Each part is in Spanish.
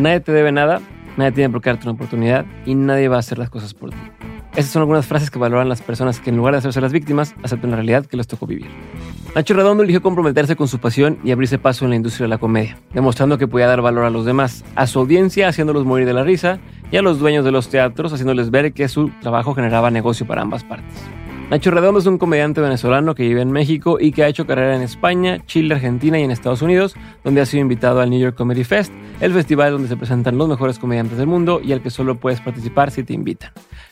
Nadie te debe nada, nadie tiene por qué darte una oportunidad y nadie va a hacer las cosas por ti. Esas son algunas frases que valoran las personas que en lugar de hacerse las víctimas, aceptan la realidad que les tocó vivir. Nacho Redondo eligió comprometerse con su pasión y abrirse paso en la industria de la comedia, demostrando que podía dar valor a los demás, a su audiencia haciéndolos morir de la risa y a los dueños de los teatros haciéndoles ver que su trabajo generaba negocio para ambas partes. Nacho Redondo es un comediante venezolano que vive en México y que ha hecho carrera en España, Chile, Argentina y en Estados Unidos, donde ha sido invitado al New York Comedy Fest, el festival donde se presentan los mejores comediantes del mundo y al que solo puedes participar si te invitan.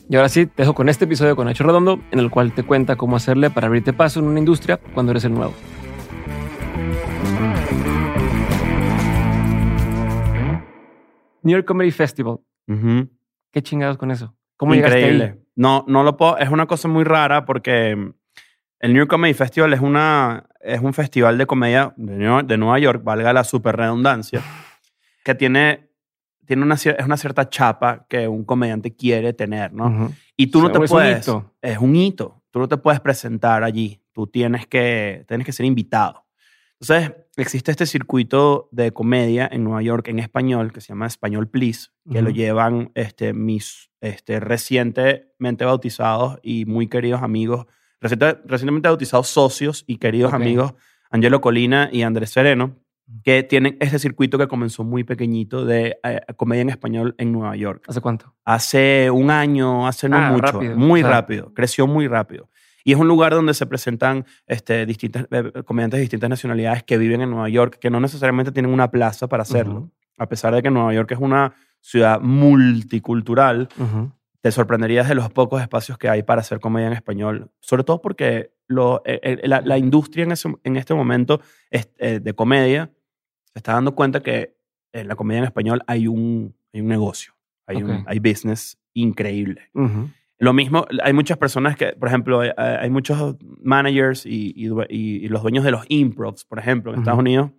Y ahora sí, te dejo con este episodio con Nacho Redondo, en el cual te cuenta cómo hacerle para abrirte paso en una industria cuando eres el nuevo. New York Comedy Festival. ¿Qué chingados con eso? ¿Cómo llegaste Increíble. ahí? No, no lo puedo. Es una cosa muy rara porque el New York Comedy Festival es, una, es un festival de comedia de Nueva, de Nueva York, valga la super redundancia, que tiene, tiene una, es una cierta chapa que un comediante quiere tener, ¿no? Y tú no Sí, te es un puedes. hito. Es un hito. Tú no te puedes presentar allí. Tú tienes que, tienes que ser invitado. Entonces, existe este circuito de comedia en Nueva York en español que se llama Español Please, que lo llevan este, mis este, recientemente bautizados y muy queridos amigos, reciente- recientemente bautizados socios y queridos amigos, Angelo Colina y Andrés Sereno, que tienen este circuito que comenzó muy pequeñito de eh, comedia en español en Nueva York ¿Hace cuánto? hace un año, hace no Ah, mucho, rápido. muy rápido, creció muy rápido. Y es un lugar donde se presentan este, distintas, eh, comediantes de distintas nacionalidades que viven en Nueva York, que no necesariamente tienen una plaza para hacerlo. Ujú. A pesar de que Nueva York es una ciudad multicultural, Ujú. te sorprenderías de los pocos espacios que hay para hacer comedia en español. Sobre todo porque lo, eh, eh, la, la industria en, ese- en este momento es- eh, de comedia se está dando cuenta que en la comedia en español hay un, hay un negocio, hay, un, Ok. hay business increíble. Ujú. Lo mismo, hay muchas personas que, por ejemplo, hay, hay muchos managers y, y y- los dueños de los improvs, por ejemplo, en Ujú. Estados Unidos,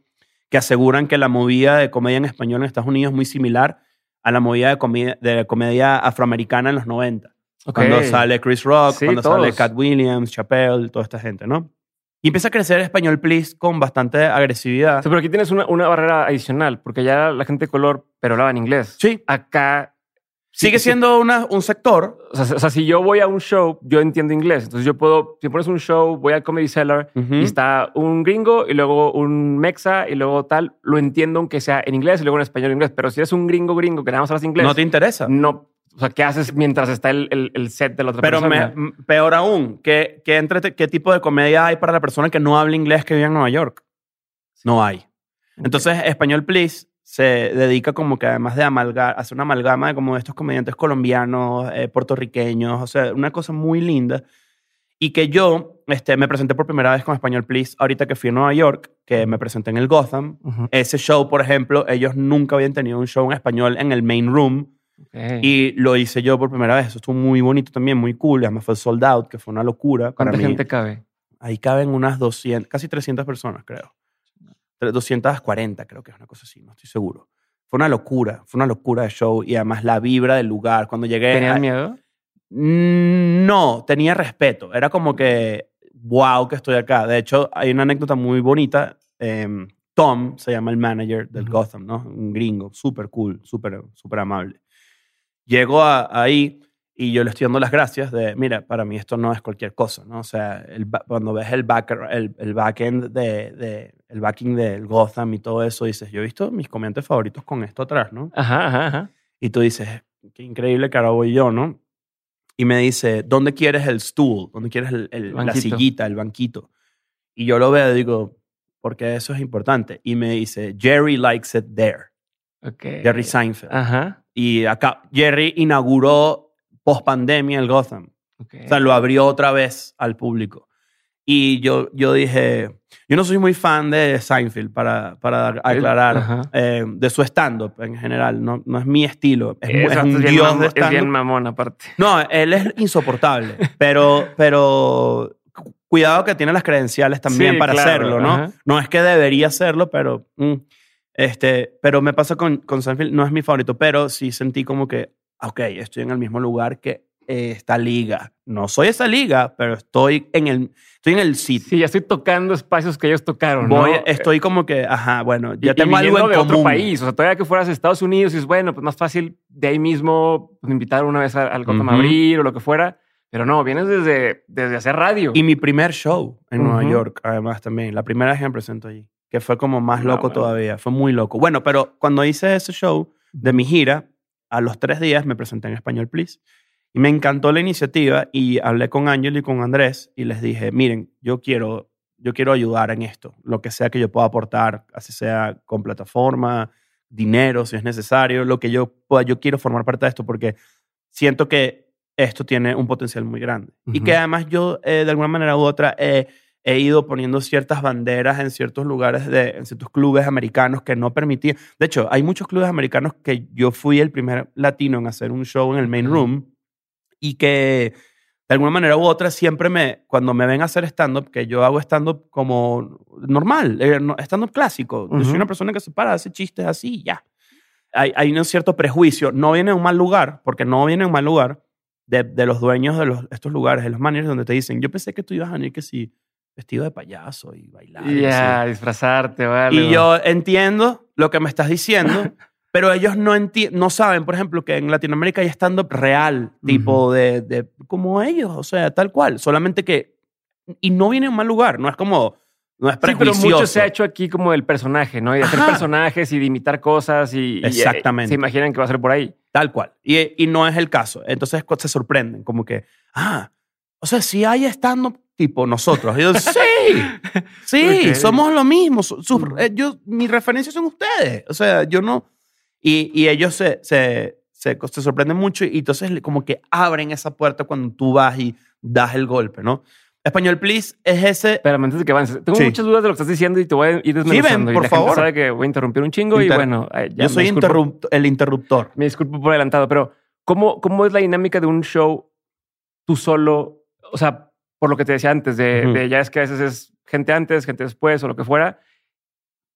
que aseguran que la movida de comedia en español en Estados Unidos es muy similar a la movida de comedia, de comedia afroamericana en los 90. Ok. Cuando sale Chris Rock, Sí, cuando sale todos. Cat Williams, Chappelle, toda esta gente, ¿no? Y empieza a crecer Español Please con bastante agresividad. Sí, pero aquí tienes una, una barrera adicional, porque ya la gente de color, pero hablaba en inglés. Sí. Acá. Sigue siendo una, un sector. O sea, o sea, si yo voy a un show, yo entiendo inglés. Entonces yo puedo, si pones un show, voy al Comedy Cellar Ujú. y está un gringo y luego un mexa y luego tal, lo entiendo aunque sea en inglés y luego en español inglés. Pero si eres un gringo gringo que nada más hablas inglés, No te interesa. no. O sea, ¿qué haces mientras está el, el- el set de la otra Pero persona? m- peor aún, ¿qué, qué, entrete- ¿qué tipo de comedia hay para la persona que no habla inglés que vive en Nueva York? No hay. Entonces, Español Please se dedica como que además de amalgar, hacer una amalgama de como estos comediantes colombianos, eh, puertorriqueños, o sea, una cosa muy linda. Y que yo este, me presenté por primera vez con Español Please ahorita que fui a Nueva York, que me presenté en el Gotham. Ese show, por ejemplo, ellos nunca habían tenido un show en español en el main room. Y lo hice yo por primera vez. Eso estuvo muy bonito también, muy cool. Además fue sold out, que fue una locura para ¿Cuánta mí. gente cabe? Ahí caben unas 200, casi 300 personas, creo. Tre- 240, creo que es una cosa así, no estoy seguro. Fue una locura, fue una locura de show. Y además la vibra del lugar. Cuando llegué... ¿Tenían a- miedo? Mm, No, tenía respeto. Era como que, wow, que estoy acá. De hecho, hay una anécdota muy bonita. Em, Tom se llama el manager del. Gotham, ¿no? Un gringo, súper cool, súper súper amable. Llego a- ahí y yo le estoy dando las gracias de, mira, para mí esto no es cualquier cosa, ¿no? O sea, el cuando ves el, back, el, el backend de, de- el backing del Gotham y todo eso, dices, yo he visto mis comediantes favoritos con esto atrás, ¿no? Ajá, ajá, ajá. Y tú dices, qué increíble que ahora voy yo, ¿no? Y me dice, ¿dónde quieres el stool? ¿Dónde quieres el- el- la sillita, el banquito? Y yo lo veo y digo, porque eso es importante. Y me dice, Jerry likes it there. Ok. Jerry Seinfeld. Ajá. Y acá, Jerry inauguró post pandemia el Gotham. O sea, lo abrió otra vez al público. Y yo, yo dije, yo no soy muy fan de Seinfeld, para, para aclarar, eh, de su stand-up en general. No, no es mi estilo. Es, mu- es un bien dios de Es bien stand-up. mamón aparte. No, él es insoportable, pero, pero cu- cuidado que tiene las credenciales también Sí, para claro, hacerlo, ¿no? ajá. No es que debería hacerlo, pero... mm, este, pero me pasa con, con Seinfeld, no es mi favorito, pero sí sentí como que, ok, estoy en el mismo lugar que esta liga. No soy esa liga, pero estoy en el, estoy en el sitio. Sí, ya estoy tocando espacios que ellos tocaron, ¿no? Voy, estoy como que, ajá, bueno, ya Y- tengo y algo en de común. otro país. O sea, todavía que fueras a Estados Unidos y es bueno, pues más fácil de ahí mismo pues, invitar una vez al Gotham Ujú. Abril o lo que fuera. Pero no, vienes desde, desde hacer radio. Y mi primer show en Nueva Ujú. York, además también. La primera vez que me presento allí. Que fue como más No, loco bueno. todavía. Fue muy loco. Bueno, pero cuando hice ese show de mi gira, a los tres días me presenté en Español Please. Y me encantó la iniciativa y hablé con Ángel y con Andrés y les dije, miren, yo quiero, yo quiero ayudar en esto. Lo que sea que yo pueda aportar, así sea con plataforma, dinero, si es necesario, lo que yo pueda. Yo quiero formar parte de esto porque siento que esto tiene un potencial muy grande. Y que además yo, eh, de alguna manera u otra, eh, he ido poniendo ciertas banderas en ciertos lugares, de, en ciertos clubes americanos que no permitían. De hecho, hay muchos clubes americanos que yo fui el primer latino en hacer un show en el main room y que de alguna manera u otra siempre me, cuando me ven a hacer stand-up, que yo hago stand-up como normal, eh, stand-up clásico. Yo soy una persona que se para, hace chistes así y ya. Hay, hay un cierto prejuicio. No viene de un mal lugar, porque no viene de un mal lugar de, de los dueños de los, estos lugares, de los managers, donde te dicen, yo pensé que tú ibas a venir que sí, vestido de payaso y bailar. y Ya, así". disfrazarte, vale. Y yo entiendo lo que me estás diciendo, pero ellos no, enti- no saben, por ejemplo, que en Latinoamérica hay stand-up real, tipo de, de como ellos, o sea, tal cual. Solamente que. Y no viene en un mal lugar, no es como. No es Sí, pero mucho se ha hecho aquí como el personaje, ¿no? Y de hacer personajes y de imitar cosas y, y, eh, Exactamente. se imaginan que va a ser por ahí. Tal cual. Y, y no es el caso. Entonces se sorprenden, como que, ah, o sea, si hay stand-up tipo nosotros. Y yo, sí, sí, Ok. somos lo mismo. Su- sus- Ujú. eh, yo, mis referencias son ustedes. O sea, yo no. Y, y ellos se, se, se, se sorprenden mucho y entonces como que abren esa puerta cuando tú vas y das el golpe, ¿no? Español Please es ese. Espérame, antes de que avances. Tengo Sí. muchas dudas de lo que estás diciendo y te voy a ir desmenuzando. ven, y por la favor. gente sabe que voy a interrumpir un chingo y Inter- bueno, eh, ya yo soy interrupt- el interruptor. Me disculpo por adelantado, pero ¿cómo, ¿cómo es la dinámica de un show tú solo? O sea, por lo que te decía antes, de, Ujú. de ya es que a veces es gente antes, gente después o lo que fuera.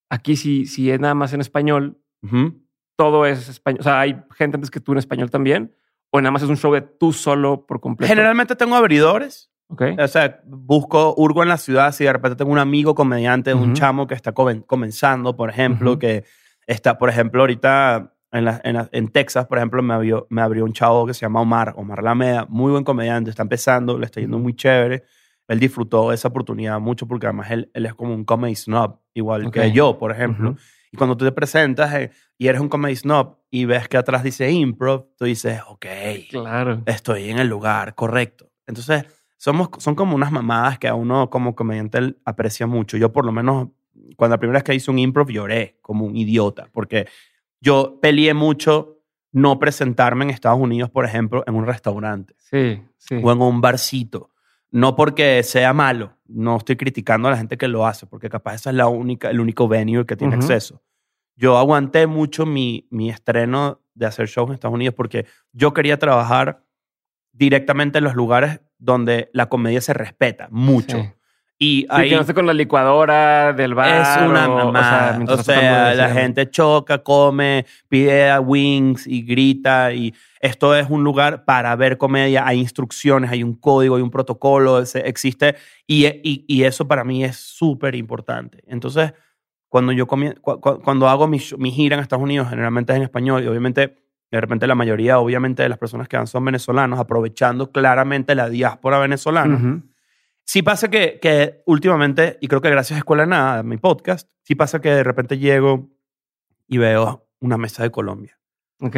Aquí si, si es nada más en español, Ujú. todo es español. O sea, hay gente antes que tú en español también. O nada más es un show de tú solo por completo. Generalmente tengo abridores. Ok. O sea, busco, hurgo en la ciudad si de repente tengo un amigo comediante, un Ujú. chamo que está comen- comenzando, por ejemplo, que está, por ejemplo, ahorita en, la- en, la- en Texas, por ejemplo, me abrió, me abrió un chavo que se llama Omar, Omar Lameda, muy buen comediante, está empezando, le está yendo muy chévere. Él disfrutó esa oportunidad mucho porque además él, él es como un comedy snob, igual Ok. que yo, por ejemplo. Ujú. Y cuando tú te presentas eh, y eres un comedy snob y ves que atrás dice improv, tú dices, ok, Claro. estoy en el lugar correcto. Entonces, somos, son como unas mamadas que a uno como comediante aprecia mucho. Yo por lo menos, cuando la primera vez que hice un improv, lloré como un idiota, porque yo peleé mucho no presentarme en Estados Unidos, por ejemplo, en un restaurante Sí, sí. o en un barcito. No porque sea malo, no estoy criticando a la gente que lo hace, porque capaz esa es la única, el único venue que tiene acceso. Yo aguanté mucho mi, mi estreno de hacer shows en Estados Unidos porque yo quería trabajar directamente en los lugares donde la comedia se respeta mucho. Sí. Y Sí, que no esté con la licuadora del bar. es una o- mamada. O sea, la gente choca, come, pide a wings y grita. Y esto es un lugar para ver comedia. Hay instrucciones, hay un código, hay un protocolo, existe. Y, y, y eso para mí es súper importante. Entonces, cuando yo comie- cu- cu- cuando hago mi, mi gira en Estados Unidos, generalmente es en español. Y obviamente, de repente la mayoría, obviamente, de las personas que van son venezolanos, aprovechando claramente la diáspora venezolana. Ujú. Sí pasa que, que últimamente, y creo que gracias a Escuela de Nada, a mi podcast, sí pasa que de repente llego y veo una mesa de Colombia,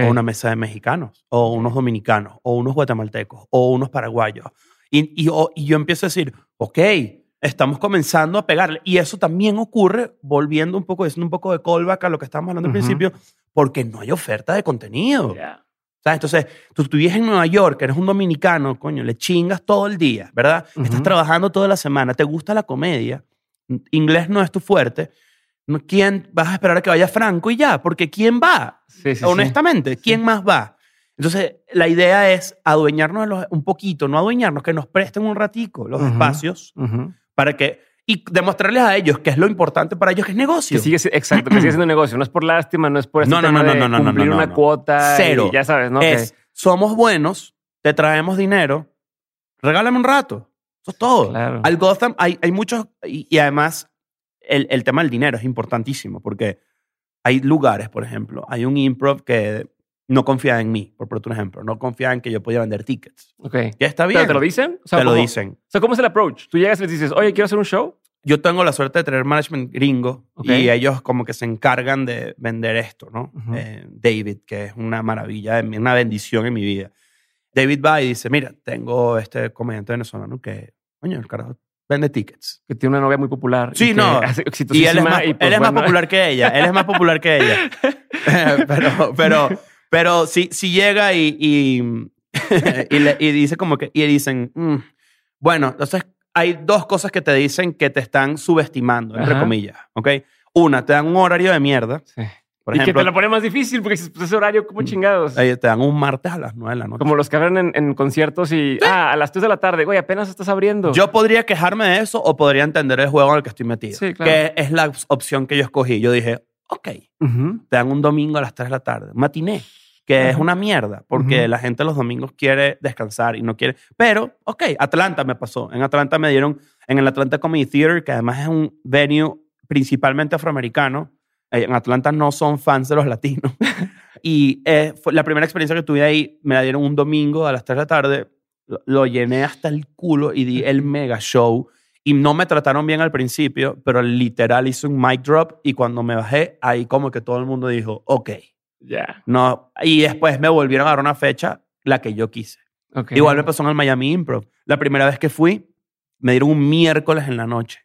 o una mesa de mexicanos, o unos dominicanos, o unos guatemaltecos, o unos paraguayos. Y, y, o- y yo empiezo a decir, ok, estamos comenzando a pegarle. Y eso también ocurre, volviendo un poco, haciendo un poco de callback a lo que estábamos hablando al principio, porque no hay oferta de contenido. ¿Sabes? Entonces, tú estuvieras en Nueva York, eres un dominicano, coño, le chingas todo el día, ¿verdad? Estás trabajando toda la semana, te gusta la comedia, inglés no es tu fuerte, ¿quién vas a esperar a que vaya Franco y ya? Porque ¿quién va? Sí, sí, sí. Honestamente, ¿quién más va? Entonces, la idea es adueñarnos de los- un poquito, no adueñarnos, que nos presten un ratico los espacios para que... Y demostrarles a ellos que es lo importante para ellos, que es negocio. Que sigue, si- exacto, que sigue siendo negocio. No es por lástima, no es por este No, no, tema no, no, de no, no, no, cumplir no, una no. cuota. y Cero. ya sabes, ¿no? es, somos buenos, te traemos dinero, regálame un rato. Eso es todo. Claro. Al Gotham hay, hay muchos, y, y además el, el tema del dinero es importantísimo porque hay lugares, por ejemplo, hay un improv que no confía en mí, por ponerte un ejemplo, no confía en que yo podía vender tickets. Ok. Que está bien. ¿Pero te lo dicen? O sea, Te lo ¿cómo- dicen. O sea, ¿cómo es el approach? Tú llegas y les dices, oye, quiero hacer un show. Yo tengo la suerte de tener management gringo Ok. y ellos como que se encargan de vender esto, ¿no? Ujú. Eh, David, que es una maravilla, una bendición en mi vida. David va y dice, mira, tengo este comediante venezolano que, coño, el carajo vende tickets. Que tiene una novia muy popular. y Sí, que no. Y él es más, y, pues, él es más bueno, popular que ella. Él es más popular que ella. pero, pero, pero si, si llega y, y, y, le- y dice como que, y dicen, "Mm, bueno, entonces hay dos cosas que te dicen que te están subestimando, entre Ajá. comillas, ¿ok? Una, te dan un horario de mierda. Sí. Por y que ejemplo, te lo pone más difícil porque ese horario, como chingados. ahí te dan un martes a las 9 de la noche. Como los que abren en, en conciertos y, ah, a las 3 de la tarde, güey, apenas estás abriendo. Yo podría quejarme de eso o podría entender el juego en el que estoy metido. Sí, claro. Que es la opción que yo escogí. Yo dije, ok, Ujú. te dan un domingo a las 3 de la tarde, matiné, que es una mierda, porque la gente los domingos quiere descansar y no quiere. Pero, ok, Atlanta me pasó. En Atlanta me dieron, en el Atlanta Comedy Theater, que además es un venue principalmente afroamericano. eh, En Atlanta no son fans de los latinos. y eh, fue la primera experiencia que tuve ahí, me la dieron un domingo a las 3 de la tarde. Lo, lo llené hasta el culo y di el mega show. Y no me trataron bien al principio, pero literal hice un mic drop y cuando me bajé, ahí como que todo el mundo dijo, ok. Ya. No, y después me volvieron a dar una fecha, la que yo quise. Igual me pasó en el Miami Improv. La primera vez que fui, me dieron un miércoles en la noche.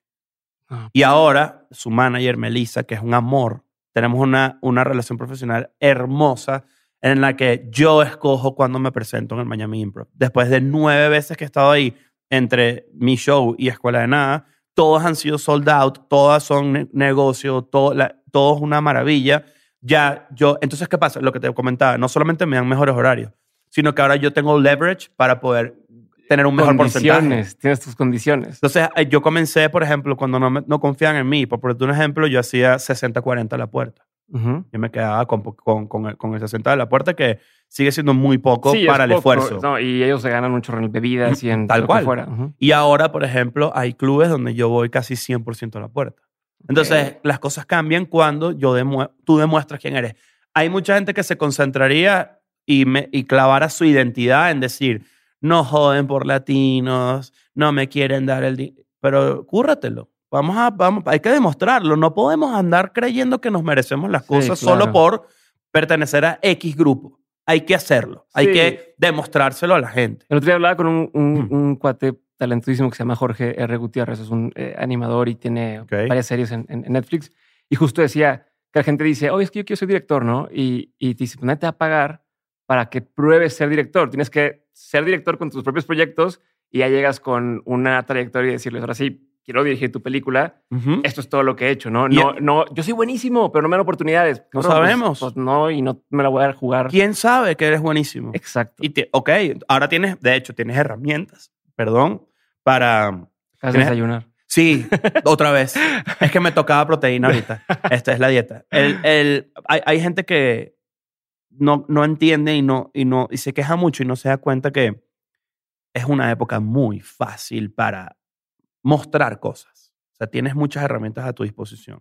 Ah. Y ahora, su manager, Melissa, que es un amor, tenemos una, una relación profesional hermosa en la que yo escojo cuando me presento en el Miami Improv. Después de nueve veces que he estado ahí, entre mi show y Escuela de Nada, todas han sido sold out, todas son ne- negocio, todo, la- todo es una maravilla. Ya yo, entonces, ¿qué pasa? Lo que te comentaba, no solamente me dan mejores horarios, sino que ahora yo tengo leverage para poder tener un mejor porcentaje. Tienes tus condiciones. Entonces, eh, yo comencé, por ejemplo, cuando no, me- no confían en mí, por ponerte un ejemplo, yo hacía 60-40 a la puerta. Ujú. Yo me quedaba con, con, con, el, con el 60 de la puerta, que sigue siendo muy poco Sí, para el poco. esfuerzo. No, y ellos se ganan chorro en bebidas y en Tal cual. fuera. Ujú. Y ahora, por ejemplo, hay clubes donde yo voy casi 100% a la puerta. Entonces, las cosas cambian cuando yo demue- tú demuestras quién eres. Hay mucha gente que se concentraría y, me, y clavara su identidad en decir, no joden por latinos, no me quieren dar el dinero. Pero cúrratelo. Vamos a, vamos, hay que demostrarlo. No podemos andar creyendo que nos merecemos las Sí, cosas claro. solo por pertenecer a X grupo. Hay que hacerlo. Hay que demostrárselo a la gente. El otro día hablaba con un, un cuate talentosísimo que se llama Jorge R. Gutiérrez. Es un eh, animador y tiene Ok. varias series en, en- en Netflix. Y justo decía que la gente dice, oye, es que yo quiero ser director, ¿no? Y, y te dice, pues nadie te va a pagar para que pruebes ser director. Tienes que ser director con tus propios proyectos y ya llegas con una trayectoria y decirles, ahora sí, quiero dirigir tu película. Ujú. Esto es todo lo que he hecho, ¿no? No, no, yo soy buenísimo, pero no me dan oportunidades. No pues- sabemos. Pues, no, y no me la voy a jugar. ¿Quién sabe que eres buenísimo? Exacto. Y te- ok, ahora tienes, de hecho, tienes herramientas, perdón, para... Desayunar. Sí, otra vez. Es que me tocaba proteína ahorita. Esta es la dieta. El, el- hay, hay gente que no, no entiende y, no, y, no, y se queja mucho y no se da cuenta que es una época muy fácil para mostrar cosas. O sea, tienes muchas herramientas a tu disposición.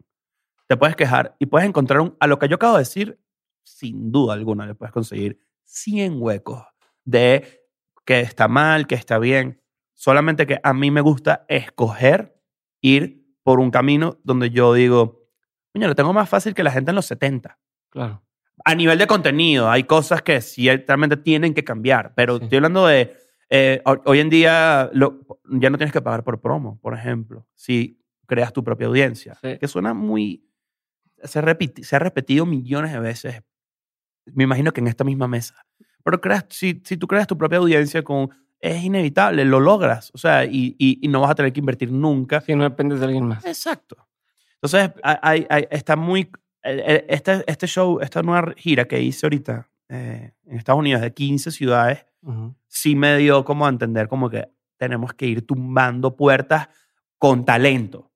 Te puedes quejar y puedes encontrar un, a lo que yo acabo de decir, sin duda alguna le puedes conseguir 100 huecos de que está mal, que está bien. Solamente que a mí me gusta escoger ir por un camino donde yo digo, coño, lo tengo más fácil que la gente en los 70. Claro. A nivel de contenido, hay cosas que ciertamente tienen que cambiar, pero Sí. estoy hablando de, eh, ho- hoy en día lo- ya no tienes que pagar por promo, por ejemplo, si creas tu propia audiencia, Sí. que suena muy, se, repiti- se ha repetido millones de veces, me imagino que en esta misma mesa, pero creas, si, si tú creas tu propia audiencia con, es inevitable, lo logras, o sea, y, y- y no vas a tener que invertir nunca. Si no dependes de alguien más. Exacto. Entonces, hay, hay- está muy. el- el- Este, este show, esta nueva gira que hice ahorita eh, en Estados Unidos de 15 ciudades, Ujú. sí me dio como a entender como que tenemos que ir tumbando puertas con talento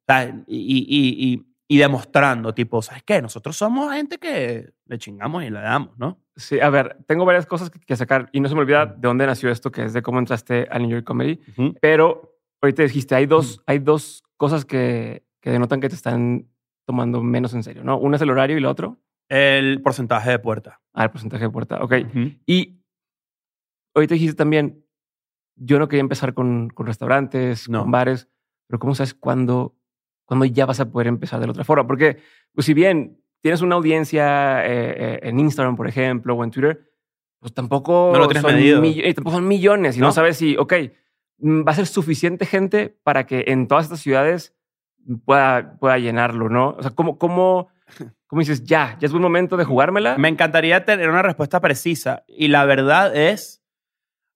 y- y- y demostrando, tipo, ¿sabes qué? Nosotros somos gente que le chingamos y le damos, ¿no? Sí, a ver, tengo varias cosas que, que sacar y no se me olvida de dónde nació esto, que es de cómo entraste al New York Comedy. Ujú. Pero ahorita dijiste, hay dos, hay dos cosas que, que denotan que te están tomando menos en serio, ¿no? Uno es el horario y el otro, El porcentaje de puerta. ah, el porcentaje de puerta. Ok. Ujú. Y ahorita dijiste también, yo no quería empezar con, con restaurantes, No. con bares, pero ¿cómo sabes cuándo, cuándo ya vas a poder empezar de la otra forma? Porque, pues si bien tienes una audiencia eh, eh, en Instagram, por ejemplo, o en Twitter, pues tampoco, No lo tienes son, mill- eh, tampoco son millones y no, ¿No? sabes si, ok, mm, va a ser suficiente gente para que en todas estas ciudades pueda, pueda llenarlo, ¿no? O sea, ¿cómo, cómo, cómo dices, ya, ya es buen momento de jugármela? Me encantaría tener una respuesta precisa. Y la verdad es,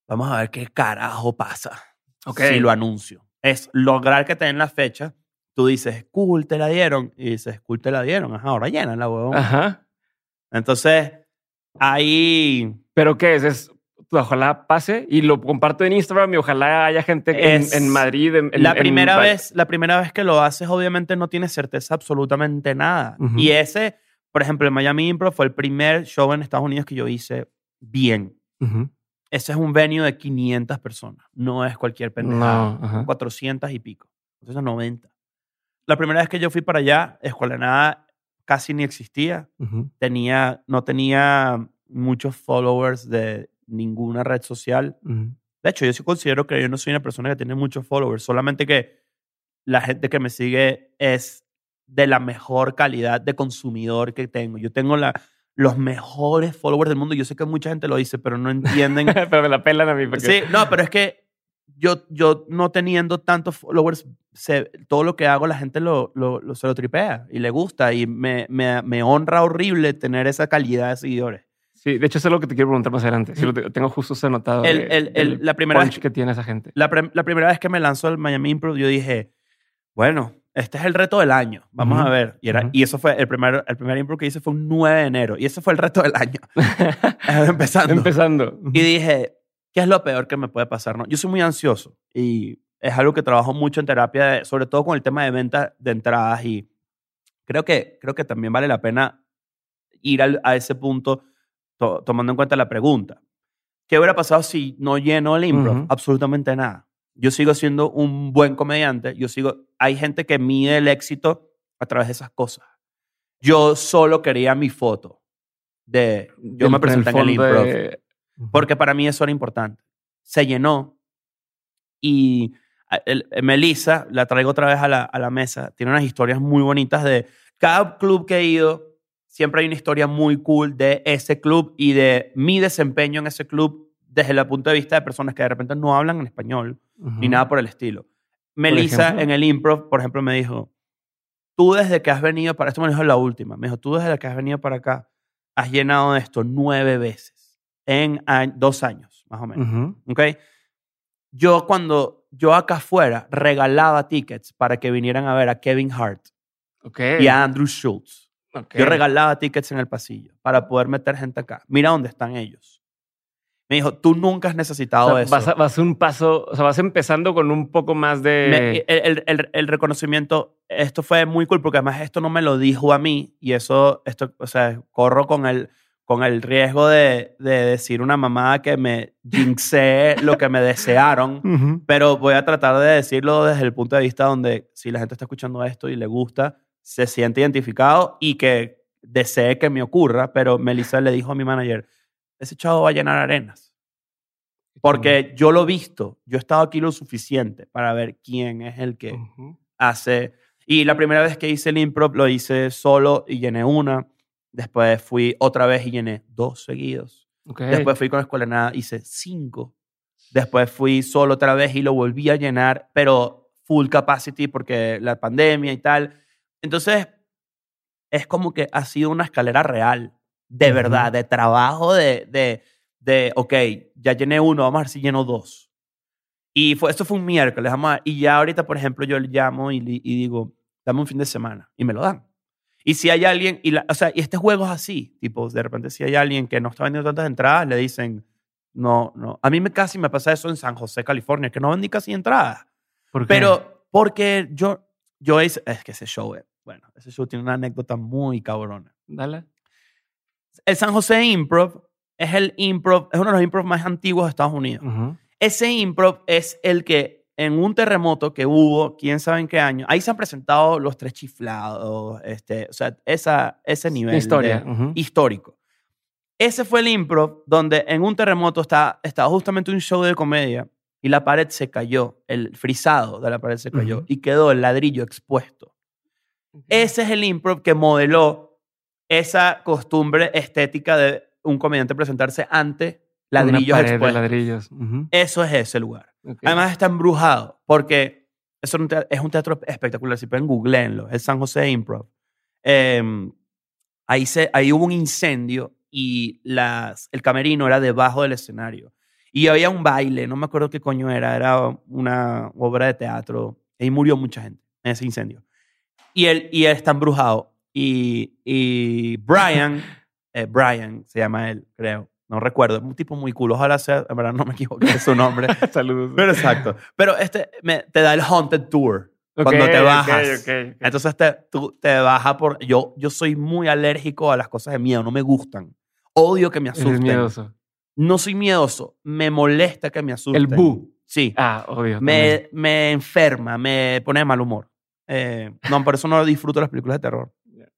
vamos a ver qué carajo pasa Ok. si lo anuncio. Es lograr que te den la fecha. Tú dices, cool, te la dieron. Y dices, cool, te la dieron. Ajá, ahora llena la huevón. Ajá. Entonces, ahí ¿Pero qué es? Es ojalá pase y lo comparto en Instagram y ojalá haya gente en, en Madrid. en- la en- primera vez, la primera vez que lo haces, obviamente no tienes certeza absolutamente nada. Ujú. Y ese, por ejemplo, el Miami Improv fue el primer show en Estados Unidos que yo hice bien. Ujú. Ese es un venue de 500 personas. No es cualquier pendejada. No, ajá. 400 y pico. Entonces 90. La primera vez que yo fui para allá, Escuela de Nada casi ni existía. Ujú. Tenía, no tenía muchos followers de ninguna red social. Ujú. De hecho, yo sí considero que yo no soy una persona que tiene muchos followers, solamente que la gente que me sigue es de la mejor calidad de consumidor que tengo. Yo tengo la, los mejores followers del mundo. Yo sé que mucha gente lo dice, pero no entienden. Pero me la pelan a mí. Porque... sí, no, pero es que yo, yo no teniendo tantos followers, sé- todo lo que hago la gente lo, lo, lo- se lo tripea y le gusta y me, me, me honra horrible tener esa calidad de seguidores. Sí, de hecho, eso es lo que te quiero preguntar más adelante. Sí, lo te- tengo justo anotado. El- la primera punch vez- que tiene esa gente. La, pre- la primera vez que me lanzó el Miami Improv, yo dije, bueno, este es el reto del año. Vamos a ver. Y, era, y eso fue el primer, el primer improv que hice fue un 9 de enero. Y ese fue el reto del año. Empezando. Empezando. Y dije, ¿qué es lo peor que me puede pasar? No? Yo soy muy ansioso y es algo que trabajo mucho en terapia, de- sobre todo con el tema de venta de entradas y creo que, creo que también vale la pena ir al- a ese punto to- tomando en cuenta la pregunta. ¿Qué hubiera pasado si no lleno el improv? Absolutamente nada. Yo sigo siendo un buen comediante. Yo sigo, hay gente que mide el éxito a través de esas cosas. Yo solo quería mi foto de yo me presenté en el improv. de- Porque para mí eso era importante. Se llenó y el- Melissa, la traigo otra vez a la, a la mesa, tiene unas historias muy bonitas de cada club que he ido, siempre hay una historia muy cool de ese club y de mi desempeño en ese club desde el punto de vista de personas que de repente no hablan en español ni nada por el estilo. Melissa ejemplo? en el improv, por ejemplo, me dijo, tú desde que has venido para, esto me dijo la última, me dijo, tú desde que has venido para acá, has llenado esto nueve veces en dos años, más o menos. Ujú. ¿Ok? Yo cuando, yo acá afuera regalaba tickets para que vinieran a ver a Kevin Hart Ok. y a Andrew Schultz. Ok. Yo regalaba tickets en el pasillo para poder meter gente acá. Mira dónde están ellos. Me dijo, tú nunca has O necesitado sea, eso. vas, a- vas un paso, o sea, vas empezando con un poco más de... Me- el- el- el reconocimiento, esto fue muy cool porque además esto no me lo dijo a mí y eso, esto, o sea, corro con el, con el riesgo de, de decir una mamada que me jinxé lo que me desearon, pero voy a tratar de decirlo desde el punto de vista donde si la gente está escuchando esto y le gusta, se siente identificado y que desee que me ocurra, pero Melissa le dijo a mi manager, ese chavo va a llenar arenas. Porque yo lo he visto, yo he estado aquí lo suficiente para ver quién es el que hace. Y la primera vez que hice el improv lo hice solo y llené una. Después fui otra vez y llené dos seguidos. Después fui con Escuela de Nada, hice cinco. Después fui solo otra vez y lo volví a llenar, pero full capacity porque la pandemia y tal. Entonces, es como que ha sido una escalera real, de verdad, de trabajo, de, de, de, ok, ya llené uno, vamos a ver si lleno dos. Y fue, esto fue un miércoles, vamos a ver, y ya ahorita, por ejemplo, yo le llamo y, y digo, dame un fin de semana, y me lo dan. Y si hay alguien, y la- o sea, y este juego es así, tipo, de repente si hay alguien que no está vendiendo tantas entradas, le dicen, no, no. A mí me casi me pasa eso en San José, California, que no vendí casi entradas. ¿Por qué? Pero porque yo, yo hice, es que ese show, eh, bueno, ese show tiene una anécdota muy cabrona. Dale. El San José Improv es el improv, es uno de los improv más antiguos de Estados Unidos. Ese improv es el que en un terremoto que hubo, quién sabe en qué año, ahí se han presentado los tres chiflados, este, o sea, esa, ese nivel Historia. de- ujú. histórico. Ese fue el improv donde en un terremoto está, estaba justamente un show de comedia y la pared se cayó, el frisado de la pared se cayó Ujú. y quedó el ladrillo expuesto. Ese es el improv que modeló esa costumbre estética de un comediante presentarse ante Una ladrillos pared de expuestos. ladrillos. ujú. Eso es ese lugar. Ok. Además está embrujado porque eso es un teatro, es un teatro espectacular. Si pueden, googleenlo. Es San José Improv. Eh, ahí, se, ahí hubo un incendio y las, el camerino era debajo del escenario. Y había un baile, no me acuerdo qué coño era, era una obra de teatro. Y murió mucha gente en ese incendio. Y él, y él está embrujado. Y, y Brian, eh, Brian se llama él, creo. No recuerdo. Un tipo muy cool. Ojalá sea, en verdad no me equivoqué de su nombre. Saludos. Pero exacto. Pero este me- te da el Haunted Tour Ok, cuando te bajas. ok, ok. Entonces te, tú te baja por... Yo, yo soy muy alérgico a las cosas de miedo. No me gustan. Odio que me Eres asusten. miedoso. No soy miedoso. Me molesta que me asusten. El bu. Sí. Ah, obvio. me, me enferma. Me pone de mal humor. Eh, no, por eso no disfruto las películas de terror.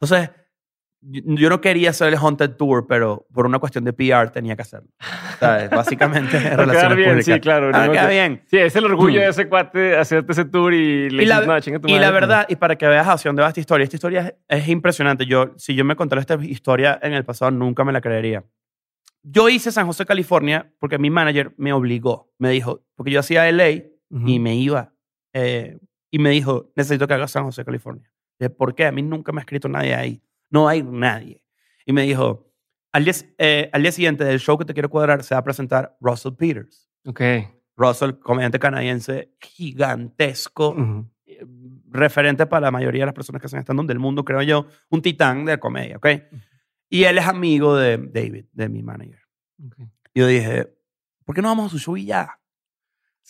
Entonces, yo no quería hacer el Haunted Tour, pero por una cuestión de PR tenía que hacerlo. ¿Sabes? Básicamente, relaciones bien, públicas. sí, claro. Ah, queda que- bien. Sí, es el orgullo Mm. de ese cuate hacerte ese tour y le Y la- no, chinga tu Y madre", la verdad, y para que veas hacia dónde va esta historia, esta historia es, es impresionante. Yo, si yo me contara esta historia en el pasado, nunca me la creería. Yo hice San José, California, porque mi manager me obligó. Me dijo, porque yo hacía LA Ujú. y me iba. eh, y me dijo, necesito que hagas San José, California. ¿por qué? A mí nunca me ha escrito nadie ahí. No hay nadie. Y me dijo, al día, eh, al día siguiente del show que te quiero cuadrar, se va a presentar Russell Peters. Ok. Russell, comediante canadiense gigantesco eh, referente para la mayoría de las personas que hacen stand-up del mundo, creo yo, un titán de comedia, ¿ok? Y él es amigo de David, de mi manager. Ok. Y yo dije, ¿por qué no vamos a su show y ya?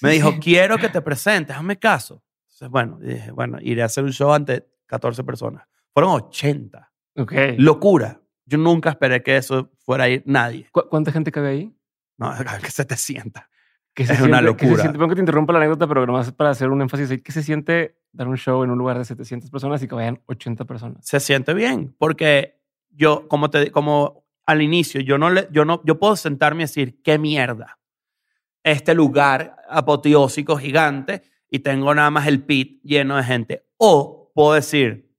Me dijo, sí. quiero que te presentes, hazme caso. Entonces, bueno, dije, bueno, iré a hacer un show ante 14 personas. Fueron 80. Ok. Locura. Yo nunca esperé que eso fuera a ir nadie. ¿Cu- ¿Cuánta gente cabe ahí? No, que 700. ¿Qué se Es una siente- qué se locura. siente? Que te interrumpa la anécdota, pero nomás para hacer un énfasis ahí. ¿Qué se siente dar un show en un lugar de 700 personas y que vayan 80 personas? se siente bien porque yo como te como al inicio yo no le yo no yo puedo sentarme y decir qué mierda este lugar apoteósico gigante y tengo nada más el pit lleno de gente o puedo decir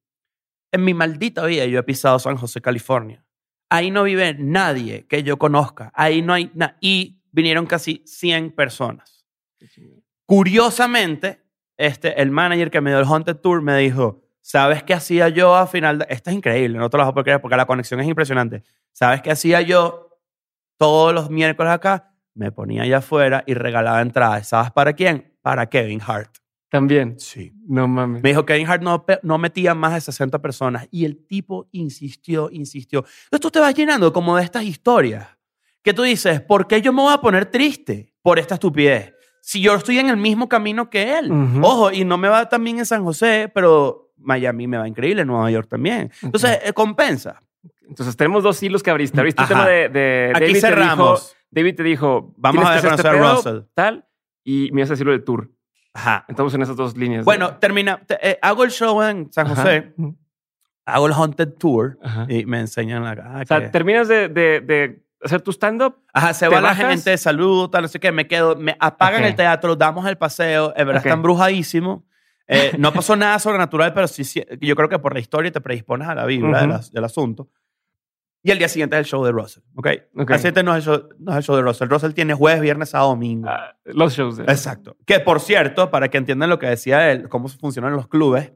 en mi maldita vida yo he pisado San José California ahí no vive nadie que yo conozca ahí no hay na- y vinieron casi 100 personas Curiosamente, este, el manager que me dio el Haunted Tour me dijo, ¿sabes qué hacía yo a final de... Esto es increíble, no te lo vas a poder creer porque la conexión es impresionante. ¿Sabes qué hacía yo todos los miércoles acá? Me ponía allá afuera y regalaba entradas. ¿Sabes para quién? Para Kevin Hart. También. Sí. No mames. Me dijo, Kevin Hart no, no metía más de 60 personas. Y el tipo insistió, insistió. Entonces tú te vas llenando como de estas historias. Que tú dices, ¿por qué yo me voy a poner triste por esta estupidez? Si yo estoy en el mismo camino que él. Ujú. Ojo, y no me va tan bien en San José, pero Miami me va increíble, Nueva York también. Entonces, eh, compensa. Entonces tenemos dos hilos que abriste. Abriste el tema de, de Aquí David te cerramos. dijo- David te dijo, Vamos "Tienes a que hacer conocer a pedo, Russell". Tal, y me ibas a decirlo del tour. Ajá. Estamos en esas dos líneas. Bueno, termina. te- eh, hago el show en San Ajá. José, hago el Haunted Tour Ajá. y me enseñan acá. O sea, terminas de, de- de hacer tu stand-up. Ajá, se ¿Te va la bajas? gente, saludo, tal, no sé qué, me quedo, me apagan Ok. el teatro, damos el paseo, en verdad Ok. está embrujadísimo. Eh, no pasó nada sobrenatural, pero sí, sí, yo creo que por la historia te predispones a la vibra del, Ujú. as- del asunto. Y el día siguiente es el show de Russell, ¿ok? Ok. El siguiente no es el, show, no es el show de Russell. Russell tiene jueves, viernes, sábado, domingo. ah, los shows. de- Exacto. Que por cierto, para que entiendan lo que decía él, cómo funcionan los clubes,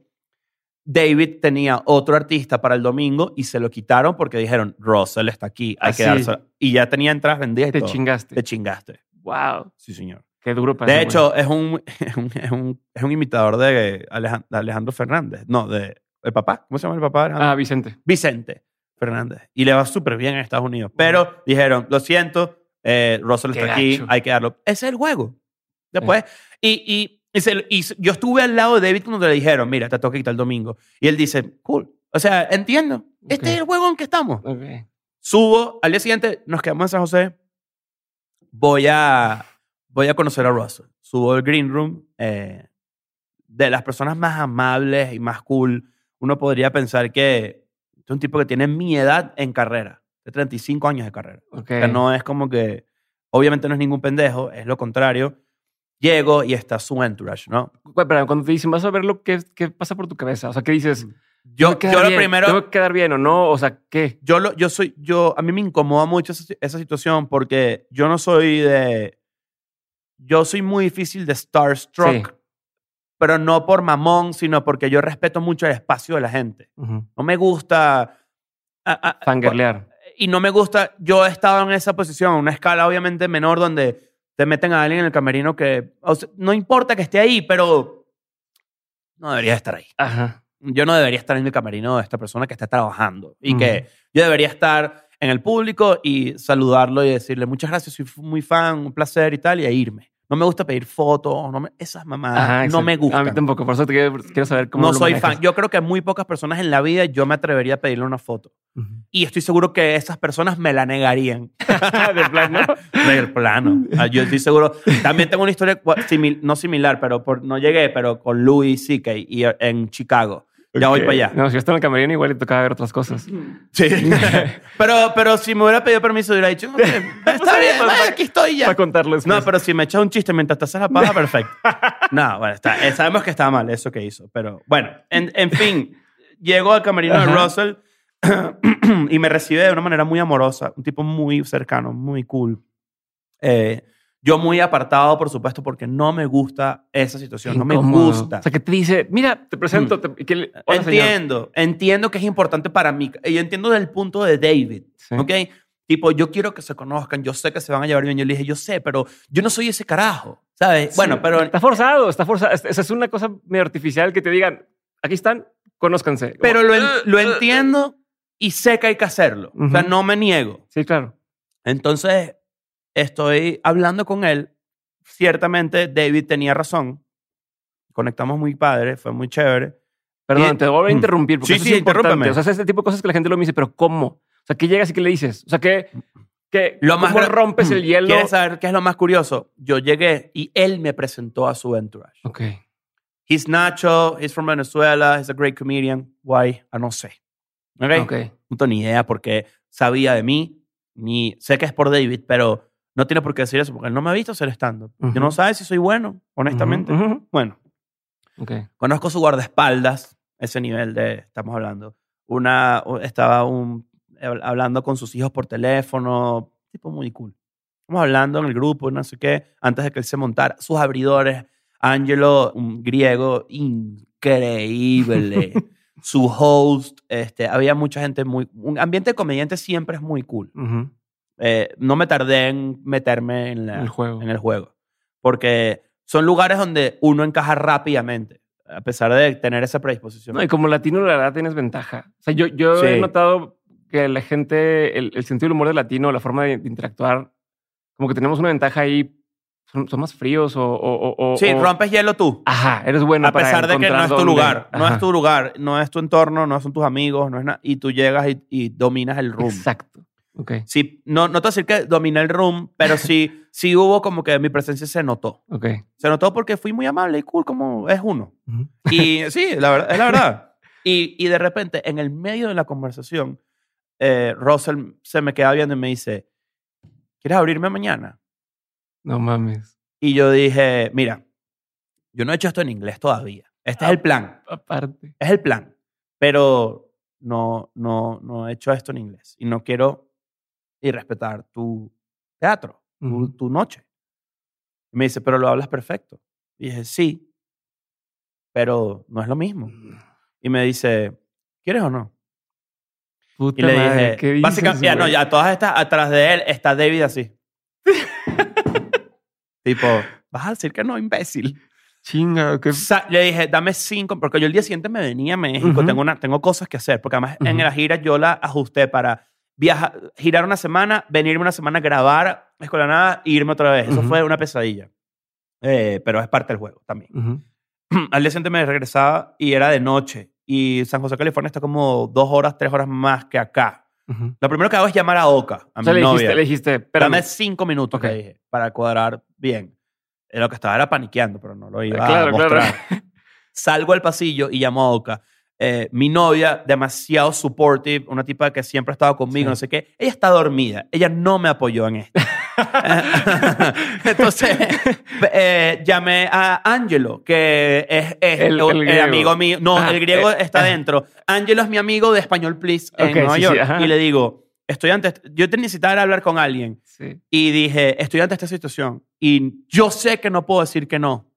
David tenía otro artista para el domingo y se lo quitaron porque dijeron, Russell está aquí, hay que Ah, dárselo. Y ya tenía entradas vendidas y Te todo. chingaste. Te chingaste. Wow. Sí, señor. Qué duro para De hecho, es un, es, un, es, un, es un imitador de Alejan- de Alejandro Fernández. No, de el papá. ¿Cómo se llama el papá? Alejandro? Ah, Vicente. Vicente Fernández. Y le va súper bien en Estados Unidos. Pero dijeron, lo siento, eh, Russell Qué está aquí, gacho. hay que darlo. Ese es el juego. Después, y, y, y se- y yo estuve al lado de David cuando le dijeron, mira, te toca quitar el domingo. Y él dice, cool. O sea, entiendo. Este es el juego en que estamos. Subo, al día siguiente nos quedamos en San José. Voy a, voy a conocer a Russell. Subo al Green Room. eh, de las personas más amables y más cool, uno podría pensar que es un tipo que tiene mi edad en carrera, de 35 años de carrera. Ok. O sea, no es como que, obviamente no es ningún pendejo, es lo contrario. Llego y está su entourage, ¿no? Pero cuando te dicen, vas a ver lo que, qué pasa por tu cabeza. O sea, ¿qué dices? Yo, ¿Tengo que quedar yo lo bien? primero, ¿Tengo que quedar bien o no? O sea, ¿qué? yo, lo, yo soy, yo, a mí me incomoda mucho esa, esa situación porque yo no soy de, yo soy muy difícil de starstruck, Sí. Pero no por mamón, sino porque yo respeto mucho el espacio de la gente. No me gusta... a- a- Fangirlear. y no me gusta, yo he estado en esa posición, una escala obviamente menor donde te meten a alguien en el camerino que, o sea, no importa que esté ahí, pero no debería estar ahí. Ajá. Yo no debería estar en el camerino de esta persona que está trabajando y que yo debería estar en el público y saludarlo y decirle muchas gracias, soy muy fan, un placer y tal, y a irme. No me gusta pedir fotos, no me- esas mamadas Ajá, no me A mí gustan. tampoco. Por eso te quiero, quiero saber cómo No lo soy manejas. fan. Yo creo que muy pocas personas en la vida yo me atrevería a pedirle una foto. Ujú. Y estoy seguro que esas personas me la negarían. De plano. Del plano. Ah, Yo estoy seguro. También tengo una historia, simil- no similar, pero por, no llegué, pero con Louis C.K. y en Chicago. Ya voy para allá. No, si yo estaba en el camerino, igual le tocaba ver otras cosas. Sí. pero, pero si me hubiera pedido permiso, hubiera dicho, "Ok, está bien, vaya, aquí estoy ya. Para contarles. No, pues. pero si me echas un chiste mientras te haces la paja, perfecto. No, bueno, está, eh, sabemos que estaba mal eso que hizo. Pero bueno, en, en fin, llego al camerino de Ajá. Russell y me recibe de una manera muy amorosa, un tipo muy cercano, muy cool. Eh, yo muy apartado, por supuesto, porque no me gusta esa situación, no me gusta. O sea, que te dice, mira, te presento. te- que le- hola, señor. entiendo, entiendo que es importante para mí. Y entiendo del punto de David, Sí. ¿ok? Tipo, yo quiero que se conozcan, yo sé que se van a llevar bien. Yo le dije, yo sé, pero yo no soy ese carajo, ¿sabes? Sí. Bueno, pero Está forzado, está forzado. Es- Esa es una cosa medio artificial que te digan, aquí están, conózcanse. Pero lo, en- "Uh, lo uh, entiendo y sé que hay que hacerlo. O sea, no me niego. Sí, claro. Entonces, estoy hablando con él. Ciertamente, David tenía razón. Conectamos muy padre, fue muy chévere. Perdón, Y- te voy a interrumpir porque Sí, eso sí, es importante. O sea, es este tipo de cosas que la gente lo me dice, pero ¿cómo? O sea, ¿qué llegas y qué le dices? O sea, ¿qué, qué, Lo más ¿cómo gra- rompes el hielo? ¿Quieres saber qué es lo más curioso? Yo llegué y él me presentó a su entourage. Ok. He's Nacho, he's from Venezuela, he's a great comedian. Why? Ah, no sé. ¿Ok? Ok. No tengo ni idea porque sabía de mí, ni sé que es por David, pero no tiene por qué decir eso porque él no me ha visto hacer stand-up. Yo no sabe si soy bueno, honestamente. Bueno, Ok. conozco su guardaespaldas, ese nivel de, estamos hablando. Una, estaba un, hablando con sus hijos por teléfono, tipo muy cool. Estamos hablando en el grupo, no sé qué, antes de que él se montara. Sus abridores, Angelo, un griego increíble. Su host, este, había mucha gente muy... Un ambiente de comediante siempre es muy cool. Ujú. Eh, no me tardé en meterme en, la- El juego. en el juego. Porque son lugares donde uno encaja rápidamente, a pesar de tener esa predisposición. No, y como latino, la verdad, tienes ventaja. O sea, yo, yo he Sí. notado que la gente, el, el sentido del humor del latino, la forma de, interactuar, como que tenemos una ventaja ahí. Son, son más fríos o... o, o- sí, rompes hielo tú. Ajá, eres bueno a para pesar de que no es tu dónde- lugar. No Ajá. es tu lugar, no es tu entorno, no son tus amigos, no es nada. Y tú llegas y, y dominas el room. Exacto. Ok, Sí, no, no te voy a decir que dominé el room, pero sí, sí hubo como que mi presencia se notó. ok. Se notó porque fui muy amable y cool como es uno. Ujú. Y sí, la verdad, es la verdad. Y, y de repente, en el medio de la conversación, eh, Russell se me queda viendo y me dice, ¿quieres abrirme mañana? No mames. Y yo dije, mira, yo no he hecho esto en inglés todavía. Este es el plan. Aparte. Es el plan. Pero no, no, no he hecho esto en inglés. Y no quiero irrespetar tu teatro, tu, Ujú. tu noche. Y me dice, pero lo hablas perfecto. Y dije, sí, pero no es lo mismo. Y me dice, ¿quieres o no? Puta Y le madre, dije, ¿qué dices, básicamente, ya no, ya todas estas, atrás de él está David así. tipo, vas a decir que no, imbécil. Chinga, qué... Sa- le dije, dame cinco, porque yo el día siguiente me venía a México, Ujú. tengo, una, tengo cosas que hacer, porque además en Ujú. la gira yo la ajusté para viajar, girar una semana, venirme una semana, grabar Escuela Nada e irme otra vez. Eso fue una pesadilla. Eh, pero es parte del juego también. Al día siguiente me regresaba y era de noche. Y San José, California está como dos horas, tres horas más que acá. Ujú. Lo primero que hago es llamar a Oka, a O sea, mi le novia. dijiste, le dijiste. Dame cinco minutos, Ok. le dije, para cuadrar bien. Lo que estaba era paniqueando, pero no lo iba Claro, a mostrar. claro. Salgo al pasillo y llamo a Oka. Eh, mi novia, demasiado supportive, una tipa que siempre ha estado conmigo, Sí. no sé qué. Ella está dormida. Ella no me apoyó en esto. Entonces, eh, llamé a Angelo, que es, es El- amigo mío. No, Ah, el griego eh, está dentro. Angelo es mi amigo de Español Please en Nueva sí, York. y le digo, estoy ante... Yo necesitaba hablar con alguien. Sí. Y dije, estoy ante esta situación. Y yo sé que no puedo decir que no,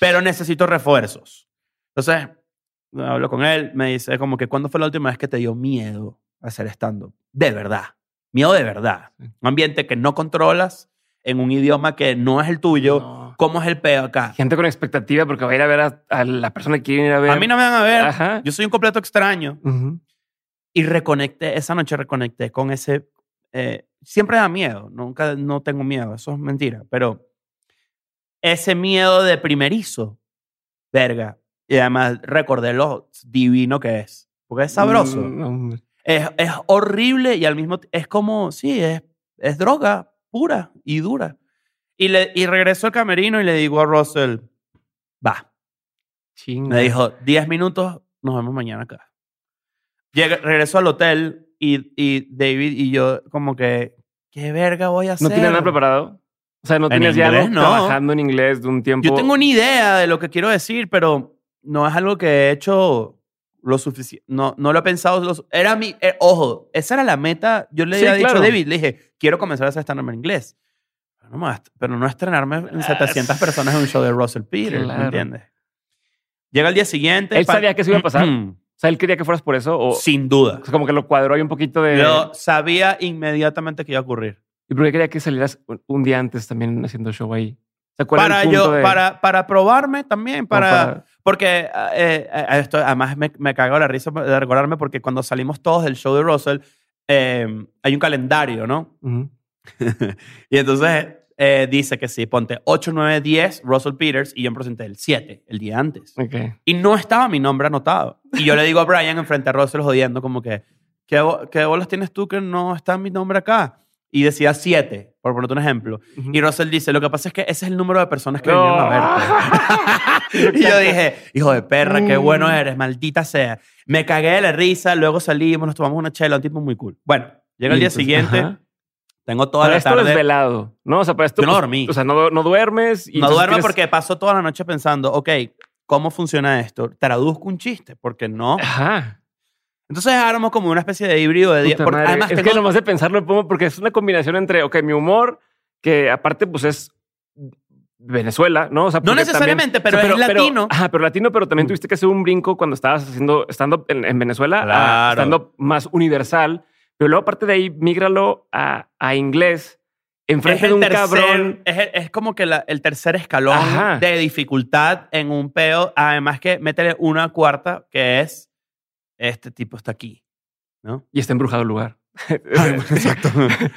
pero necesito refuerzos. Entonces, hablo con él, me dice como que, ¿cuándo fue la última vez que te dio miedo hacer stand-up? De verdad. Miedo de verdad. Un ambiente que no controlas, en un idioma que no es el tuyo. No. ¿Cómo es el peo acá? Gente con expectativa porque va a ir a ver a, a la persona que quiere ir a ver. A mí no me van a ver. Ajá. Yo soy un completo extraño. Ujú. Y reconecté, esa noche reconecté con ese... eh, siempre da miedo, nunca no tengo miedo, eso es mentira, pero ese miedo de primerizo, verga, y además recordé lo divino que es, porque es sabroso, Mm, es, es horrible y al mismo tiempo, es como, sí, es, es droga pura y dura. Y, le, y regreso al camerino y le digo a Russell, va, Chinga. me dijo, 10 minutos, nos vemos mañana acá. Llega, regreso al hotel y, y David y yo como que, ¿qué verga voy a hacer? ¿No tienes nada preparado? O sea, no En tienes ya algo no. trabajando en inglés de un tiempo. Yo tengo una idea de lo que quiero decir, pero no es algo que he hecho lo suficiente. No, no lo he pensado. lo- era mi. eh, ojo, esa era la meta. Yo le Sí, había dicho a David, le dije, quiero comenzar a hacer stand en inglés. Pero no, pero no estrenarme en 700 personas en un show de Russell Peters, Ah, Claro. ¿me entiendes? Llega el día siguiente. ¿Él sabía que eso iba a pasar? O sea, él quería que fueras por eso. O, Sin duda. o sea, como que lo cuadró ahí un poquito de. Yo sabía inmediatamente que iba a ocurrir. ¿Y por qué quería que salieras un- un día antes también haciendo show ahí? O sea, ¿cuál era Para yo, de- para, para probarme también, como para, porque eh, eh, esto además me, me cago la risa de recordarme porque cuando salimos todos del show de Russell eh, hay un calendario, ¿no? Ujú. y entonces eh, dice que sí, ponte 8, 9, 10 Russell Peters y yo me presenté el 7, el día antes. Ok. Y no estaba mi nombre anotado. Y yo le digo a Brian enfrente a Russell jodiendo como que, ¿qué, qué bolas tienes tú que no está mi nombre acá? Y decía 7, por ponerte un ejemplo. Y Russell dice, lo que pasa es que ese es el número de personas que No. vinieron a verte. y yo dije, hijo de perra, qué bueno eres, maldita sea. Me cagué de la risa, luego salimos, nos tomamos una chela, un tipo muy cool. Bueno, llega el día siguiente, ajá. tengo toda Para la esto tarde... desvelado, ¿no? O sea, para esto. Yo no dormí. O sea, no, no duermes. y no duermo tienes- porque paso toda la noche pensando, ok, ¿cómo funciona esto? Traduzco un chiste, porque no. Ajá. Entonces armo como una especie de híbrido de día. Porque además es tengo- que nomás de pensarlo porque es una combinación entre, ok, mi humor, que aparte pues es Venezuela, ¿no? O sea, No necesariamente, también- pero es latino. ajá, pero latino, pero también tuviste que hacer un brinco cuando estabas haciendo estando en, en Venezuela, Claro. estando más universal. Pero luego, aparte de ahí, mígralo a, a inglés, enfrente de un tercer- cabrón. es, como que la- el tercer escalón Ajá. de dificultad en un peo. Además que métele una cuarta que es este tipo está aquí. ¿No? Y está embrujado el lugar. Exacto.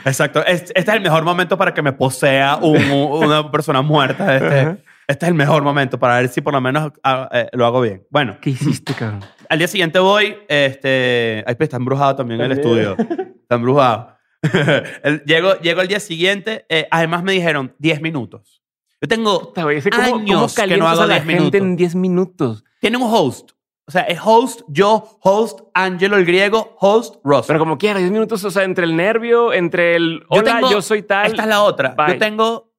Exacto. Es- Este es el mejor momento para que me posea un- una persona muerta. Este, este es el mejor momento para ver si por lo menos ah, eh, lo hago bien. Bueno, ¿Qué hiciste, cabrón? al día siguiente voy. Este, ay, pues, está embrujado también el También. estudio. Está embrujado. El- llego, llego al día siguiente. eh, además me dijeron 10 minutos. Yo tengo... Puta, que ¿Cómo, Años cómo que no hago a la 10 gente minutos. en 10 minutos? Tiene un host. O sea, es host, yo, host, Angelo el griego, host, Ross. Pero como quiera, 10 minutos, o sea, entre el nervio, entre el Yo hola, tengo- yo soy tal. Esta es la otra. Bye. Yo tengo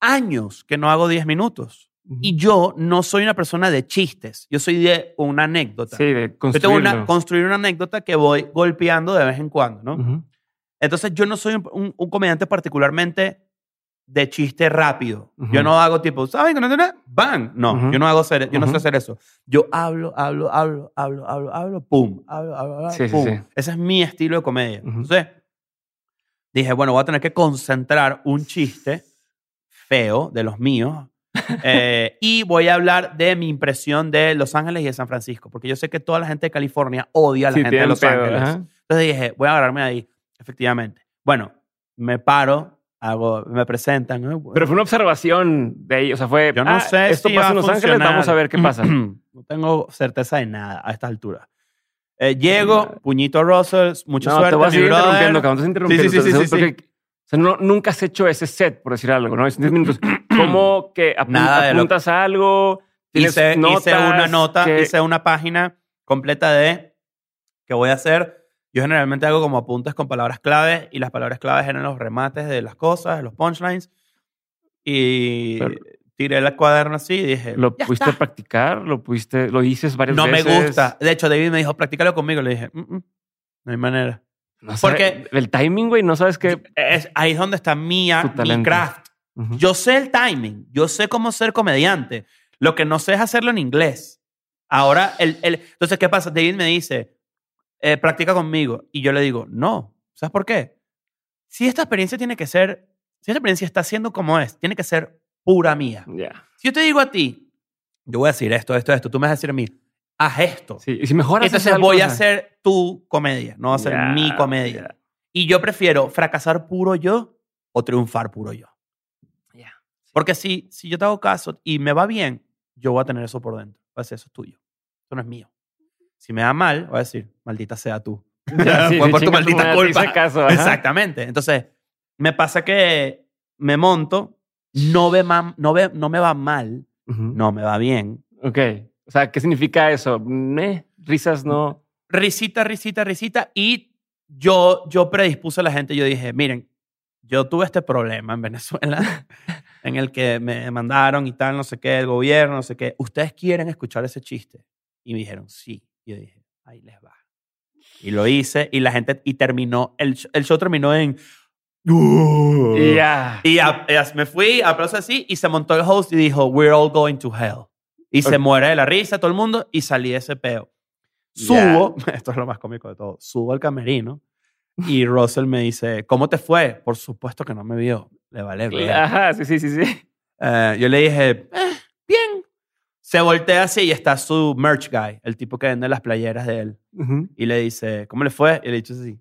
años que no hago 10 minutos. Y yo no soy una persona de chistes. Yo soy de una anécdota. Sí, de yo tengo una, construir una anécdota que voy golpeando de vez en cuando, ¿no? Ujú. Entonces yo no soy un, un- un comediante particularmente de chiste rápido. Ujú. Yo no hago tipo, ¿saben? ¡Bang! No, Ujú. yo no hago hacer, yo no sé hacer eso. Yo hablo, hablo, hablo, hablo, hablo, hablo, pum, hablo, hablo, hablo, Sí, sí, pum. sí. Ese es mi estilo de comedia. Entonces dije, bueno, voy a tener que concentrar un chiste feo de los míos eh, y voy a hablar de mi impresión de Los Ángeles y de San Francisco, porque yo sé que toda la gente de California odia a la Sí, gente de Los pedo, Ángeles. ajá. Entonces dije, voy a agarrarme ahí, efectivamente. Bueno, me paro, hago, me presentan. ¿no? Pero fue una observación de ahí. O sea, fue. Yo no ah, sé Esto si pasa en Los Ángeles, vamos a ver qué pasa. no tengo certeza de nada a esta altura. Eh, llego, puñito a Russell, mucha no, suerte. te voy a seguir interrumpiendo, cabrón. Te interrumpiendo. Sí, sí, sí, sí, sí. O sea, no, nunca has hecho ese set, por decir algo, ¿no? Es 10 minutos. ¿Cómo que apun- Nada lo- apuntas a algo? ¿Tienes Hice, notas? hice una nota, que- hice una página completa de que voy a hacer. Yo generalmente hago como apuntes con palabras claves y las palabras claves eran los remates de las cosas, los punchlines. Y Pero- tiré el cuaderno así y dije, ¿Lo "Ya pudiste está". practicar? ¿Lo pudiste, lo dices varias No me veces? gusta. De hecho, David me dijo, practícalo conmigo. Le dije, "Mm, mm, no hay manera. No Porque- sabe- el timing, güey, no sabes qué. Es, ahí es donde está mi, Tu mi craft. Ujú. Yo sé el timing, yo sé cómo ser comediante. Lo que no sé es hacerlo en inglés. Ahora, el, el- entonces, ¿qué pasa? David me dice, eh, practica conmigo. Y yo le digo, no. ¿Sabes por qué? Si esta experiencia tiene que ser, si esta experiencia está siendo como es, tiene que ser pura mía. Ya. Si yo te digo a ti, yo voy a decir esto, esto, esto, tú me vas a decir a mí, haz esto. Sí, y si mejoras Entonces voy a hacer tu comedia, no va a ser mi comedia. Y yo prefiero fracasar puro yo o triunfar puro yo. Porque si, si yo te hago caso y me va bien, yo voy a tener eso por dentro. Voy a decir, eso es tuyo. Eso no es mío. Si me va mal, voy a decir, maldita sea tú. Ya, sí, Fue por tu maldita culpa. caso. Exactamente. Entonces, me pasa que me monto, no, ve ma- no, ve, no me va mal, Ujú. no me va bien. Ok. O sea, ¿qué significa eso? Risas no. Risita, risita, risita. Y yo, yo predispuse a la gente. Yo dije, miren, yo tuve este problema en Venezuela en el que me mandaron y tal, no sé qué, el gobierno, no sé qué. ¿Ustedes quieren escuchar ese chiste? Y me dijeron, sí. Y yo dije, ahí les va. Y lo hice y la gente, y terminó, el, el show terminó en... Y ya. Y a- as- me fui, aplauso así, y se montó el host y dijo, we're all going to hell. Y se Ok. muere de la risa todo el mundo y salí de ese peo. Subo, esto es lo más cómico de todo, subo al camerino y Russell me dice, ¿cómo te fue? Por supuesto que no me vio, le vale. Ajá, sí, sí, sí, sí. Eh, yo le dije, "Eh, bien. Se voltea así y está su merch guy, el tipo que vende las playeras de él. Ujú. Y le dice, ¿cómo le fue? Y le dicho así.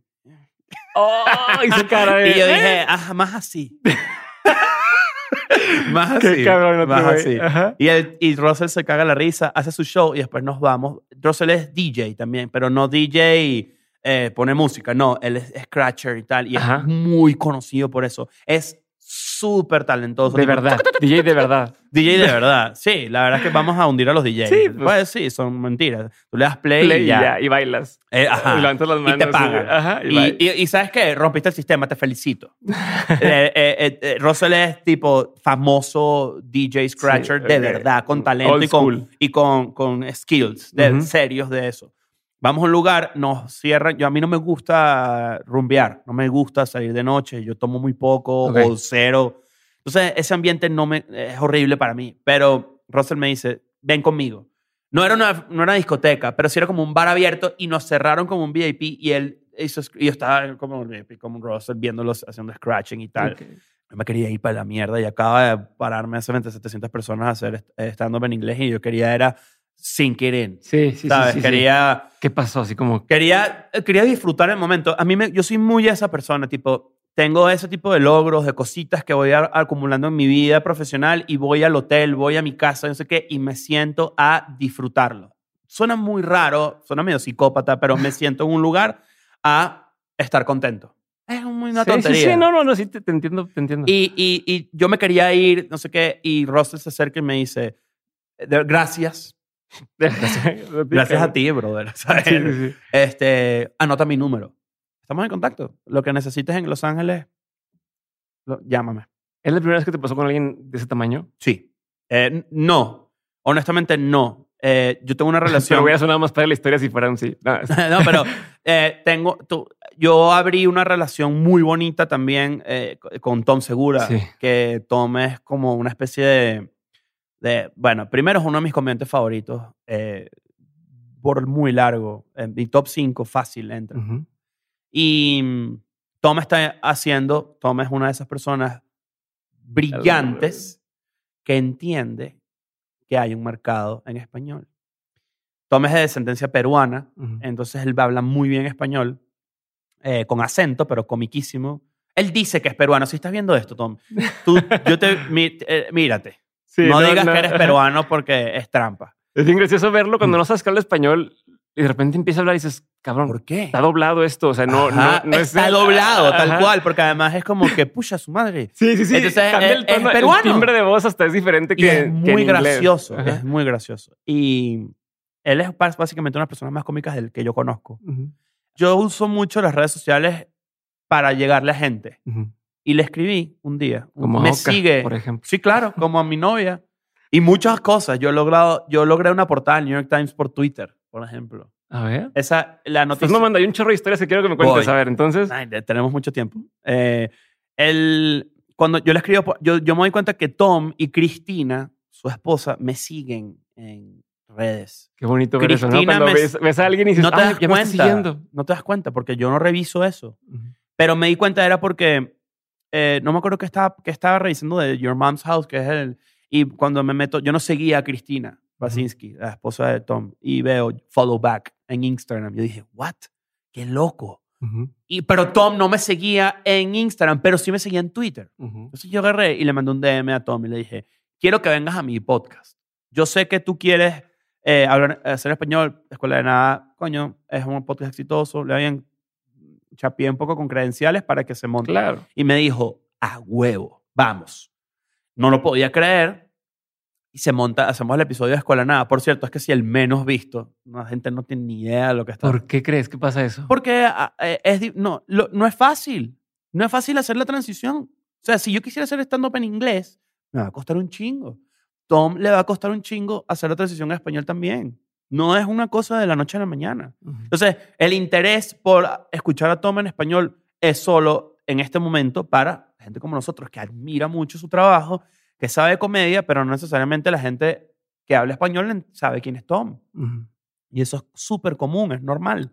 Oh, cara de. Y yo dije, ah, más así. más Qué así. cabrón, más así. Ajá. Y, el, y Russell se caga la risa, hace su show y después nos vamos. Russell es DJ también, pero no DJ eh, pone música, no, él es scratcher y tal. Y Ajá. es muy conocido por eso. Es súper talentoso. De verdad. DJ de verdad. DJ de verdad. Sí, la verdad es que vamos a hundir a los DJs. Sí, pues. pues, sí, son mentiras. Tú le das play, Play y y ya. ya. Y bailas. Eh, ajá. Y levantas las manos. Y te pagan. Ajá. Y, bye. y- y ¿sabes qué? Rompiste el sistema, te felicito. Eh, eh, eh, eh, Russell es tipo famoso DJ Scratcher Sí, de ok. verdad, con talento Old y, con, con, con skills de, Ujú. serios de eso. Vamos a un lugar, nos cierran. Yo a mí no me gusta rumbear, no me gusta salir de noche. Yo tomo muy poco Ok. o cero. Entonces, ese ambiente no me, es horrible para mí. Pero Russell me dice, ven conmigo. No era, una, no era una discoteca, pero sí era como un bar abierto y nos cerraron como un VIP y él hizo, y yo estaba como un VIP, como un Russell viéndolos haciendo scratching y tal. Ok. Yo me quería ir para la mierda y acaba de pararme hace 20, 700 personas a hacer stand-up en inglés y yo quería era sink it in. Sí, sí, ¿Sabes? sí, sí, sí. quería, ¿Qué pasó? Así como. quería, quería disfrutar el momento. A mí, me, yo soy muy esa persona, tipo, tengo ese tipo de logros, de cositas que voy a- acumulando en mi vida profesional y voy al hotel, voy a mi casa, no sé qué, y me siento a disfrutarlo. Suena muy raro, suena medio psicópata, pero me siento en un lugar a estar contento. Es una sí, sí, tontería. sí, no, no, no, sí, te, te entiendo, te entiendo. Y, y, y yo me quería ir, no sé qué, y Russell se acerca y me dice, "De- gracias. Gracias a ti, brother. ¿sabes? Sí, sí, sí. Este, anota mi número. Estamos en contacto. Lo que necesites en Los Ángeles, lo- llámame. ¿Es la primera vez que te pasó con alguien de ese tamaño? Sí. Eh, no. Honestamente, no. Eh, yo tengo una Pero relación. hubiera sonado más para la historia si fuera un sí. No, no, pero eh, tengo. tú- yo abrí una relación muy bonita también eh, co- con Tom Segura. Que Tom es como una especie de. De- bueno, primero es uno de mis comediantes favoritos. eh, por muy largo. En mi top 5 fácil entra. Ujú. Y mm, Tom está haciendo, Tom es una de esas personas brillantes que entiende que hay un mercado en español. Tom es de descendencia peruana, entonces él habla muy bien español, eh, con acento, pero comiquísimo. Él dice que es peruano. Si estás viendo esto, Tom, tú, yo te, mi- eh, mírate. Sí, no, digas no. que eres peruano porque es trampa. Es bien gracioso verlo cuando no sabes que habla español. Y de repente empieza a hablar y dices, cabrón, ¿Por qué? está doblado esto. O sea, no, Ajá, no, no es- está doblado, tal Ajá. cual, porque además es como que pucha su madre. Sí, sí, sí. Entonces, Cambia es- el tono, es peruano. el timbre de voz hasta es diferente Y que es que muy en inglés. gracioso, es muy gracioso. Y él es básicamente una de las personas más cómicas del que yo conozco. Ujú, Yo uso mucho las redes sociales para llegarle a gente. ujú. Y le escribí un día. Como me Oka, sigue. por ejemplo. Sí, claro, como a mi novia. Y muchas cosas. Yo he logrado, yo logré una portada del New York Times por Twitter, por ejemplo. A ver. Esa, la noticia. no manda, hay un chorro de historias que quiero que me cuentes. Voy. A ver, entonces. Ay, tenemos mucho tiempo. Eh, el, cuando yo le escribo, yo, yo me doy cuenta que Tom y Cristina, su esposa, me siguen en redes. Qué bonito ver eso, ¿no? Cuando me- ves, ves a alguien y dices, no te "Ah, das me está cuenta. siguiendo. No te das cuenta porque yo no reviso eso. Ujú. Pero me di cuenta era porque eh, no me acuerdo que estaba, que estaba revisando de Your Mom's House, que es el. Y cuando me meto, yo no seguía a Cristina Basinski, la esposa de Tom, y veo follow back en Instagram. Yo dije, ¿what? Qué loco. Y, pero Tom no me seguía en Instagram, pero sí me seguía en Twitter. Entonces yo agarré y le mandé un DM a Tom y le dije, quiero que vengas a mi podcast. Yo sé que tú quieres eh, hablar, hacer español, Escuela de Nada, coño, es un podcast exitoso, le habían chapié un poco con credenciales para que se monte. Claro. Y me dijo, a huevo, vamos. No lo podía creer. Y se monta, hacemos el episodio de Escuela Nada. Por cierto, es que si el menos visto, la gente no tiene ni idea de lo que está. ¿Por qué crees que pasa eso? Porque ah, eh, es, no, lo- no es fácil. No es fácil hacer la transición. O sea, si yo quisiera hacer stand-up en inglés, me va a costar un chingo. Tom le va a costar un chingo hacer la transición a español también. No es una cosa de la noche a la mañana. Entonces, el interés por escuchar a Tom en español es solo en este momento para gente como nosotros que admira mucho su trabajo, que sabe comedia, pero no necesariamente la gente que habla español sabe quién es Tom. Y eso es súper común, es normal.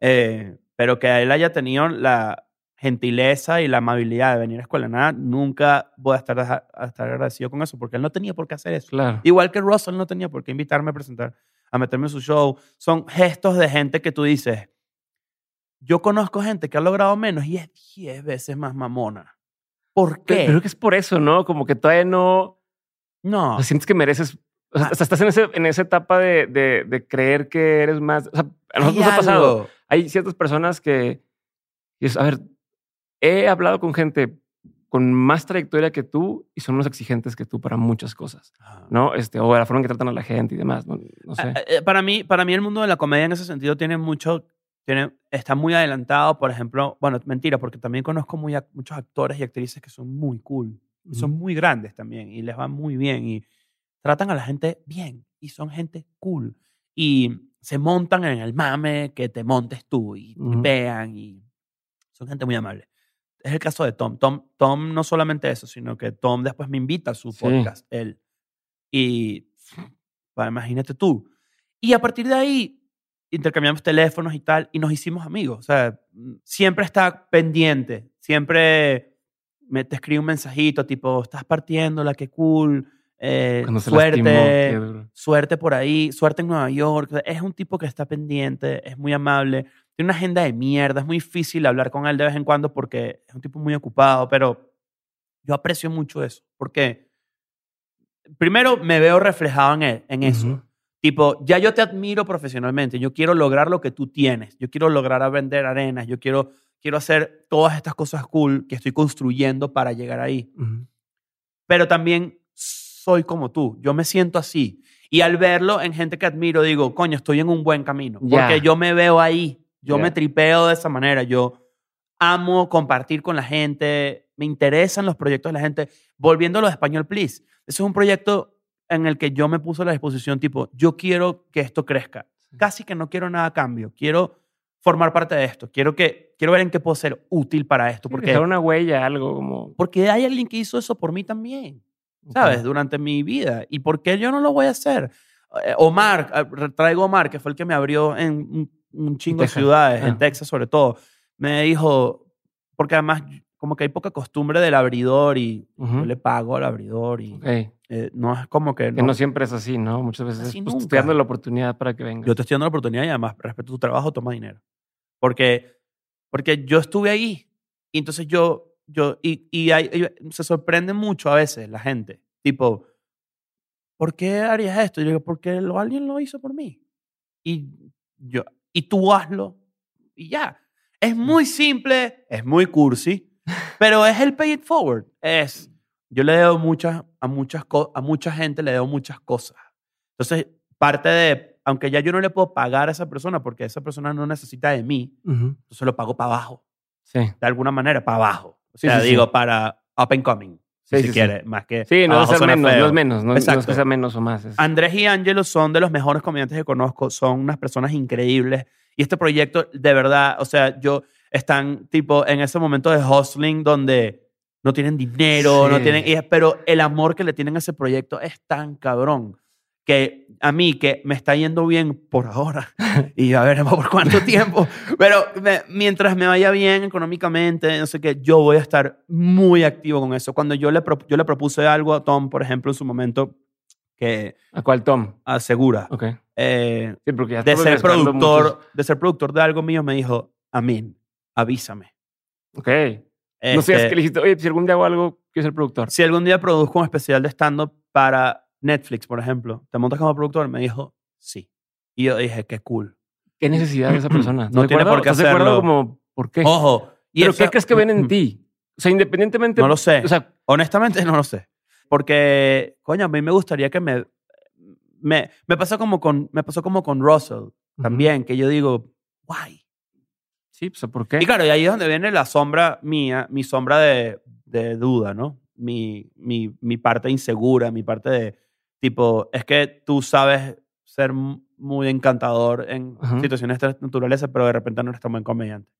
Eh, pero que él haya tenido la gentileza y la amabilidad de venir a Escuela Nada, nunca voy a estar, a estar agradecido con eso, porque él no tenía por qué hacer eso. Claro. Igual que Russell no tenía por qué invitarme a presentar, a meterme en su show. Son gestos de gente que tú dices, yo conozco gente que ha logrado menos y es 10 veces más mamona. ¿Por Pero qué? Creo que es por eso, ¿no? Como que todavía no. no. o sea, sientes que mereces. O sea, Ah. estás en, ese, en esa etapa de, de, de creer que eres más. O sea, a nosotros nos ha pasado. Hay ciertas personas que. y es, a ver, he hablado con gente con más trayectoria que tú y son más exigentes que tú para muchas cosas, Ajá. ¿no? Este, o la forma en que tratan a la gente y demás, no, no sé. Eh, Para mí, para mí el mundo de la comedia en ese sentido tiene mucho, tiene, está muy adelantado, por ejemplo, bueno, mentira, porque también conozco muy, muchos actores y actrices que son muy cool, son muy grandes también, y les va muy bien, y tratan a la gente bien, y son gente cool, y se montan en el mame que te montes tú, y vean, y son gente muy amable. Es el caso de Tom. Tom. Tom no solamente eso, sino que Tom después me invita a su Sí. podcast, él. Y pues, imagínate tú. Y a partir de ahí intercambiamos teléfonos y tal, y nos hicimos amigos. O sea, siempre está pendiente, siempre me, te escribe un mensajito tipo, estás partiéndola, qué cool, eh, suerte, lastimó, suerte por ahí, suerte en Nueva York. O sea, Es un tipo que está pendiente, es muy amable, tiene una agenda de mierda, es muy difícil hablar con él de vez en cuando porque es un tipo muy ocupado, pero yo aprecio mucho eso, porque primero me veo reflejado en él, en eso. Ujú. Tipo, ya yo te admiro profesionalmente, yo quiero lograr lo que tú tienes, yo quiero lograr a vender arenas, yo quiero, quiero hacer todas estas cosas cool que estoy construyendo para llegar ahí Ujú. pero también soy como tú. Yo me siento así. Y al verlo en gente que admiro, digo, coño, estoy en un buen camino. Ya. Porque yo me veo ahí. Yo me tripeo de esa manera. Yo amo compartir con la gente. Me interesan los proyectos de la gente. Volviendo a lo de Español Please. Ese es un proyecto en el que yo me puse a la disposición, tipo, yo quiero que esto crezca. Casi que no quiero nada a cambio. Quiero formar parte de esto. Quiero, que, quiero ver en qué puedo ser útil para esto. Porque Porque, dejar una huella, algo como. porque hay alguien que hizo eso por mí también. ¿sabes? Durante mi vida. ¿Y por qué yo no lo voy a hacer? Eh, Omar, eh, traigo a Omar, que fue el que me abrió en un, chingo de ciudades, Ah. en Texas sobre todo. Me dijo, porque además como que hay poca costumbre del abridor y Ujú. yo le pago al abridor y Ok. eh, no es como que... Que no- no siempre es así, ¿no? Muchas veces pues, te estoy dando la oportunidad para que venga. Yo te estoy dando la oportunidad y además respeto tu trabajo, toma dinero. Porque, porque yo estuve ahí y entonces yo, yo y, y hay- y se sorprende mucho a veces la gente. Tipo, ¿por qué harías esto? Y yo digo, porque lo, alguien lo hizo por mí. Y yo, y tú hazlo y ya. Es muy simple, es muy cursi, pero es el pay it forward. Es, yo le debo muchas, a, muchas a mucha gente, le debo muchas cosas. Entonces, parte de, aunque ya yo no le puedo pagar a esa persona porque esa persona no necesita de mí, Ujú. entonces lo pago para abajo, Sí. de alguna manera, para abajo. O Sí, sea, sí, sí. digo, para up and coming, si sí, sí. quiere, más que Sí, no es ser menos, feo. no es menos, no, no es Exacto. que sea menos o más. es- Andrés y Angelo son de los mejores comediantes que conozco, son unas personas increíbles. Y este proyecto, de verdad, o sea, yo están tipo en ese momento de hustling donde no tienen dinero, Sí. no tienen, y- pero el amor que le tienen a ese proyecto es tan cabrón que a mí que me está yendo bien por ahora y a ver por cuánto tiempo, pero me- mientras me vaya bien económicamente, no sé qué, yo voy a estar muy activo con eso. Cuando yo le, pro- yo le propuse algo a Tom, por ejemplo, en su momento, que ¿A cuál Tom? asegura Ok. eh, Sí, porque ya de ser productor muchos- de ser productor de algo mío me dijo Amin avísame Ok. No sé, Este, es que le dijiste, oye, si algún día hago algo, quiero ser productor. si algún día produzco un especial de stand-up para Netflix por ejemplo ¿te montas como productor? me dijo sí y yo dije qué cool ¿Qué necesidad de esa persona? No ¿Estás de tiene por qué ¿Estás de acuerdo hacerlo. como, ¿por qué? ojo y ¿Pero eso- qué crees que ven en ti? O sea, independientemente... no lo sé O sea, honestamente no lo sé porque coño a mí me gustaría que me me, me pasa como con me pasó como con Russell también que yo digo guay sí, pues, ¿por qué? Y claro, y ahí es donde viene la sombra mía, mi sombra de, de duda, ¿no? Mi, mi, mi parte insegura, mi parte de tipo, es que tú sabes ser muy encantador en Ajá. situaciones de naturaleza, pero de repente no eres tan buen comediante.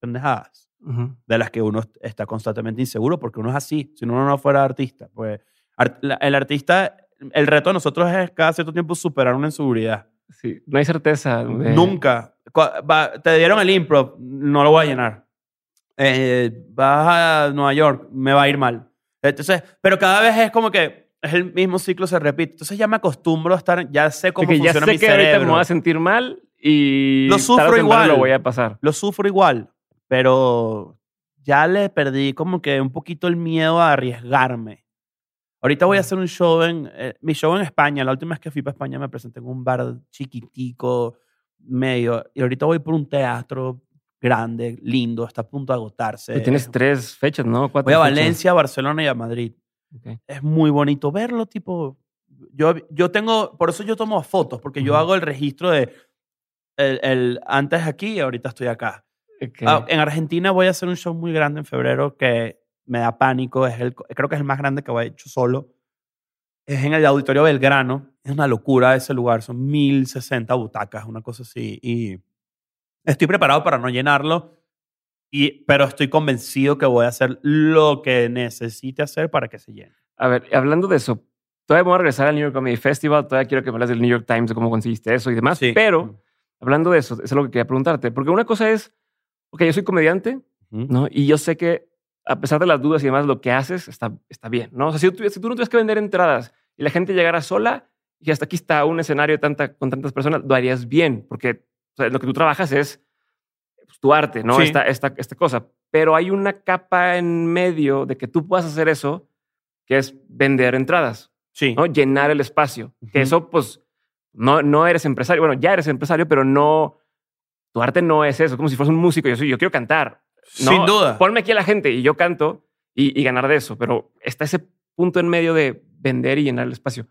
Pendejadas. Ujú. De las que uno está constantemente inseguro porque uno es así. Si uno no fuera artista, pues ar- la- el artista, el reto de nosotros es cada cierto tiempo superar una inseguridad. Sí, no hay certeza. de- Nunca. Te dieron el improv, no lo voy a llenar. Eh, vas a Nueva York, me va a ir mal. Entonces, pero cada vez es como que es el mismo ciclo se repite. Entonces ya me acostumbro a estar, ya sé cómo Porque ya funciona sé mi que ahorita me cerebro. voy a sentir mal y... Lo sufro igual. Lo voy a pasar. Lo sufro igual, pero ya le perdí como que un poquito el miedo a arriesgarme. Ahorita voy a hacer un show en, eh, mi show en España. La última vez que fui para España me presenté en un bar chiquitico, medio, y ahorita voy por un teatro grande, lindo, está a punto de agotarse. Pero tienes tres fechas, ¿no? Cuatro Voy a. Valencia, Barcelona y a Madrid. Es muy bonito verlo, tipo, yo, yo tengo, por eso yo tomo fotos, porque yo hago el registro de el, el antes aquí y ahorita estoy acá. Ah, en Argentina voy a hacer un show muy grande en febrero que me da pánico. Es el, creo que es el más grande que voy a hecho solo. Es en el Auditorio Belgrano. Es una locura ese lugar. Son 1060 butacas, una cosa así. Y estoy preparado para no llenarlo. Y, pero estoy convencido que voy a hacer lo que necesite hacer para que se llene. A ver, hablando de eso, todavía voy a regresar al New York Comedy Festival, todavía quiero que me hables del New York Times, de cómo conseguiste eso y demás, Sí. pero hablando de eso, eso es lo que quería preguntarte, porque una cosa es, ok, yo soy comediante. ¿no? Y yo sé que a pesar de las dudas y demás, lo que haces está, está bien, ¿no? O sea, si tú, si tú no tuvieras que vender entradas y la gente llegara sola y hasta aquí está un escenario tanta, con tantas personas, lo harías bien, porque o sea, lo que tú trabajas es pues, tu arte, ¿no? Sí. Esta, esta, esta cosa. Pero hay una capa en medio de que tú puedas hacer eso, que es vender entradas, Sí. ¿no? Llenar el espacio. Que eso, pues, no, no eres empresario. Bueno, ya eres empresario, pero no... Tu arte no es eso. Como si fueras un músico. Yo soy, yo quiero cantar. ¿no? Sin duda. Ponme aquí a la gente y yo canto y, y ganar de eso. Pero está ese punto en medio de vender y llenar el espacio.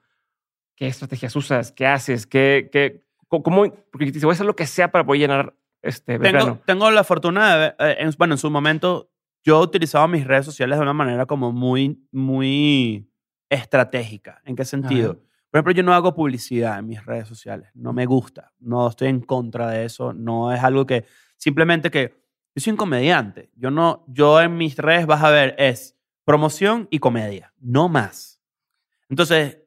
¿Qué estrategias usas? ¿Qué haces? ¿Qué, qué, cómo? Porque te voy a hacer lo que sea para poder llenar este Tengo, tengo la fortuna de, eh, en, bueno, en su momento yo utilizaba mis redes sociales de una manera como muy, muy estratégica. ¿En qué sentido? Ajá. Por ejemplo, yo no hago publicidad en mis redes sociales. No me gusta. No estoy en contra de eso. No es algo que simplemente que yo soy un comediante. Yo no, yo en mis redes vas a ver es promoción y comedia, no más. Entonces,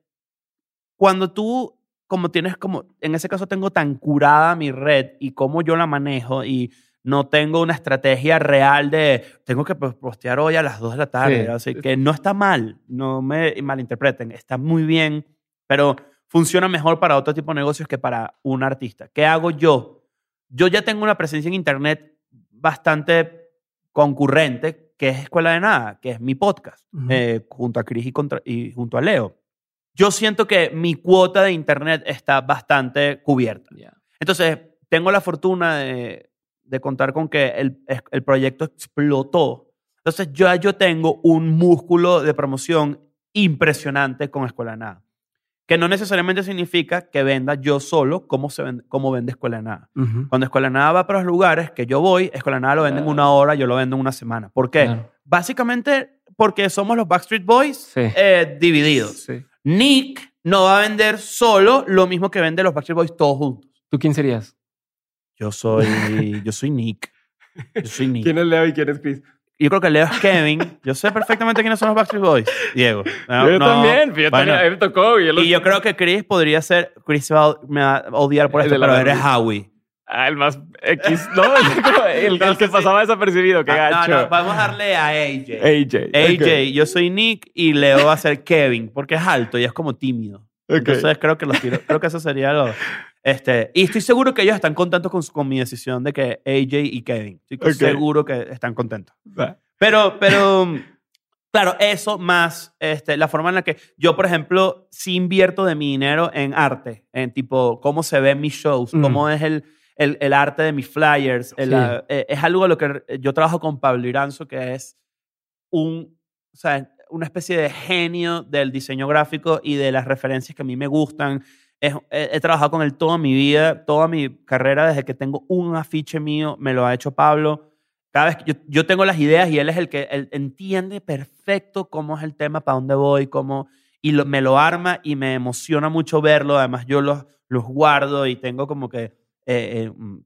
cuando tú, como tienes como, en ese caso tengo tan curada mi red y cómo yo la manejo y no tengo una estrategia real de tengo que postear hoy a las 2 de la tarde. Sí. Así que no está mal, no me malinterpreten, está muy bien, pero funciona mejor para otro tipo de negocios que para un artista. ¿Qué hago yo? Yo ya tengo una presencia en Internet bastante concurrente, que es Escuela de Nada, que es mi podcast, Ujú. eh, junto a Chris y, y junto a Leo. Yo siento que mi cuota de Internet está bastante cubierta. Ya. Entonces, tengo la fortuna de, de contar con que el, el proyecto explotó. Entonces yo, yo tengo un músculo de promoción impresionante con Escuela de Nada. Que no necesariamente significa que venda yo solo como, se vende, como vende Escuela de Nada. Ujú. Cuando Escuela de Nada va para los lugares que yo voy, Escuela de Nada lo vende en Claro. una hora, yo lo vendo en una semana. ¿Por qué? Claro. Básicamente porque somos los Backstreet Boys Sí. eh, divididos. Sí. Nick no va a vender solo lo mismo que vende los Backstreet Boys todos juntos. ¿Tú quién serías? Yo soy, yo soy Nick. Yo soy Nick. es Leo y quién es Chris? Yo creo que Leo es Kevin. Yo sé perfectamente quiénes son los Backstreet Boys. Diego. No, yo no. también. Yo Bueno, también. A mí me tocó. Y, yo lo- Y yo creo que Chris podría ser. Chris va me va a odiar por esto, pero eres. Howie. Ah, el más X. No, el, el que pasaba desapercibido. Qué Ah, gacho. No, no, vamos a darle a AJ. AJ. AJ, yo soy Nick y Leo va a ser Kevin, porque es alto y es como tímido. Entonces creo que los tiro, creo que eso sería lo. Este, y estoy seguro que ellos están contentos con, su- con mi decisión de que AJ y Kevin. Estoy Ok. seguro que están contentos. Pero, pero, claro, eso más este, la forma en la que yo, por ejemplo, sí invierto de mi dinero en arte, en tipo cómo se ven mis shows, Mm. cómo es el, el, el arte de mis flyers. el, Sí. ah, eh, es algo a lo que yo trabajo con Pablo Iranzo, que es un, o sea, una especie de genio del diseño gráfico y de las referencias que a mí me gustan. Es- he, he trabajado con él toda mi vida, toda mi carrera, desde que tengo un afiche mío, me lo ha hecho Pablo. Cada vez que yo, yo tengo las ideas y él es el que él entiende perfecto cómo es el tema, para dónde voy, cómo, y lo- me lo arma y me emociona mucho verlo. Además, yo los, los guardo y tengo como que... eh, eh, mm,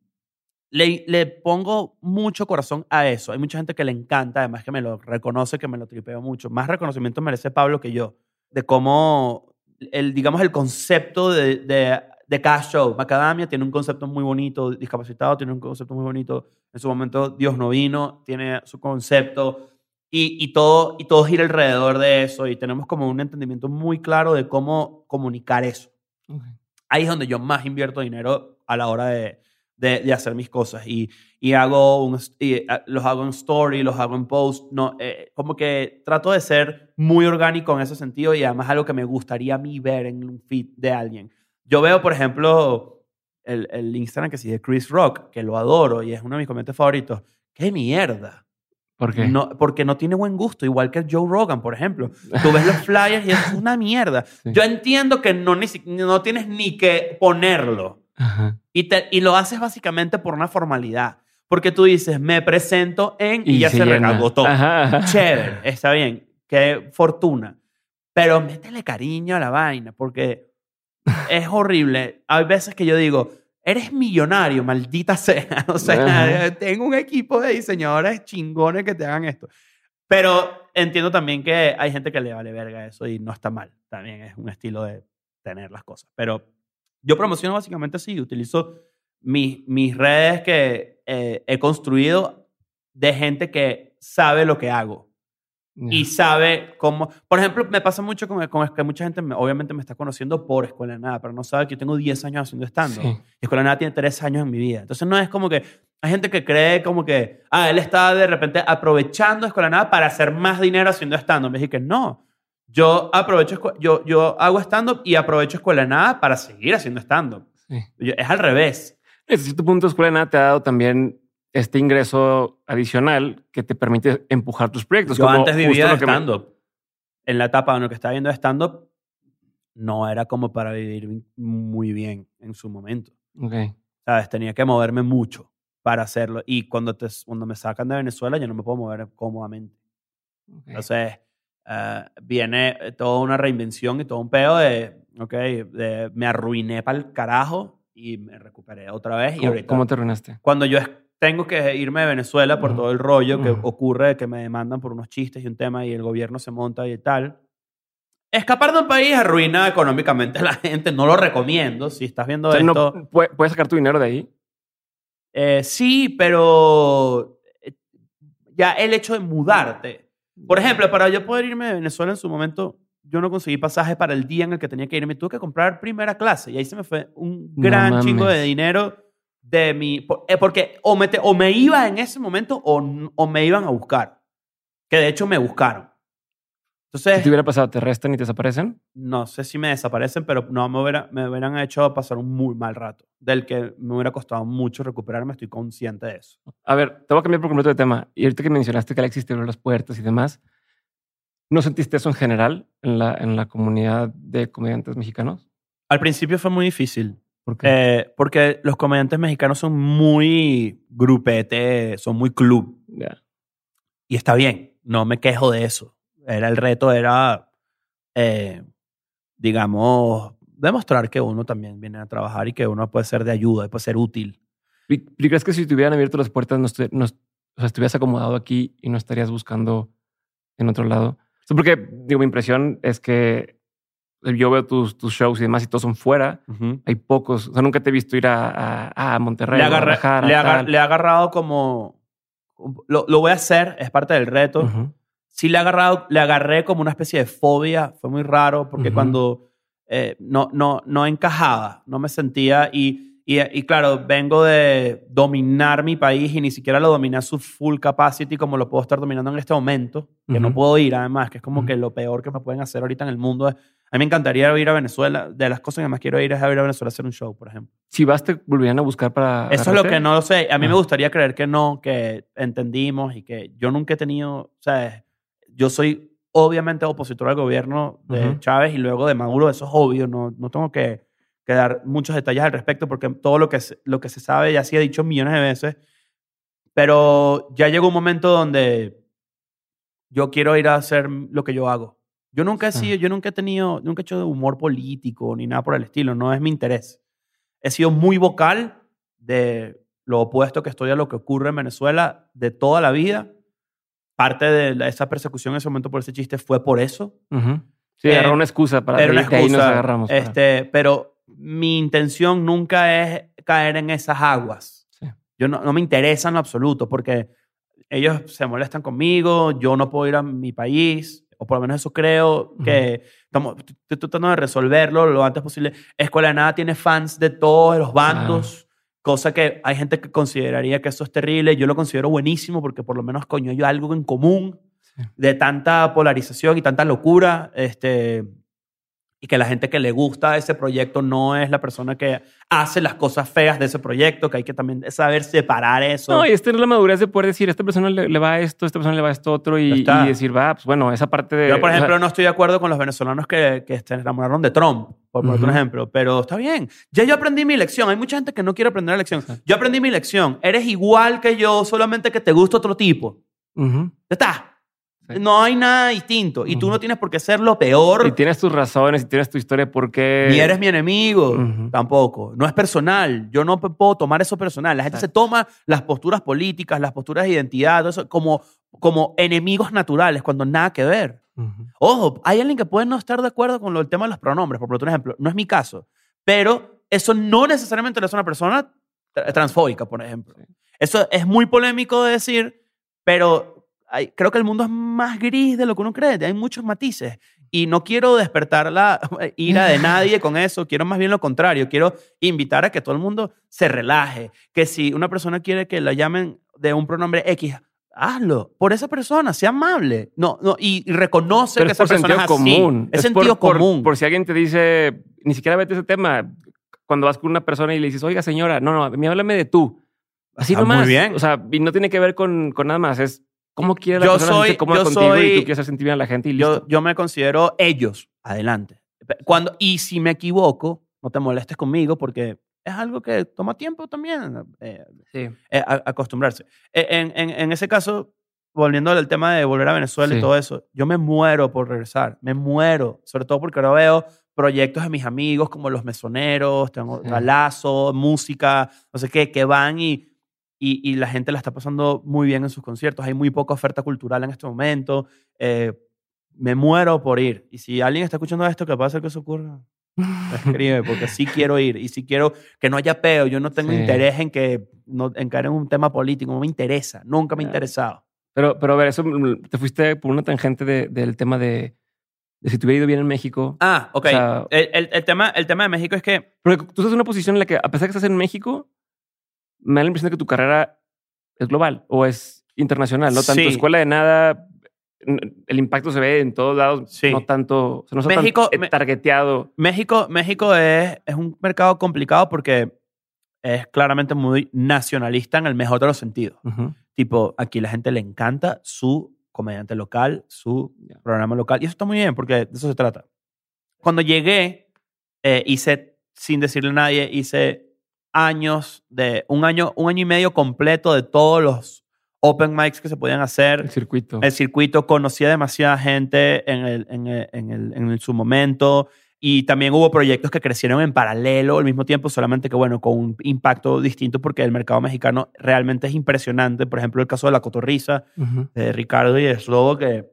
le, le pongo mucho corazón a eso. Hay mucha gente que le encanta, además que me lo reconoce, que me lo tripeo mucho. Más reconocimiento merece Pablo que yo, de cómo, el, digamos, el concepto de, de, de cada show. Macadamia tiene un concepto muy bonito, Discapacitado tiene un concepto muy bonito. En su momento, Dios no vino, tiene su concepto. Y, y, todo, y todo gira alrededor de eso. Y tenemos como un entendimiento muy claro de cómo comunicar eso Ok. ahí es donde yo más invierto dinero a la hora de, de, de hacer mis cosas. Y, y hago un, y, eh, los hago en story, los hago en post. No, eh, como que trato de ser muy orgánico en ese sentido y además algo que me gustaría a mí ver en un feed de alguien. Yo veo, por ejemplo, el, el Instagram que de Chris Rock, que lo adoro y es uno de mis comentarios favoritos. ¡Qué mierda! ¿Por qué? No, porque no tiene buen gusto, igual que Joe Rogan, por ejemplo. Tú ves los flyers y es una mierda. Sí. Yo entiendo que no, ni, no tienes ni que ponerlo Ajá. y, te- y lo haces básicamente por una formalidad. Porque tú dices, me presento en y, ya se, recargó todo. Ajá, ajá. Chévere, está bien. Qué fortuna. Pero métele cariño a la vaina porque es horrible. Hay veces que yo digo, eres millonario, maldita sea. O sea, Ajá. tengo un equipo de diseñadores chingones que te hagan esto. Pero entiendo también que hay gente que le vale verga eso y no está mal. También es un estilo de tener las cosas. Pero yo promociono básicamente así. Utilizo mis, mis redes que eh, he construido de gente que sabe lo que hago Ya. y sabe cómo. Por ejemplo, me pasa mucho con, con que mucha gente, me- obviamente, me está conociendo por Escuela de Nada, pero no sabe que yo tengo 10 años haciendo stand-up. Sí. Escuela de Nada tiene 3 años en mi vida. Entonces, no es como que. Hay gente que cree como que. Ah, él está de repente aprovechando Escuela de Nada para hacer más dinero haciendo stand-up. Me dije que no. Yo aprovecho. Yo, yo hago stand-up y aprovecho Escuela de Nada para seguir haciendo stand-up. Sí. Es al revés. Hasta cierto punto, Escuela de Nada te ha dado también este ingreso adicional que te permite empujar tus proyectos. Yo como antes vivía de que me- stand-up. En la etapa en la que estaba viendo stand-up, no era como para vivir muy bien en su momento. Ok. ¿Sabes? Tenía que moverme mucho para hacerlo. Y cuando, te, cuando me sacan de Venezuela, yo no me puedo mover cómodamente. ok. Entonces, eh, viene toda una reinvención y todo un peo de, ok, de- me arruiné para el carajo y me recuperé otra vez. Y ¿Cómo, ahorita, cómo te arruinaste? cuando yo tengo que irme de Venezuela por Ujú. todo el rollo que Ujú. ocurre, que me demandan por unos chistes y un tema y el gobierno se monta y tal. Escapar de un país arruina económicamente a la gente. No lo recomiendo. Si estás viendo O sea, esto. no, ¿pue- ¿Puedes sacar tu dinero de ahí? Eh, sí, pero eh, ya el hecho de mudarte. Por ejemplo, para yo poder irme de Venezuela en su momento, yo no conseguí pasaje para el día en el que tenía que irme. Tuve que comprar primera clase y ahí se me fue un No gran chingo de dinero de mi... eh, Porque o me, te- o me iba en ese momento o, o me iban a buscar. Que de hecho me buscaron. Entonces, te hubiera pasado, ¿te restan y te desaparecen? no sé si me desaparecen, pero no me, hubiera- me hubieran hecho pasar un muy mal rato, del que me hubiera costado mucho recuperarme, estoy consciente de eso. A ver, te voy a cambiar por completo de tema. Y ahorita que mencionaste que Alexis te abrió las puertas y demás, ¿no sentiste eso en general en la, en la comunidad de comediantes mexicanos? Al principio fue muy difícil, Porque eh, porque los comediantes mexicanos son muy grupete, son muy club, ya. y está bien, no me quejo de eso. Era el reto, era, eh, digamos, demostrar que uno también viene a trabajar y que uno puede ser de ayuda y puede ser útil. ¿Y, y crees que si te hubieran abierto las puertas, no, estu- no est- o sea, estuvieras acomodado aquí y no estarías buscando en otro lado? O sea, porque, digo, mi impresión es que yo veo tus, tus shows y demás y todos son fuera. Hay pocos. O sea, nunca te he visto ir a, a, a Monterrey, le, agarré- Guadalajara, le, aga- tal. le he agarrado como... Lo, lo voy a hacer, es parte del reto. Ujú. Sí le, agarrado, le agarré como una especie de fobia. Fue muy raro porque Ujú. cuando eh, no, no, no encajaba, no me sentía... Y, y, y claro, vengo de dominar mi país y ni siquiera lo dominé a su full capacity como lo puedo estar dominando en este momento, que no Ujú. puedo ir además, que es como Ujú. que lo peor que me pueden hacer ahorita en el mundo. es- A mí me encantaría ir a Venezuela. De las cosas que más quiero ir es a ir a Venezuela a hacer un show, por ejemplo. Si vas, te volverían a buscar para. Eso es lo agarrarte? que no lo sé. A mí me Ah. gustaría creer que no, que entendimos y que yo nunca he tenido, o sea, yo soy obviamente opositor al gobierno de Ujú. Chávez y luego de Maduro, eso es obvio, no, no tengo que, que dar muchos detalles al respecto porque todo lo que, se, lo que se sabe ya sí he dicho millones de veces, pero ya llegó un momento donde yo quiero ir a hacer lo que yo hago. Yo nunca he Sí. sido, yo nunca he tenido, nunca he hecho humor político ni nada por el estilo, no es mi interés. He sido muy vocal de lo opuesto que estoy a lo que ocurre en Venezuela de toda la vida. Parte de la- esa persecución en ese momento por ese chiste fue por eso. Ujú. Sí, Eh, agarró una excusa para Era una de ahí nos excusa. agarramos. para- este, pero mi intención nunca es caer en esas aguas. Sí. Yo no, no me interesa en lo absoluto porque ellos se molestan conmigo, yo no puedo ir a mi país, o por lo menos eso creo que estamos, estoy tratando de resolverlo lo antes posible. Escuela de Nada tiene fans de todos los bandos, cosa que hay gente que consideraría que eso es terrible. Yo lo considero buenísimo porque por lo menos, coño, hay algo en común Sí. de tanta polarización y tanta locura. Este, y que la gente que le gusta ese proyecto no es la persona que hace las cosas feas de ese proyecto, que hay que también saber separar eso. No, y es tener la madurez de poder decir, a esta persona le, le va a esto, a esta persona le va a esto otro, y, y decir, va, pues bueno, esa parte de. Yo, por o sea, ejemplo, no estoy de acuerdo con los venezolanos que, que se enamoraron de Trump, por poner un Ujú. ejemplo, pero está bien. Ya yo aprendí mi lección. Hay mucha gente que no quiere aprender la lección. Yo aprendí mi lección. Eres igual que yo, solamente que te gusta otro tipo. ujú. Ya está. Sí. No hay nada distinto. Y tú no tienes por qué ser lo peor. Y tienes tus razones y tienes tu historia porque. Ni eres mi enemigo, tampoco. No es personal. Yo no puedo tomar eso personal. La gente se toma las posturas políticas, las posturas de identidad, todo eso, como, como enemigos naturales, cuando nada que ver. Ujú. Ojo, hay alguien que puede no estar de acuerdo con lo, el tema de los pronombres, por otro ejemplo. No es mi caso. Pero eso no necesariamente le hace a una persona tra- transfóbica, por ejemplo. Eso es muy polémico de decir, pero hay- creo que el mundo es más gris de lo que uno cree. Hay muchos matices. Y no quiero despertar la ira de nadie con eso. Quiero más bien lo contrario. Quiero invitar a que todo el mundo se relaje. Que si una persona quiere que la llamen de un pronombre X, hazlo por esa persona, sea amable. No, no, y, y reconoce Pero que es esa por persona sentido es así. común. Es, por- sentido por- común. Por si alguien te dice, ni siquiera vete ese tema. Cuando vas con una persona y le dices, oiga, señora, no, no, a mí háblame de tú. Así muy nomás. bien. O sea, y no tiene que ver con, con nada más. Es cómo quiere la Yo persona soy- cómoda yo contigo y soy- tú quieres sentir bien a la gente y listo. yo, yo me considero ellos. Adelante. Cuando, y si me equivoco, no te molestes conmigo porque es algo que toma tiempo también eh, sí. eh, a- acostumbrarse. Eh, En, en, en ese caso, volviendo al tema de volver a Venezuela Sí. y todo eso, yo me muero por regresar. Me muero. Sobre todo porque ahora veo proyectos de mis amigos como Los Mesoneros, tengo Sí. Galazo, música, no sé qué, que van y, y, y la gente la está pasando muy bien en sus conciertos. Hay muy poca oferta cultural en este momento. Eh, me muero por ir. Y si alguien está escuchando esto, que pasa que eso ocurra, escribe, porque sí quiero ir. Y sí quiero que no haya peo. Yo no tengo Sí. interés en que no, en caer en un tema político. No me interesa. Nunca me ha Claro. interesado. Pero, pero a ver, eso mm, te fuiste por una tangente de- del tema de, de si te hubiera ido bien en México. Ah, ok. O sea- el, el- el tema, el tema de México es que Porque tú estás en una posición en la que, a pesar de que estás en México, me da la impresión de que tu carrera es global o es internacional, ¿no? Tanto Sí. escuela de nada el impacto se ve en todos lados, Sí. no tanto, o sea, no México- tan me- targeteado. México, México es, es un mercado complicado porque es claramente muy nacionalista en el mejor de los sentidos. Ujú. Tipo, aquí la gente le encanta su comediante local, su Ya. programa local. Y eso está muy bien porque de eso se trata. Cuando llegué, eh, hice, sin decirle a nadie, hice años de, un año, un año y medio completo de todos los open mics que se podían hacer. El circuito. El circuito conocía demasiada gente en, el, en, el- en, el- en su momento y también hubo proyectos que crecieron en paralelo al mismo tiempo, solamente que, bueno, con un impacto distinto porque el mercado mexicano realmente es impresionante. Por ejemplo, el caso de La Cotorrisa, Ujú. de Ricardo y de Slobo, que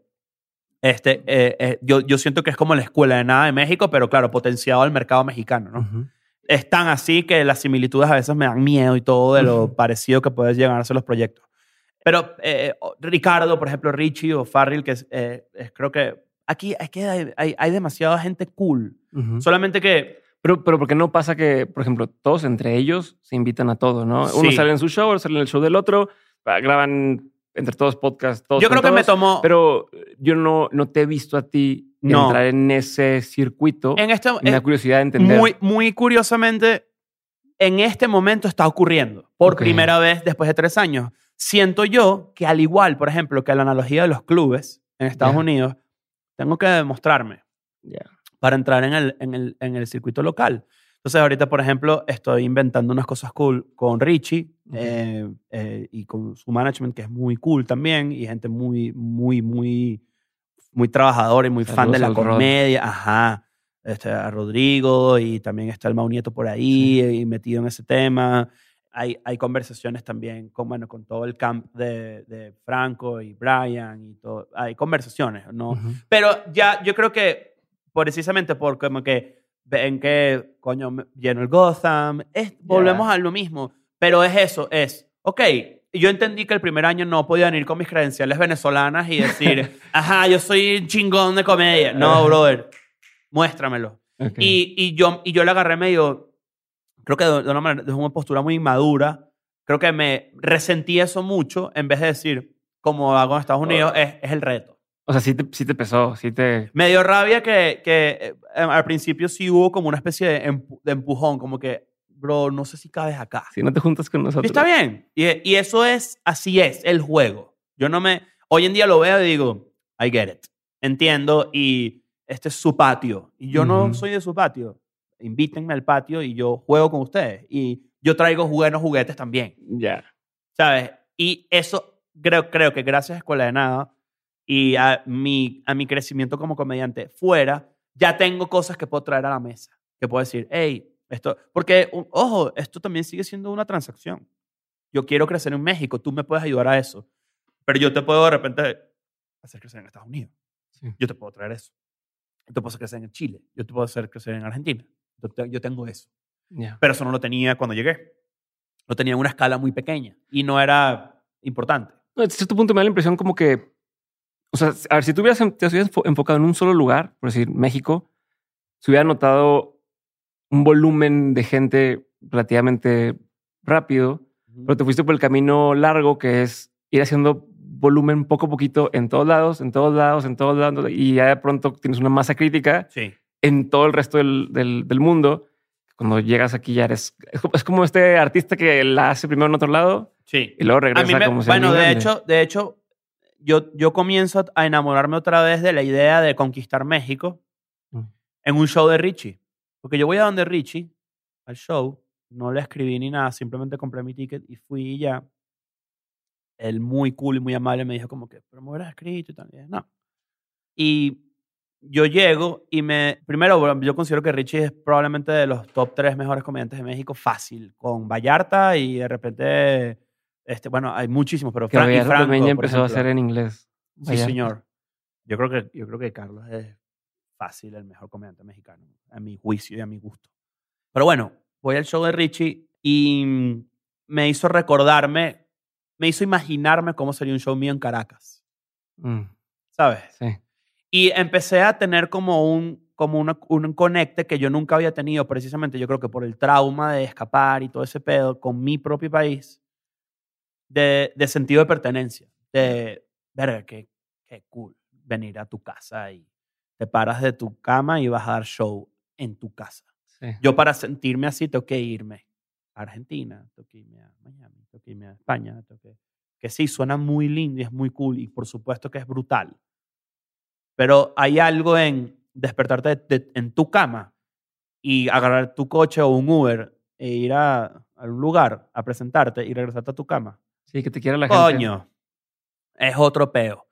este, eh, eh, yo, yo siento que es como la escuela de nada de México, pero claro, potenciado al mercado mexicano, ¿no? Ujú. Es tan así que las similitudes a veces me dan miedo y todo de lo parecido que pueden llegar a ser los proyectos. Pero eh, o- Ricardo, por ejemplo, Richie o Farrell, que es, eh, es- creo que aquí es que hay, hay, hay demasiada gente cool. Solamente que Pero, pero ¿por qué no pasa que, por ejemplo, todos entre ellos se invitan a todo, ¿no? Uno Sí. sale en su show, otro sale en el show del otro, ah, graban entre todos podcasts, todos yo creo que me tomó... Pero yo no, no te he visto a ti No. entrar en ese circuito. en y me da curiosidad de entender. muy, muy curiosamente, en este momento está ocurriendo. Por primera vez después de tres años. Siento yo que al igual, por ejemplo, que la analogía de los clubes en Estados. Unidos, tengo que demostrarme. Para entrar en el, en el, en el circuito local. Entonces, ahorita, por ejemplo, estoy inventando unas cosas cool con Richie eh, eh, y con su management, que es muy cool también, y gente muy, muy, muy, muy trabajadora y muy fan de la Saludos al Rod. comedia. Ajá. Este, a Rodrigo y también está el Mau Nieto por ahí y metido en ese tema. Hay, hay conversaciones también con, bueno, con todo el camp de, de Franco y Brian y todo. Hay conversaciones, ¿no? Ujú. Pero ya, yo creo que precisamente por como que ven que, coño, lleno el Gotham, es, volvemos a lo mismo. Pero es eso, es, ok, yo entendí que el primer año no podía venir con mis credenciales venezolanas y decir, ajá, yo soy un chingón de comedia. No, brother, muéstramelo. Ok. Y, y, yo, y yo le agarré medio, creo que de, de una manera, de una postura muy inmadura, creo que me resentí eso mucho en vez de decir, como hago en Estados Unidos, es, es el reto. O sea, sí te, sí te pesó, sí te... Me dio rabia que, que eh, al principio sí hubo como una especie de, empu- de empujón, como que, bro, no sé si cabes acá. Si no te juntas con Y nosotros. está bien. Y, y eso es, así es, el juego. Yo no me, hoy en día lo veo y digo, I get it. Entiendo y este es su patio. Y yo no Ujú. soy de su patio. Invítenme al patio y yo juego con ustedes. Y yo traigo buenos juguetes también. Ya. ¿sabes? Y eso creo, creo que gracias a Escuela de Nada y a mi, a mi crecimiento como comediante fuera, ya tengo cosas que puedo traer a la mesa. Que puedo decir, hey, esto, porque, ojo, esto también sigue siendo una transacción. Yo quiero crecer en México, tú me puedes ayudar a eso. Pero yo te puedo de repente hacer crecer en Estados Unidos. Sí. Yo te puedo traer eso. Yo te puedo hacer crecer en Chile. Yo te puedo hacer crecer en Argentina. Yo, te- yo tengo eso Ya. pero eso no lo tenía cuando llegué. Lo tenía en una escala muy pequeña y no era importante. No, a cierto punto me da la impresión como que, o sea, a ver, si tú hubieras, te hubieras enfo- enfocado en un solo lugar, por decir México, se hubiera notado un volumen de gente relativamente rápido, pero te fuiste por el camino largo que es ir haciendo volumen poco a poquito en todos lados, en todos lados, en todos lados, y ya de pronto tienes una masa crítica Sí. en todo el resto del, del- del mundo. Cuando llegas aquí ya eres... Es como, es como este artista que la hace primero en otro lado Sí. y luego A regresa mí me- como bueno, de grande. hecho, de hecho yo, yo comienzo a enamorarme otra vez de la idea de conquistar México Mm. en un show de Richie. Porque yo voy a donde Richie, al show, no le escribí ni nada, simplemente compré mi ticket y fui y ya. Él muy cool y muy amable me dijo como que, pero me hubieras escrito y tal. Y dije, no. Y yo llego y me... Primero, yo considero que Richie es probablemente de los top tres mejores comediantes de México, fácil, con Vallarta y de repente... Este, bueno, hay muchísimos, pero Que Fran- y Franco, empezó a hacer en inglés. Sí, señor. Yo creo, que, yo creo que Carlos es fácil el mejor comediante mexicano, a mi juicio y a mi gusto. Pero bueno, voy al show de Richie y me hizo recordarme, me hizo imaginarme cómo sería un show mío en Caracas, Mm, ¿sabes? sí. Y empecé a tener como un, como una- un conecte que yo nunca había tenido, precisamente yo creo que por el trauma de escapar y todo ese pedo con mi propio país, de, de sentido de pertenencia, de, verga, que qué cool venir a tu casa y te paras de tu cama y vas a dar show en tu casa. Sí. Yo para sentirme así tengo que irme a Argentina, tengo que irme a Miami, tengo que irme a España, tengo que... que sí, suena muy lindo y es muy cool y por supuesto que es brutal. Pero hay algo en despertarte de- de- en tu cama y agarrar tu coche o un Uber e ir a, a un lugar a presentarte y regresarte a tu cama. Sí, que te quiera la gente. Coño, es otro peo.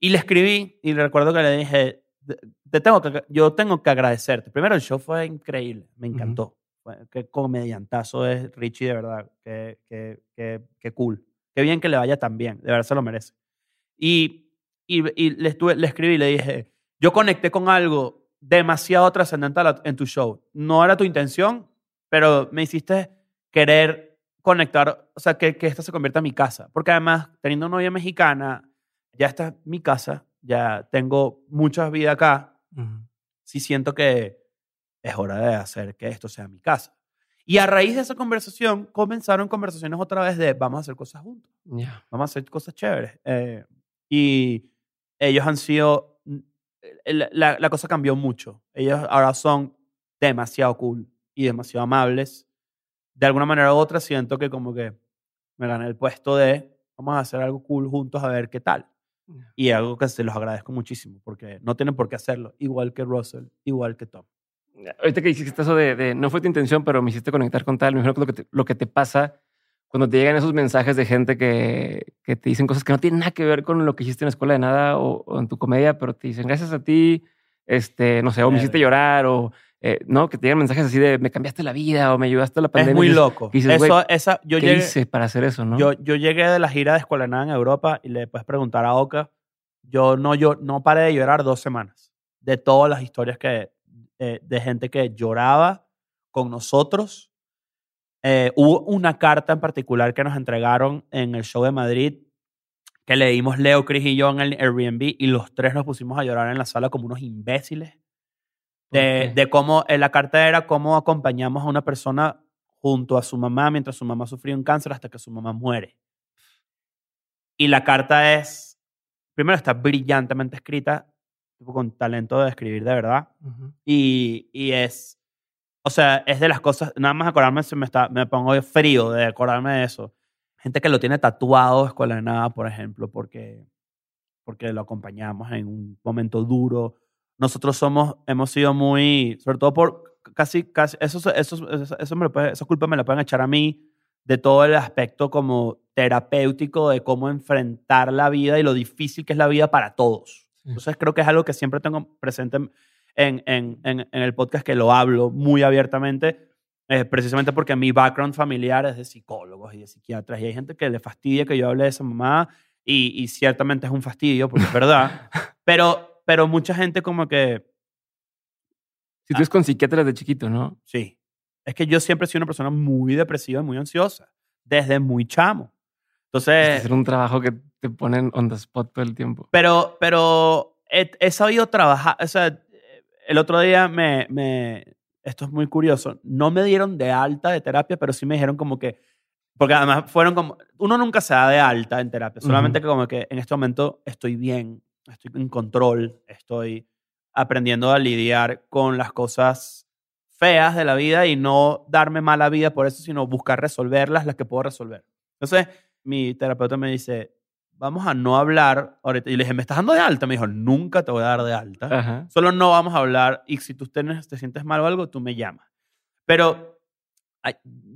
Y le escribí y recuerdo que le dije, "Te- te tengo que, yo tengo que agradecerte. Primero, el show fue increíble, me encantó. Fue- Qué comediantazo es Richie, de verdad. Qué, qué, qué, qué cool. Qué bien que le vaya tan bien, de verdad se lo merece. Y, y, y le, estuve, le escribí y le dije, yo conecté con algo demasiado trascendental en tu show. No era tu intención, pero me hiciste querer conectar, o sea, que, que esta se convierta en mi casa. Porque además, teniendo novia mexicana, ya está en mi casa, ya tengo mucha vida acá, Ujú. sí siento que es hora de hacer que esto sea mi casa. Y a raíz de esa conversación, comenzaron conversaciones otra vez de vamos a hacer cosas juntos, Ya. vamos a hacer cosas chéveres. Eh, y ellos han sido, la, la- la cosa cambió mucho. Ellos ahora son demasiado cool y demasiado amables. De alguna manera u otra siento que como que me gané el puesto de vamos a hacer algo cool juntos a ver qué tal. Y algo que se los agradezco muchísimo porque no tienen por qué hacerlo, igual que Russell, igual que Tom. Ahorita que dijiste eso de, de no fue tu intención, pero me hiciste conectar con tal, me imagino que lo que te, lo que te pasa cuando te llegan esos mensajes de gente que, que te dicen cosas que no tienen nada que ver con lo que hiciste en la escuela de nada o, o en tu comedia, pero te dicen gracias a ti, este, no sé, o me hiciste llorar o eh, no, que te llegan mensajes así de me cambiaste la vida o me ayudaste a la pandemia. Es muy Y dices, loco. dices, Eso, esa, yo, ¿Qué llegué, hice para hacer eso, no? yo, yo llegué de la gira de Escuela de Nada en Europa y le puedes preguntar a Oka. Yo no, yo no paré de llorar dos semanas. De todas las historias que, eh, de gente que lloraba con nosotros. Eh, hubo una carta en particular que nos entregaron en el show de Madrid que leímos Leo, Chris y yo en el Airbnb y los tres nos pusimos a llorar en la sala como unos imbéciles. ¿Por De, de cómo, en la carta era cómo acompañamos a una persona junto a su mamá mientras su mamá sufría un cáncer hasta que su mamá muere. Y la carta es, primero está brillantemente escrita, con talento de escribir de verdad. Y, y es, o sea, es de las cosas, nada más acordarme, se me, está, me pongo frío de acordarme de eso. Gente que lo tiene tatuado, Escuela de Nada, por ejemplo, porque, porque lo acompañamos en un momento duro. Nosotros somos, hemos sido muy, sobre todo por casi, casi, eso, eso, eso, eso me lo puede- esa culpa me la pueden echar a mí de todo el aspecto como terapéutico de cómo enfrentar la vida y lo difícil que es la vida para todos. Sí. Entonces creo que es algo que siempre tengo presente en, en, en, en el podcast, que lo hablo muy abiertamente, eh, precisamente porque mi background familiar es de psicólogos y de psiquiatras y hay gente que le fastidia que yo hable de esa mamá y, y ciertamente es un fastidio, porque es verdad, pero, pero mucha gente como que, Si tú es con psiquiatras de chiquito, ¿no? sí, es que yo siempre he sido una persona muy depresiva y muy ansiosa, desde muy chamo. Entonces... hacer un trabajo que te ponen on the spot todo el tiempo. Pero, pero he, he sabido trabajar. O sea, el otro día me, me. Esto es muy curioso. No me dieron de alta de terapia, pero sí me dijeron como que. Porque además fueron como. Uno nunca se da de alta en terapia. Solamente que, como que en este momento estoy bien, estoy en control, estoy aprendiendo a lidiar con las cosas feas de la vida y no darme mala vida por eso, sino buscar resolverlas, las que puedo resolver. Entonces, mi terapeuta me dice, vamos a no hablar ahorita. Y le dije, ¿me estás dando de alta? Me dijo, nunca te voy a dar de alta. Ajá. Solo no vamos a hablar y si tú te sientes mal o algo, tú me llamas. Pero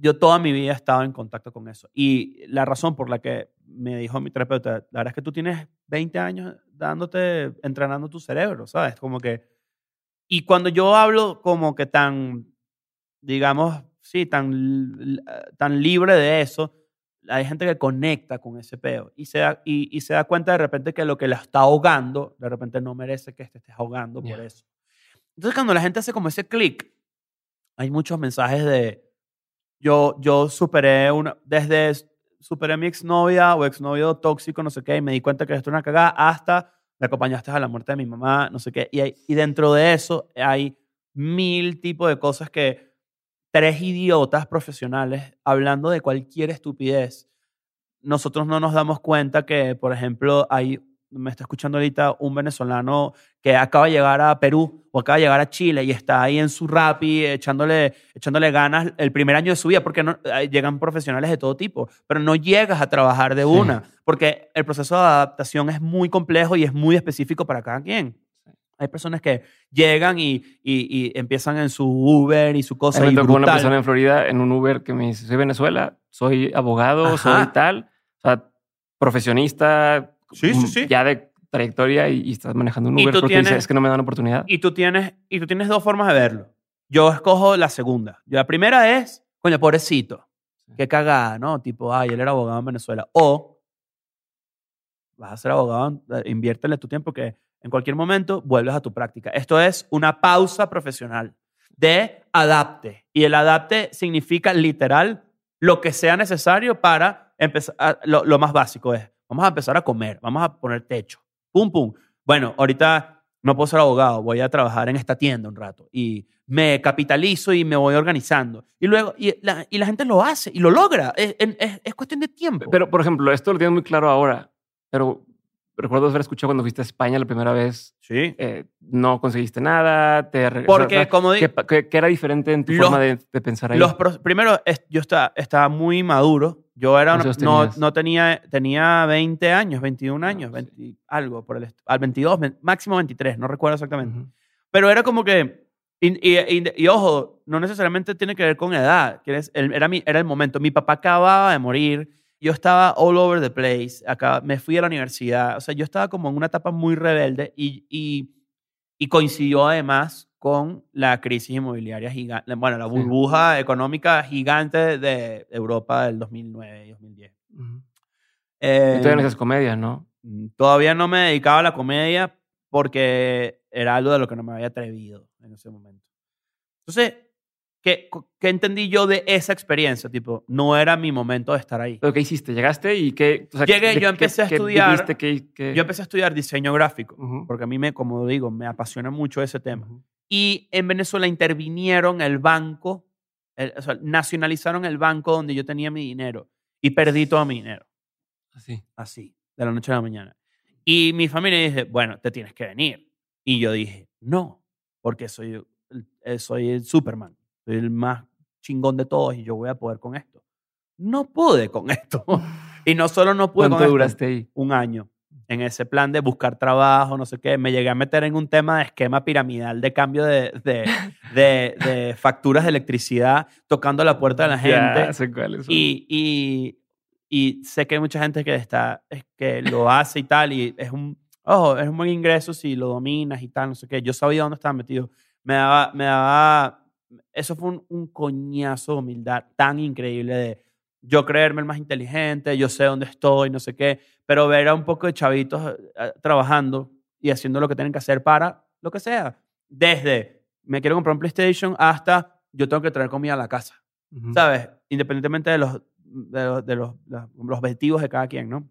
yo toda mi vida he estado en contacto con eso. Y la razón por la que me dijo mi terapeuta, la verdad es que tú tienes 20 años dándote, entrenando tu cerebro, ¿sabes? Como que... Y cuando yo hablo como que tan, digamos, sí, tan, tan libre de eso, hay gente que conecta con ese peo y se, da, y, y se da cuenta de repente que lo que la está ahogando, de repente no merece que te estés ahogando por Ya. eso. Entonces, cuando la gente hace como ese clic, hay muchos mensajes de yo, yo superé una, desde superé a mi exnovia o exnovio tóxico, no sé qué, y me di cuenta que esto es una cagada, hasta me acompañaste a la muerte de mi mamá, no sé qué. Y, hay- y dentro de eso hay mil tipos de cosas que tres idiotas profesionales hablando de cualquier estupidez, nosotros no nos damos cuenta que, por ejemplo, hay me está escuchando ahorita un venezolano que acaba de llegar a Perú o acaba de llegar a Chile y está ahí en su rapi echándole, echándole ganas el primer año de su vida, porque no, llegan profesionales de todo tipo, pero no llegas a trabajar de una, porque el proceso de adaptación es muy complejo y es muy específico para cada quien. Hay personas que llegan y, y, empiezan en su Uber y su cosa. Me tocó una persona en Florida en un Uber que me dice, soy Venezuela, soy abogado, soy tal, o sea, profesionista, sí, sí, sí. ya de trayectoria y, estás manejando un Uber porque dices, es que no me dan oportunidad. Y tú, tienes, y tú tienes dos formas de verlo. Yo escojo la segunda. La primera es, coño, pobrecito, qué cagada, ¿no? Tipo, ay, él era abogado en Venezuela. O vas a ser abogado, inviértele tu tiempo que en cualquier momento vuelves a tu práctica. Esto es una pausa profesional de adapte. Y el adapte significa literal lo que sea necesario para empezar. Lo, más básico es, vamos a empezar a comer, vamos a poner techo. Pum, pum. Bueno, ahorita no puedo ser abogado, voy a trabajar en esta tienda un rato y me capitalizo y me voy organizando. Y luego, y la, y la gente lo hace y lo logra. Es, es, es, cuestión de tiempo. Pero, por ejemplo, esto lo tienes muy claro ahora, pero recuerdo haber escuchado cuando fuiste a España la primera vez. Sí. Eh, no conseguiste nada. Te Porque, como ¿qué, ¿qué, era diferente en tu forma de, pensar ahí? Los primero, yo estaba, estaba muy maduro. Yo era no, no, tenía, tenía 20 años, 21 ah, años, 20, algo por el al 22, máximo 23, no recuerdo exactamente. Pero era como que, y, y, ojo, no necesariamente tiene que ver con edad, era, mi, era el momento. Mi papá acababa de morir yo estaba all over the place. Acá me fui a la universidad. O sea, yo estaba como en una etapa muy rebelde y, y, y coincidió además con la crisis inmobiliaria gigante, bueno, la burbuja económica gigante de Europa del 2009 y 2010. Eh, y todavía no haces comedia, ¿no? Mm, todavía no me dedicaba a la comedia porque era algo de lo que no me había atrevido en ese momento. Entonces, ¿Qué, ¿Qué, entendí yo de esa experiencia? Tipo, no era mi momento de estar ahí. ¿Pero qué hiciste? ¿Llegaste y qué? Llegué, yo empecé a estudiar. Yo empecé a estudiar diseño gráfico, porque a mí, me, como digo, me apasiona mucho ese tema. Y en Venezuela intervinieron el banco, o sea, nacionalizaron el banco donde yo tenía mi dinero y perdí todo mi dinero. Así. Así, de la noche a la mañana. Y mi familia dice, bueno, te tienes que venir. Y yo dije, no, porque soy, eh, soy el Superman soy el más chingón de todos y yo voy a poder con esto. No pude con esto. Y no solo no pude ¿Cuánto duraste ahí? Un año. En ese plan de buscar trabajo, no sé qué. Me llegué a meter en un tema de esquema piramidal de cambio de, de, de, facturas de electricidad tocando la puerta de la gente. Ya, sé cuál y, y, y, sé que hay mucha gente que, está, que lo hace y tal. Y es un, ojo, es un buen ingreso si lo dominas y tal, no sé qué. Yo sabía dónde estaba metido. Me daba, me daba eso fue un, coñazo de humildad tan increíble de yo creerme el más inteligente, yo sé dónde estoy, no sé qué, pero ver a un poco de chavitos eh, trabajando y haciendo lo que tienen que hacer para lo que sea. Desde me quiero comprar un PlayStation hasta yo tengo que traer comida a la casa. ¿Sabes? Independientemente de los, de, los, los, objetivos de cada quien, ¿no?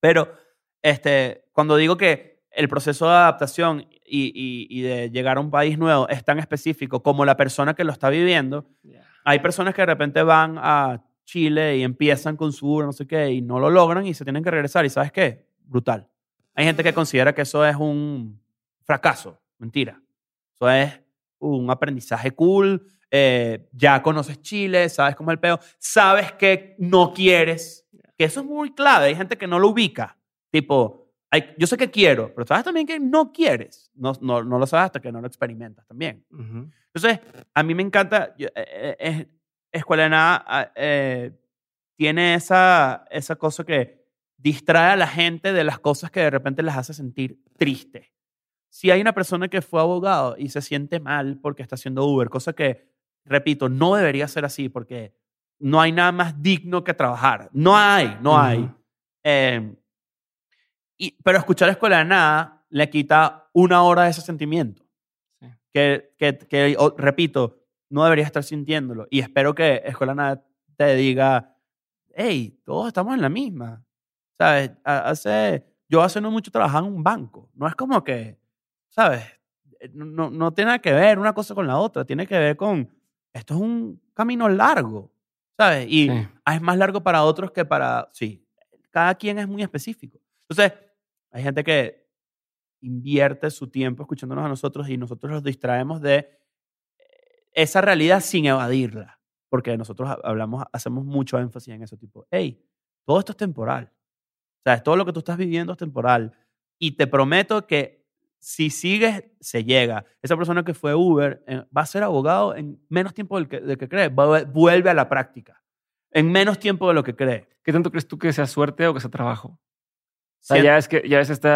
Pero este, cuando digo que el proceso de adaptación y, de llegar a un país nuevo es tan específico como la persona que lo está viviendo, hay personas que de repente van a Chile y empiezan con su no sé qué, y no lo logran y se tienen que regresar. ¿Y sabes qué? Brutal. Hay gente que considera que eso es un fracaso. Mentira. Eso es un aprendizaje cool. Eh, ya conoces Chile, sabes cómo es el peo, sabes que no quieres, que eso es muy clave. Hay gente que no lo ubica. Tipo, yo sé que quiero, pero sabes también que no quieres. No, no, no lo sabes hasta que no lo experimentas también. Entonces, a mí me encanta, eh, eh, Escuela de Nada ah, eh, tiene esa, esa cosa que distrae a la gente de las cosas que de repente les hace sentir triste. Si hay una persona que fue abogado y se siente mal porque está haciendo Uber, cosa que, repito, no debería ser así porque no hay nada más digno que trabajar. No hay, no hay pero escuchar Escuela de Nada le quita una hora de ese sentimiento. Que, que, repito, no deberías estar sintiéndolo. Y espero que Escuela Nada te diga, hey, todos estamos en la misma. ¿Sabes? Hace, yo hace no mucho trabajaba en un banco. No es como que, ¿sabes? No, no tiene nada que ver una cosa con la otra. Tiene que ver con, esto es un camino largo. ¿Sabes? Y es más largo para otros que para, sí, cada quien es muy específico. Entonces, Hay gente que invierte su tiempo escuchándonos a nosotros y nosotros los distraemos de eh, esa realidad sin evadirla. Porque nosotros ha- hablamos, hacemos mucho énfasis en eso, tipo, hey, todo esto es temporal. O sea, todo lo que tú estás viviendo es temporal. Y te prometo que si sigues, se llega. Esa persona que fue Uber eh, va a ser abogado en menos tiempo del que, del que cree. Va- Vuelve a la práctica. En menos tiempo de lo que cree. ¿Qué tanto crees tú que sea suerte o que sea trabajo? O sea, ya es que ya ves este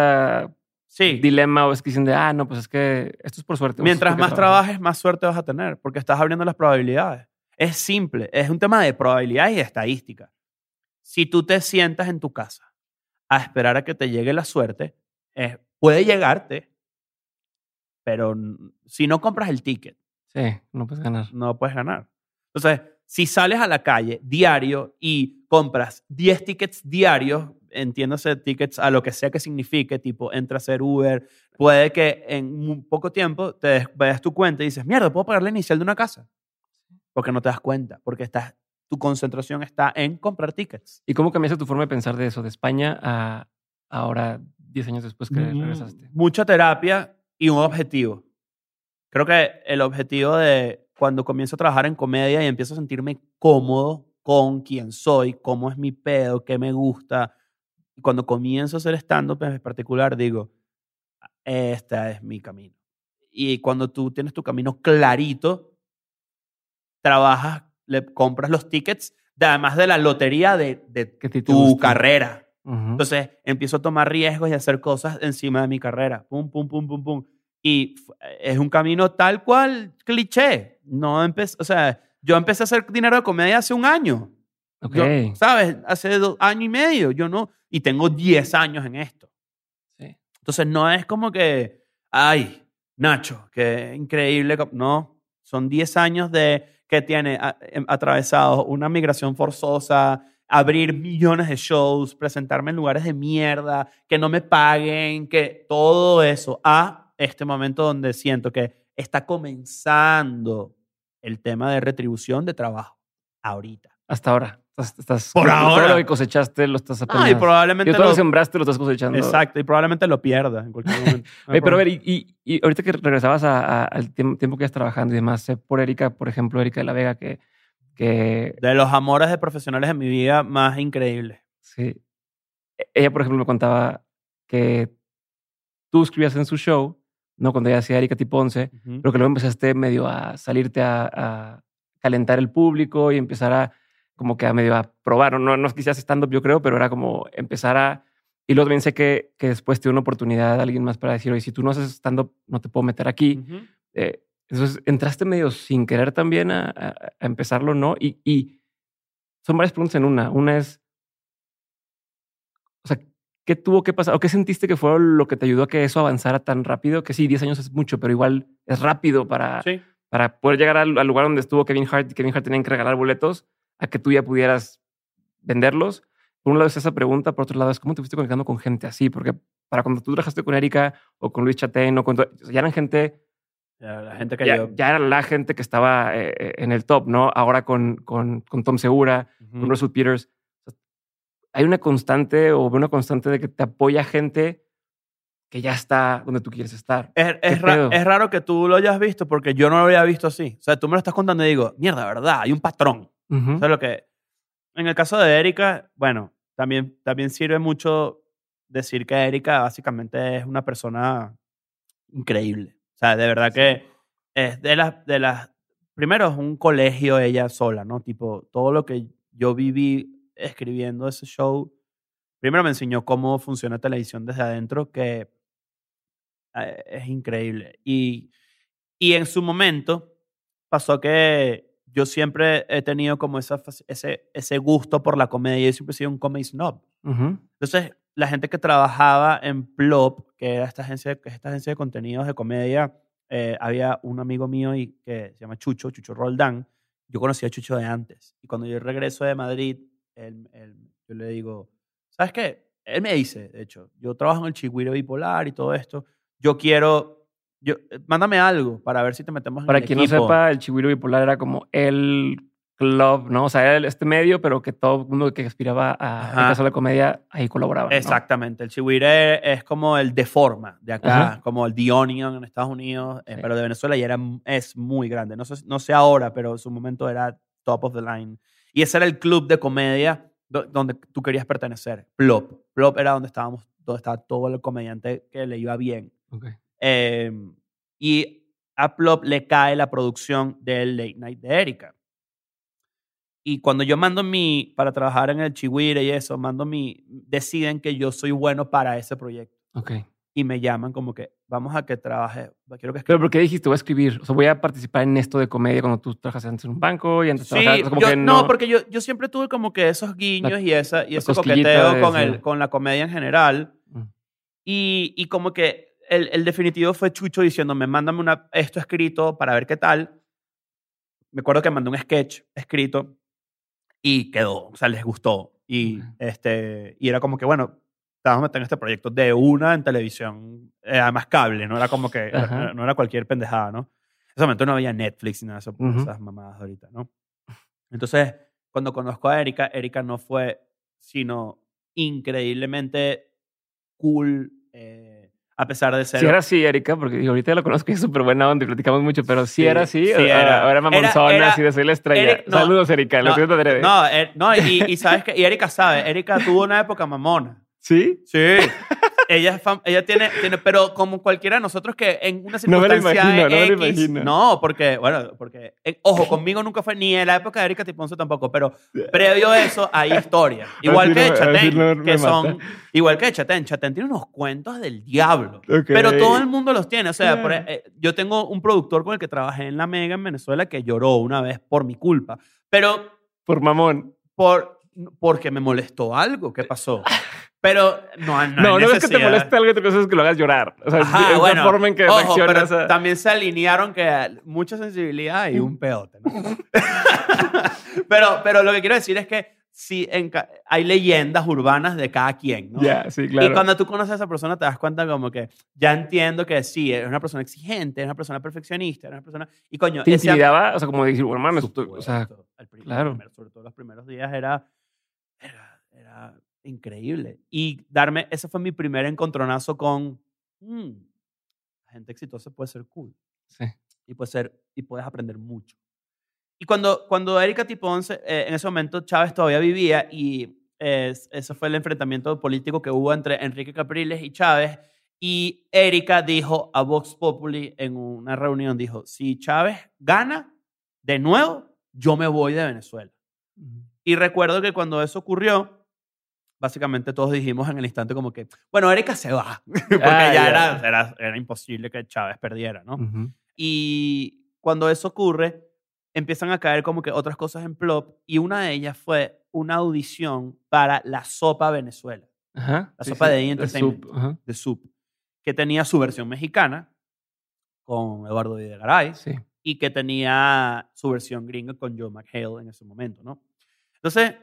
sí. dilema o es que dicen de, ah, no, pues es que esto es por suerte. Mientras más trabajo". trabajes, más suerte vas a tener, porque estás abriendo las probabilidades. Es simple, es un tema de probabilidades y de estadística. Si tú te sientas en tu casa a esperar a que te llegue la suerte, eh, puede llegarte, pero si no compras el ticket, Sí, no puedes ganar. no puedes ganar. Entonces, si sales a la calle diario y compras 10 tickets diarios, entiéndase tickets a lo que sea que signifique, tipo entra a ser Uber, puede que en muy poco tiempo te veas tu cuenta y dices, mierda, puedo pagar la inicial de una casa. Porque no te das cuenta, porque estás, tu concentración está en comprar tickets. ¿Y cómo cambiaste tu forma de pensar de eso, de España a ahora, 10 años después que Mm, regresaste? Mucha terapia y un objetivo. Creo que el objetivo de cuando comienzo a trabajar en comedia y empiezo a sentirme cómodo con quién soy, cómo es mi pedo, qué me gusta. Y cuando comienzo a hacer stand-up en particular, digo, este es mi camino. Y cuando tú tienes tu camino clarito, trabajas, le compras los tickets, de- además de la lotería de, de tu carrera. Ujú. Entonces empiezo a tomar riesgos y a hacer cosas encima de mi carrera. Pum, pum, pum, pum, pum. Y es un camino tal cual cliché. No empecé, o sea, yo empecé a hacer dinero de comedia hace un año. Ok. Yo, ¿Sabes? Hace dos años y medio. Yo no. Y tengo 10 años en esto. Sí. Entonces no es como que, ay, Nacho, qué increíble. co-". No, son 10 años de que tiene a- em, atravesado una migración forzosa, abrir millones de shows, presentarme en lugares de mierda, que no me paguen, que todo eso, a este momento donde siento que está comenzando el tema de retribución de trabajo. Ahorita. Hasta ahora. Estás, estás- Por todo ahora. lo que cosechaste lo estás apenas. Ah, y probablemente Y todo lo que sembraste lo estás cosechando. Exacto, y probablemente lo pierdas en cualquier momento. No Oye, pero a ver, y, y- y ahorita que regresabas a- a- al tiempo, que estás trabajando y demás, sé por Erika, por ejemplo, Erika de la Vega, que, que De los amores de profesionales en mi vida más increíbles. sí. E- Ella, por ejemplo, me contaba que tú escribías en su show, ¿no? Cuando ella hacía Erika tipo 11, Ujú. pero que luego empezaste medio a salirte a, a calentar el público y empezar a como que a medio a probar. No, no es que hicieras stand-up, yo creo, pero era como empezar a... Y luego también sé que, que después dio una oportunidad a alguien más para decir, oye, si tú no haces stand-up, no te puedo meter aquí. Eh, entonces, entraste medio sin querer también a, a- a empezarlo, ¿no? Y, y son varias preguntas en una. Una es, o sea, ¿qué tuvo que pasar? ¿O qué sentiste que fue lo que te ayudó a que eso avanzara tan rápido? Que sí, 10 años es mucho, pero igual es rápido para, Sí. para poder llegar al, al lugar donde estuvo Kevin Hart y Kevin Hart tenían que regalar boletos a que tú ya pudieras venderlos. Por un lado es esa pregunta, por otro lado es cómo te fuiste conectando con gente así, porque para cuando tú trabajaste con Erika o con Luis Chatein o con... to- ya eran gente Ya, La gente que ya, era la gente que estaba eh, eh, en el top, ¿no? Ahora con, con, con Tom Segura, Ujú. con Russell Peters. Hay una constante o una constante de que te apoya gente que ya está donde tú quieres estar. Es, es, ra- es raro que tú lo hayas visto porque yo no lo había visto así. O sea, tú me lo estás contando y digo, mierda, ¿verdad? Hay un patrón. Eso es lo que. En el caso de Erika, bueno, también, también sirve mucho decir que Erika básicamente es una persona increíble. O sea, de verdad que es de las, de las. Primero es un colegio ella sola, ¿no? Tipo, todo lo que yo viví escribiendo ese show. Primero me enseñó cómo funciona televisión desde adentro, que eh, es increíble. Y, y en su momento pasó que yo siempre he tenido como esa, ese, ese gusto por la comedia. Yo siempre he sido un comedy snob. Ujú. Entonces, la gente que trabajaba en Plop, que era esta agencia, que es esta agencia de contenidos de comedia, eh, había un amigo mío y, que se llama Chucho, Chucho Roldán. Yo conocía a Chucho de antes. Y cuando yo regreso de Madrid, él- él- yo le digo, ¿sabes qué? Él me dice, de hecho, yo trabajo en el Chigüiro Bipolar y todo esto. Yo quiero, yo, eh, mándame algo para ver si te metemos en Para el quien no equipo". sepa, el Chihuiro Bipolar era como el club, ¿no? O sea, era este medio, pero que todo el mundo que aspiraba a caso de comedia ahí colaboraba. ¿no? Exactamente. El chihuire es como el de forma de acá, Ajá. como el The Onion en Estados Unidos, eh, Sí. pero de Venezuela ya era, es muy grande. No sé, no sé ahora, pero en su momento era top of the line. Y ese era el club de comedia do- donde tú querías pertenecer. Plop. Plop era donde estábamos, donde estaba todo el comediante que le iba bien. Ok. Eh, y a Plop le cae la producción del Late Night de Erika. Y cuando yo mando mi, para trabajar en el Chihuire y eso, mando mi, deciden que yo soy bueno para ese proyecto. Ok. Y me llaman como que, vamos a que trabaje, quiero que Pero. ¿por qué dijiste voy a escribir? O sea, voy a participar en esto de comedia cuando tú trabajas antes en un banco y antes Sí, trabajas como yo- que no, no. porque yo, yo siempre tuve como que esos guiños La- y, esa, y ese coqueteo con, el, con la comedia en general. Mm. Y, y como que el, el definitivo fue Chucho diciéndome, mándame una, esto escrito para ver qué tal. Me acuerdo que mandé un sketch escrito y quedó, o sea, les gustó. Y, este, y era como que, bueno, estábamos metiendo en este proyecto de una en televisión, eh, además cable, no era como que, no era cualquier pendejada, ¿no? En ese momento no había Netflix ni nada de eso, Ujú. esas mamadas ahorita, ¿no? Entonces, cuando conozco a Erika, Erika no fue sino increíblemente cool, eh, a pesar de ser... Si era así, Erika, porque digo, ahorita la conozco y es súper buena onda y platicamos mucho, pero si Sí, era así, sí era. ahora mamonzona, así de soy la estrella. Eric- no, Saludos, Erika, lo no, siento adrede. No, eh, no y, y sabes que y Erika sabe, Erika tuvo una época mamona. ¿Sí? Sí. ella, es fam- ella tiene, tiene, pero como cualquiera de nosotros que en una No me lo circunstancia imagino, no me lo X, imagino. no, porque, bueno, porque, eh, ojo, conmigo nunca fue, ni en la época de Erika Tiponzo tampoco, pero previo a eso hay historia. Igual que no- Chatén, no que son, mata. igual que Chatén, Chatén tiene unos cuentos del diablo. Pero todo el mundo los tiene. O sea, por e- eh, yo tengo un productor con el que trabajé en La Mega en Venezuela que lloró una vez por mi culpa. Pero Por mamón. por, porque me molestó algo. ¿Qué pasó? Pero no, no, No, hay no, es que te necesidad. moleste algo, otra cosa es que lo hagas llorar. O sea, Ajá, es bueno, la forma en que ojo, reaccionas. pero a- también se alinearon que mucha sensibilidad y un peote. ¿no? pero, pero lo que quiero decir es que sí, en ca- hay leyendas urbanas de cada quien. ¿no? Ya, sí, claro. Y cuando tú conoces a esa persona te das cuenta como que ya entiendo que sí, es una persona exigente, es una persona perfeccionista, es una persona... Y coño, ¿Te ese- intimidaba? O sea, como decir, bueno, mames, o sea, claro. primer- sobre todo los primeros días era, era, era increíble. Y darme, ese fue mi primer encontronazo con, "Mm, la gente exitosa puede ser cool sí. y, puede ser, y puedes aprender mucho. Y cuando, cuando Erika Tipón, eh, en ese momento Chávez todavía vivía y eh, ese fue el enfrentamiento político que hubo entre Enrique Capriles y Chávez. Y Erika dijo a Vox Populi en una reunión, dijo, si Chávez gana de nuevo, yo me voy de Venezuela. Y recuerdo que cuando eso ocurrió, básicamente todos dijimos en el instante como que, bueno, Erika se va, porque Ah, ya. Era, era, era imposible que Chávez perdiera, ¿no? Y cuando eso ocurre, empiezan a caer como que otras cosas en plop y una de ellas fue una audición para la Sopa Venezuela, Ajá. La sí, sopa sí, de Entertainment. soup, ajá. de que tenía su versión mexicana con Eduardo Videgaray Sí. y que tenía su versión gringa con Joe McHale en ese momento, ¿no? Entonces,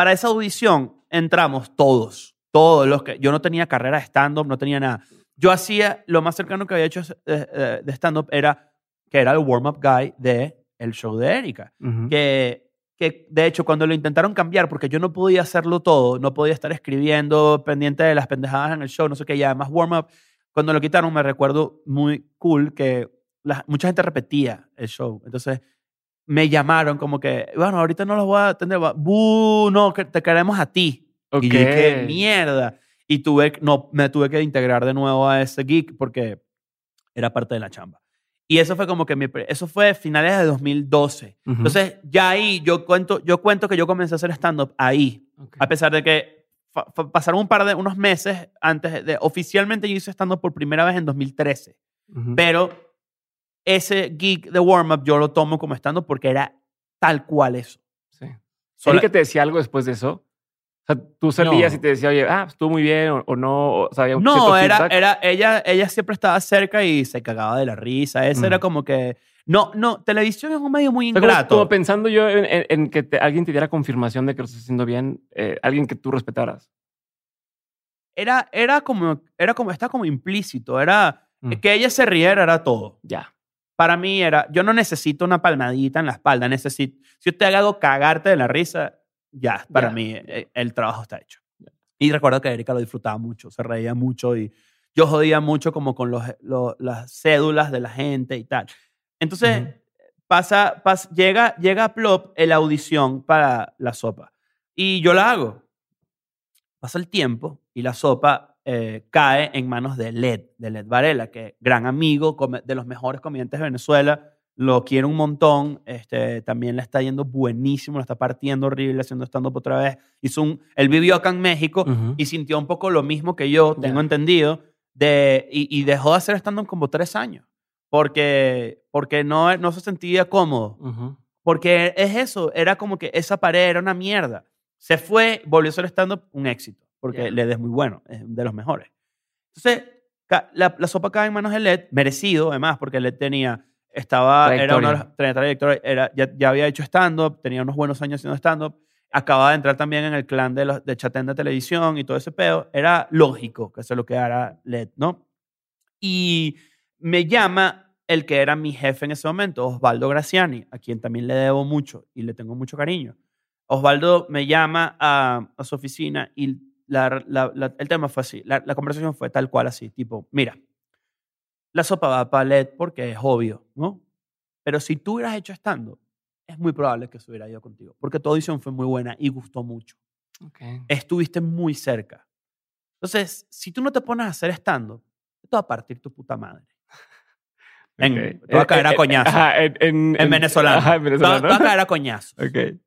para esa audición entramos todos, todos los que... Yo no tenía carrera de stand-up, no tenía nada. Yo hacía, lo más cercano que había hecho eh, eh, de stand-up era que era el warm-up guy de el show de Erika. Que, que, de hecho, cuando lo intentaron cambiar, porque yo no podía hacerlo todo, no podía estar escribiendo pendiente de las pendejadas en el show, no sé qué, y además warm-up, cuando lo quitaron me recuerdo muy cool que la- mucha gente repetía el show. Entonces me llamaron como que, bueno, ahorita no los voy a atender, "Bu, no, que te queremos a ti. Ok. Y yo dije, mierda. Y tuve, no, me tuve que integrar de nuevo a ese geek porque era parte de la chamba. Y eso fue como que mi, eso fue finales de 2012. Ujú. Entonces, ya ahí yo cuento, yo cuento que yo comencé a hacer stand-up ahí. Ok. A pesar de que pasaron un par de, unos meses antes de, oficialmente yo hice stand-up por primera vez en 2013. Ujú. Pero ese geek de warm-up yo lo tomo como stand-up porque era tal cual eso. Sí. Sola- ¿Erika te decía algo después de eso? O sea, tú salías No. y te decía, oye, ah, estuvo muy bien o, o no. O sea, había un No, era, feedback. era, ella, ella siempre estaba cerca y se cagaba de la risa. Ese Mm. era como que... No, no, televisión es un medio muy O sea, como- ingrato. como, pensando yo en, en- en que te- alguien te diera confirmación de que lo estás haciendo bien, eh, alguien que tú respetaras. Era, era como, era como, está como implícito. Era Mm. que ella se riera, era todo. Ya. Para mí era, yo no necesito una palmadita en la espalda, necesito, si yo te hago cagarte de la risa, ya, para Ya. mí eh, el trabajo está hecho. Y recuerdo que Erika lo disfrutaba mucho, se reía mucho y yo jodía mucho como con los, lo- las cédulas de la gente y tal. Entonces, Ujú. pasa, pas- llega, llega a Plop la audición para la sopa. Y yo la hago. Pasa el tiempo y la sopa eh, cae en manos de Led, de Led Varela, que gran amigo, de los mejores comediantes de Venezuela. Lo quiero un montón. Este, también le está yendo buenísimo, lo está partiendo horrible, haciendo stand-up otra vez. Hizo un, él vivió acá en México y sintió un poco lo mismo que yo, tengo entendido, de, y, y dejó de hacer stand-up como tres años. Porque, porque no, no se sentía cómodo. Porque es eso, era como que esa pared era una mierda. Se fue, volvió a ser stand-up un éxito, porque Ya. LED es muy bueno, es de los mejores. Entonces, la, la sopa cae en manos de LED, merecido además, porque LED tenía, estaba, era una Trayectoria. tra- trayectoria, era, ya, ya había hecho stand-up, tenía unos buenos años haciendo stand-up, acababa de entrar también en el clan de, los, de Chatén de televisión y todo ese pedo. Era lógico que se lo quedara LED, ¿no? Y me llama el que era mi jefe en ese momento, Osvaldo Graciani, a quien también le debo mucho y le tengo mucho cariño. Osvaldo me llama a, a su oficina y la- la- la- el tema fue así, la, conversación fue tal cual así, tipo, mira, la sopa va para LED porque es obvio, ¿no? Pero si tú hubieras hecho estando, es muy probable que se hubiera ido contigo, porque tu audición fue muy buena y gustó mucho. Ok. Estuviste muy cerca. Entonces, si tú no te pones a hacer estando, te va a partir tu puta madre. En, Ok. te va a caer a Eh, eh, coñazo. ajá, en, en, En venezolano. Ajá, en Te va- te va a caer a coñazo. Ok.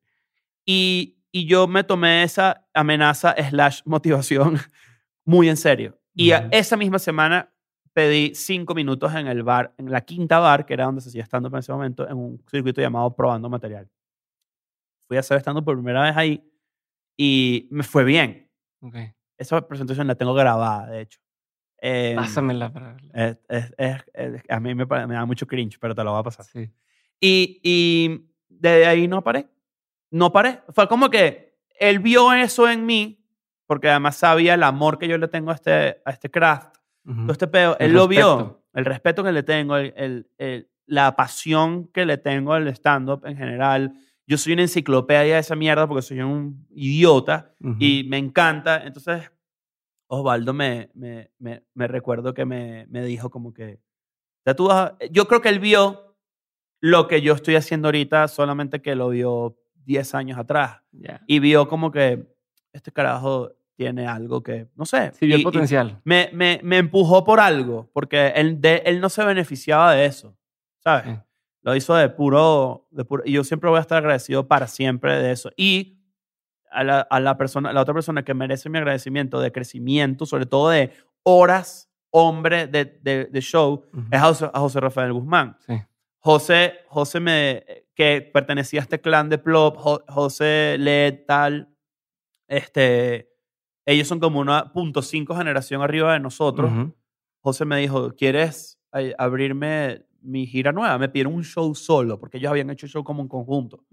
Y, y yo me tomé esa amenaza slash motivación muy en serio. Y a- Ujú. esa misma semana pedí cinco minutos en el bar, en la quinta bar, que era donde se hacía estando en ese momento, en un circuito llamado Probando Material. Fui a hacer estando por primera vez ahí y me fue bien. Ok. Esa presentación la tengo grabada, de hecho. Eh, Pásamela para. es- es- es- a mí me, me da mucho cringe, pero te lo voy a pasar. Sí. Y, y de ahí no paré. No paré. Fue como que él vio eso en mí, porque además sabía el amor que yo le tengo a este, a este craft, todo este pedo. El Él lo vio, el respeto que le tengo, el, el- el- la pasión que le tengo al stand-up en general. Yo soy una enciclopedia de esa mierda porque soy un idiota y me encanta. Entonces, Osvaldo me, me, me, me recuerdo que me, me dijo como que, "Ya tú vas a-". yo creo que él vio lo que yo estoy haciendo ahorita, solamente que lo vio 10 años atrás. Y vio como que este carajo tiene algo que, no sé. Sí, vio el potencial. me, me, me empujó por algo, porque él, de, él no se beneficiaba de eso, ¿sabes? Sí. Lo hizo de puro, de puro. Y yo siempre voy a estar agradecido para siempre de eso. Y a la, a la persona, a la otra persona que merece mi agradecimiento de crecimiento, sobre todo de horas, hombre, de, de, de show, Ujú. es a José, a José Rafael Guzmán. Sí. José, José me, que pertenecía a este clan de Plop, Jo- José Led, tal, este, ellos son como una punto cinco generación arriba de nosotros. Ujú. José me dijo, ¿quieres eh, abrirme mi gira nueva? Me pidieron un show solo, porque ellos habían hecho show como un conjunto.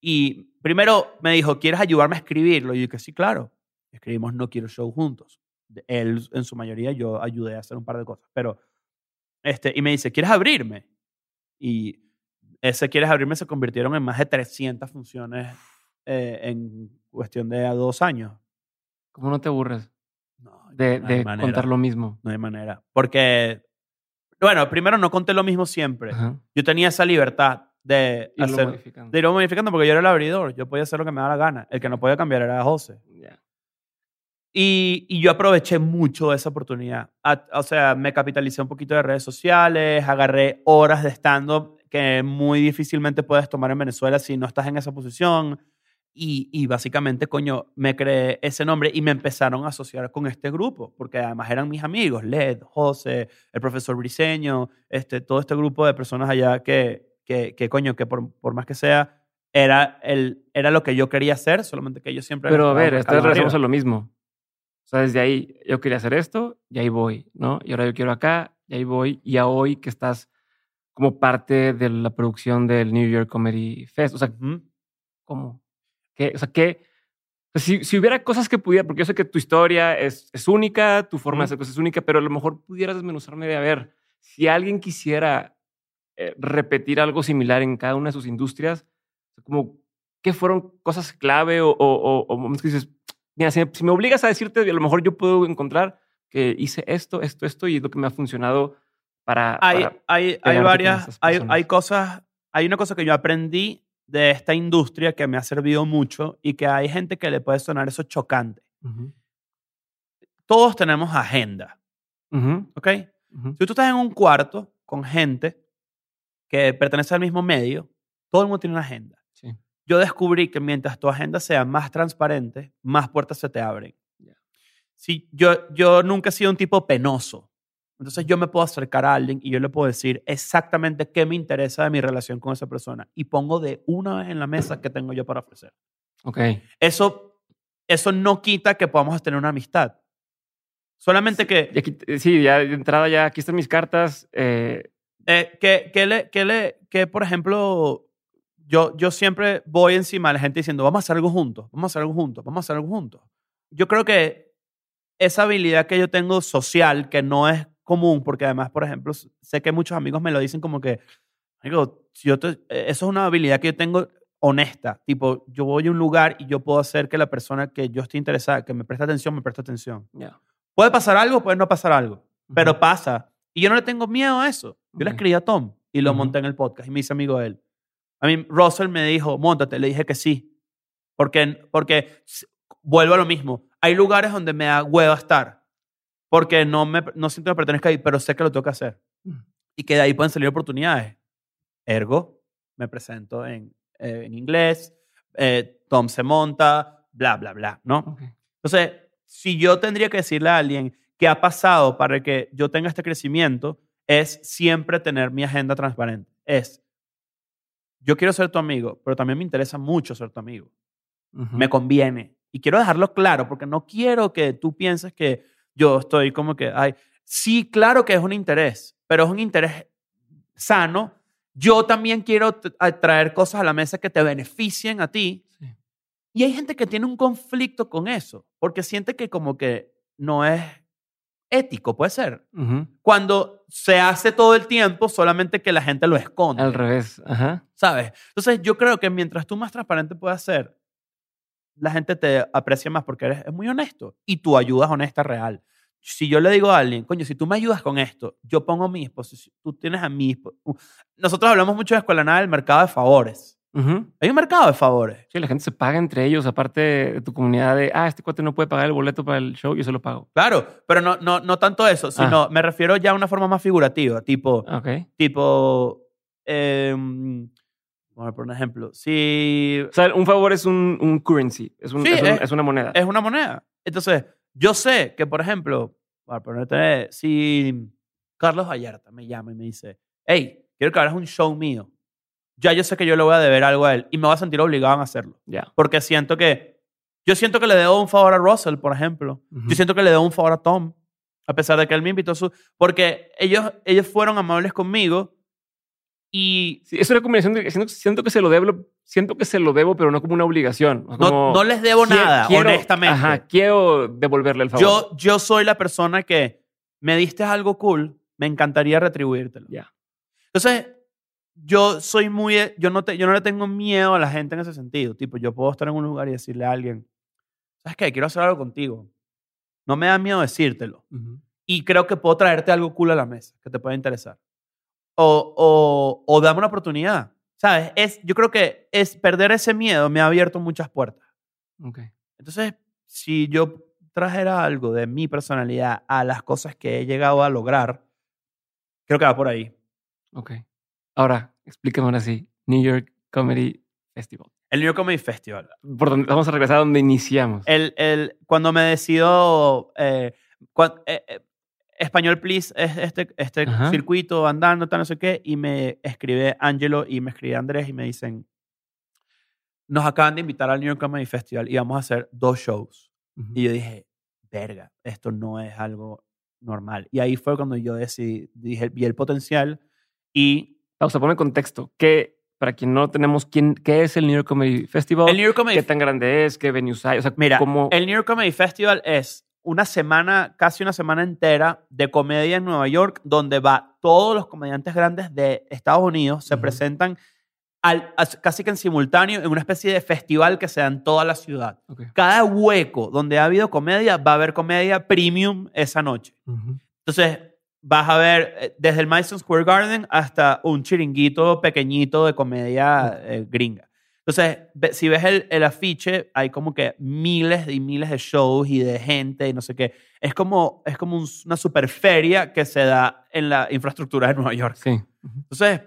Y primero me dijo, ¿quieres ayudarme a escribirlo? Y yo dije, sí, claro. Escribimos No Quiero Show juntos. Él, en su mayoría, yo ayudé a hacer un par de cosas. Pero, este, y me dice, ¿quieres abrirme? Y ese ¿Quieres abrirme? se convirtieron en más de 300 funciones eh, en cuestión de dos años. ¿Cómo no te aburres No, de, no de contar lo mismo? No hay manera. Porque, bueno, primero no conté lo mismo siempre. Ajá. Yo tenía esa libertad de Irlo hacer, modificando. de irlo modificando porque yo era el abridor. Yo podía hacer lo que me daba la gana. El que no podía cambiar era José. Y, y yo aproveché mucho esa oportunidad. A- o sea, me capitalicé un poquito de redes sociales, agarré horas de stand-up que muy difícilmente puedes tomar en Venezuela si no estás en esa posición. Y, y básicamente, coño, me creé ese nombre y me empezaron a asociar con este grupo, porque además eran mis amigos, Led, José, el profesor Briseño, este, todo este grupo de personas allá que, que, que coño, que por, por más que sea, era, el, era lo que yo quería hacer, solamente que ellos siempre... Pero a ver, vez regresamos a lo mismo. O sea, desde ahí yo quería hacer esto y ahí voy, ¿no? Y ahora yo quiero acá y ahí voy. Y a hoy que estás como parte de la producción del New York Comedy Fest. O sea. ¿cómo? ¿Qué? O sea, ¿qué? Si, si hubiera cosas que pudiera, porque yo sé que tu historia es, es única, tu forma de hacer cosas es única, pero a lo mejor pudieras desmenuzarme de, a ver, si alguien quisiera eh, repetir algo similar en cada una de sus industrias? Como, ¿qué fueron cosas clave o, o, o- o momentos que dices, mira, si, si me obligas a decirte, a lo mejor yo puedo encontrar que hice esto, esto, esto y es lo que me ha funcionado para... hay, para- hay, hay varias, hay, hay cosas, hay una cosa que yo aprendí de esta industria que me ha servido mucho y que hay gente que le puede sonar eso chocante. Todos tenemos agenda, ujú, ¿ok? ujú. Si tú estás en un cuarto con gente que pertenece al mismo medio, todo el mundo tiene una agenda. Sí. Yo descubrí que mientras tu agenda sea más transparente, más puertas se te abren. Si yo, yo nunca he sido un tipo penoso. Entonces yo me puedo acercar a alguien y yo le puedo decir exactamente qué me interesa de mi relación con esa persona y pongo de una vez en la mesa qué tengo yo para ofrecer. Ok. Eso, eso no quita que podamos tener una amistad. Solamente que Y aquí, eh, sí, ya de entrada ya aquí están mis cartas. eh, Eh, que, que, le, que, le, que, por ejemplo, yo, yo siempre voy encima de la gente diciendo, vamos a hacer algo juntos, vamos a hacer algo juntos, vamos a hacer algo juntos. Yo creo que esa habilidad que yo tengo social, que no es común, porque además, por ejemplo, sé que muchos amigos me lo dicen como que, digo, yo te- eh, eso es una habilidad que yo tengo honesta. Tipo, yo voy a un lugar y yo puedo hacer que la persona que yo estoy interesada, que me presta atención, me preste atención. ya. Puede pasar algo, puede no pasar algo pero Ujú. pasa. Y yo no le tengo miedo a eso. Yo le Ok. escribí a Tom y lo Ujú. monté en el podcast y me hice amigo de él. A mí, Russell me dijo, montate. Le dije que sí. Porque, porque vuelvo a lo mismo. Hay lugares donde me da hueva estar. Porque no, me, no siento que pertenezca ahí, pero sé que lo tengo que hacer. Mm. Y que de ahí pueden salir oportunidades. Ergo, me presento en, eh, en inglés. eh, Tom se monta, bla, bla, bla, ¿no? Ok. Entonces, si yo tendría que decirle a alguien qué ha pasado para que yo tenga este crecimiento, es siempre tener mi agenda transparente. Es, yo quiero ser tu amigo, pero también me interesa mucho ser tu amigo. Ujú. Me conviene. Y quiero dejarlo claro, porque no quiero que tú pienses que yo estoy como que, ay, sí, claro que es un interés, pero es un interés sano. Yo también quiero traer cosas a la mesa que te beneficien a ti. Sí. Y hay gente que tiene un conflicto con eso, porque siente que como que no es ético, puede ser. Cuando se hace todo el tiempo, solamente que la gente lo esconde. Al revés. Ajá. ¿Sabes? Entonces yo creo que mientras tú más transparente puedas ser, la gente te aprecia más porque eres es muy honesto y tu ayuda es honesta, real. Si yo le digo a alguien, coño, si tú me ayudas con esto, yo pongo mi disposición, tú tienes a mi uh, Nosotros hablamos mucho de Escuela Nada del mercado de favores. Hay un mercado de favores. Sí, la gente se paga entre ellos, aparte de tu comunidad de, ah, este cuate no puede pagar el boleto para el show, yo se lo pago. Claro, pero no, no, no tanto eso, sino me refiero ya a una forma más figurativa, tipo, Ok. tipo, em, vamos a poner un ejemplo, si O sea, un favor es un, un currency, es, un- Sí, es, un- es- es una moneda. es una moneda. Entonces, yo sé que, por ejemplo, para ponerte, si Carlos Vallarta me llama y me dice, hey, quiero que hagas un show mío, ya yo sé que yo le voy a deber algo a él y me voy a sentir obligado a hacerlo. ya. Porque siento que, yo siento que le debo un favor a Russell, por ejemplo. Ujú. Yo siento que le debo un favor a Tom, a pesar de que él me invitó a su... Porque ellos, ellos fueron amables conmigo y Sí, es una combinación de siento, siento que se lo debo, siento que se lo debo, pero no como una obligación. No, no les debo "Qui- nada, quiero- honestamente. Ajá, quiero devolverle el favor. Yo, yo soy la persona que me diste algo cool, me encantaría retribuírtelo. Ya. Entonces, yo soy muy, yo no, te, yo no le tengo miedo a la gente en ese sentido. Tipo, yo puedo estar en un lugar y decirle a alguien, ¿sabes qué? Quiero hacer algo contigo. No me da miedo decírtelo. Y creo que puedo traerte algo cool a la mesa que te pueda interesar. O, o, o dame una oportunidad. ¿Sabes? Es, yo creo que es perder ese miedo me ha abierto muchas puertas. Ok. Entonces, si yo trajera algo de mi personalidad a las cosas que he llegado a lograr, creo que va por ahí. Ok. Ahora, explícame ahora sí. New York Comedy Festival. El New York Comedy Festival. Por donde vamos a regresar a donde iniciamos. El, el, cuando me decido... eh, cuan- eh, eh, Español Please es este, este Ajá. circuito andando, tal, no sé qué, y me escribe Angelo y me escribe Andrés y me dicen, nos acaban de invitar al New York Comedy Festival y vamos a hacer dos shows. Ujú. Y yo dije, verga, esto no es algo normal. Y ahí fue cuando yo decidí, dije, vi el potencial y Pausa, ponme contexto. ¿Qué, para quien no tenemos, quién, ¿qué es el New York Comedy Festival? el New York Comedy ¿Qué tan grande es? ¿Qué venues hay? O sea, Mira, ¿cómo? el New York Comedy Festival es una semana, casi una semana entera de comedia en Nueva York, donde va todos los comediantes grandes de Estados Unidos, se presentan al- as- casi que en simultáneo en una especie de festival que se da en toda la ciudad. Cada hueco donde ha habido comedia, va a haber comedia premium esa noche. Entonces, vas a ver eh, desde el Madison Square Garden hasta un chiringuito pequeñito de comedia eh, gringa. Entonces, si ves el, el afiche, hay como que miles y miles de shows y de gente y no sé qué. Es como, es como un- una super feria que se da en la infraestructura de Nueva York. Sí. Entonces,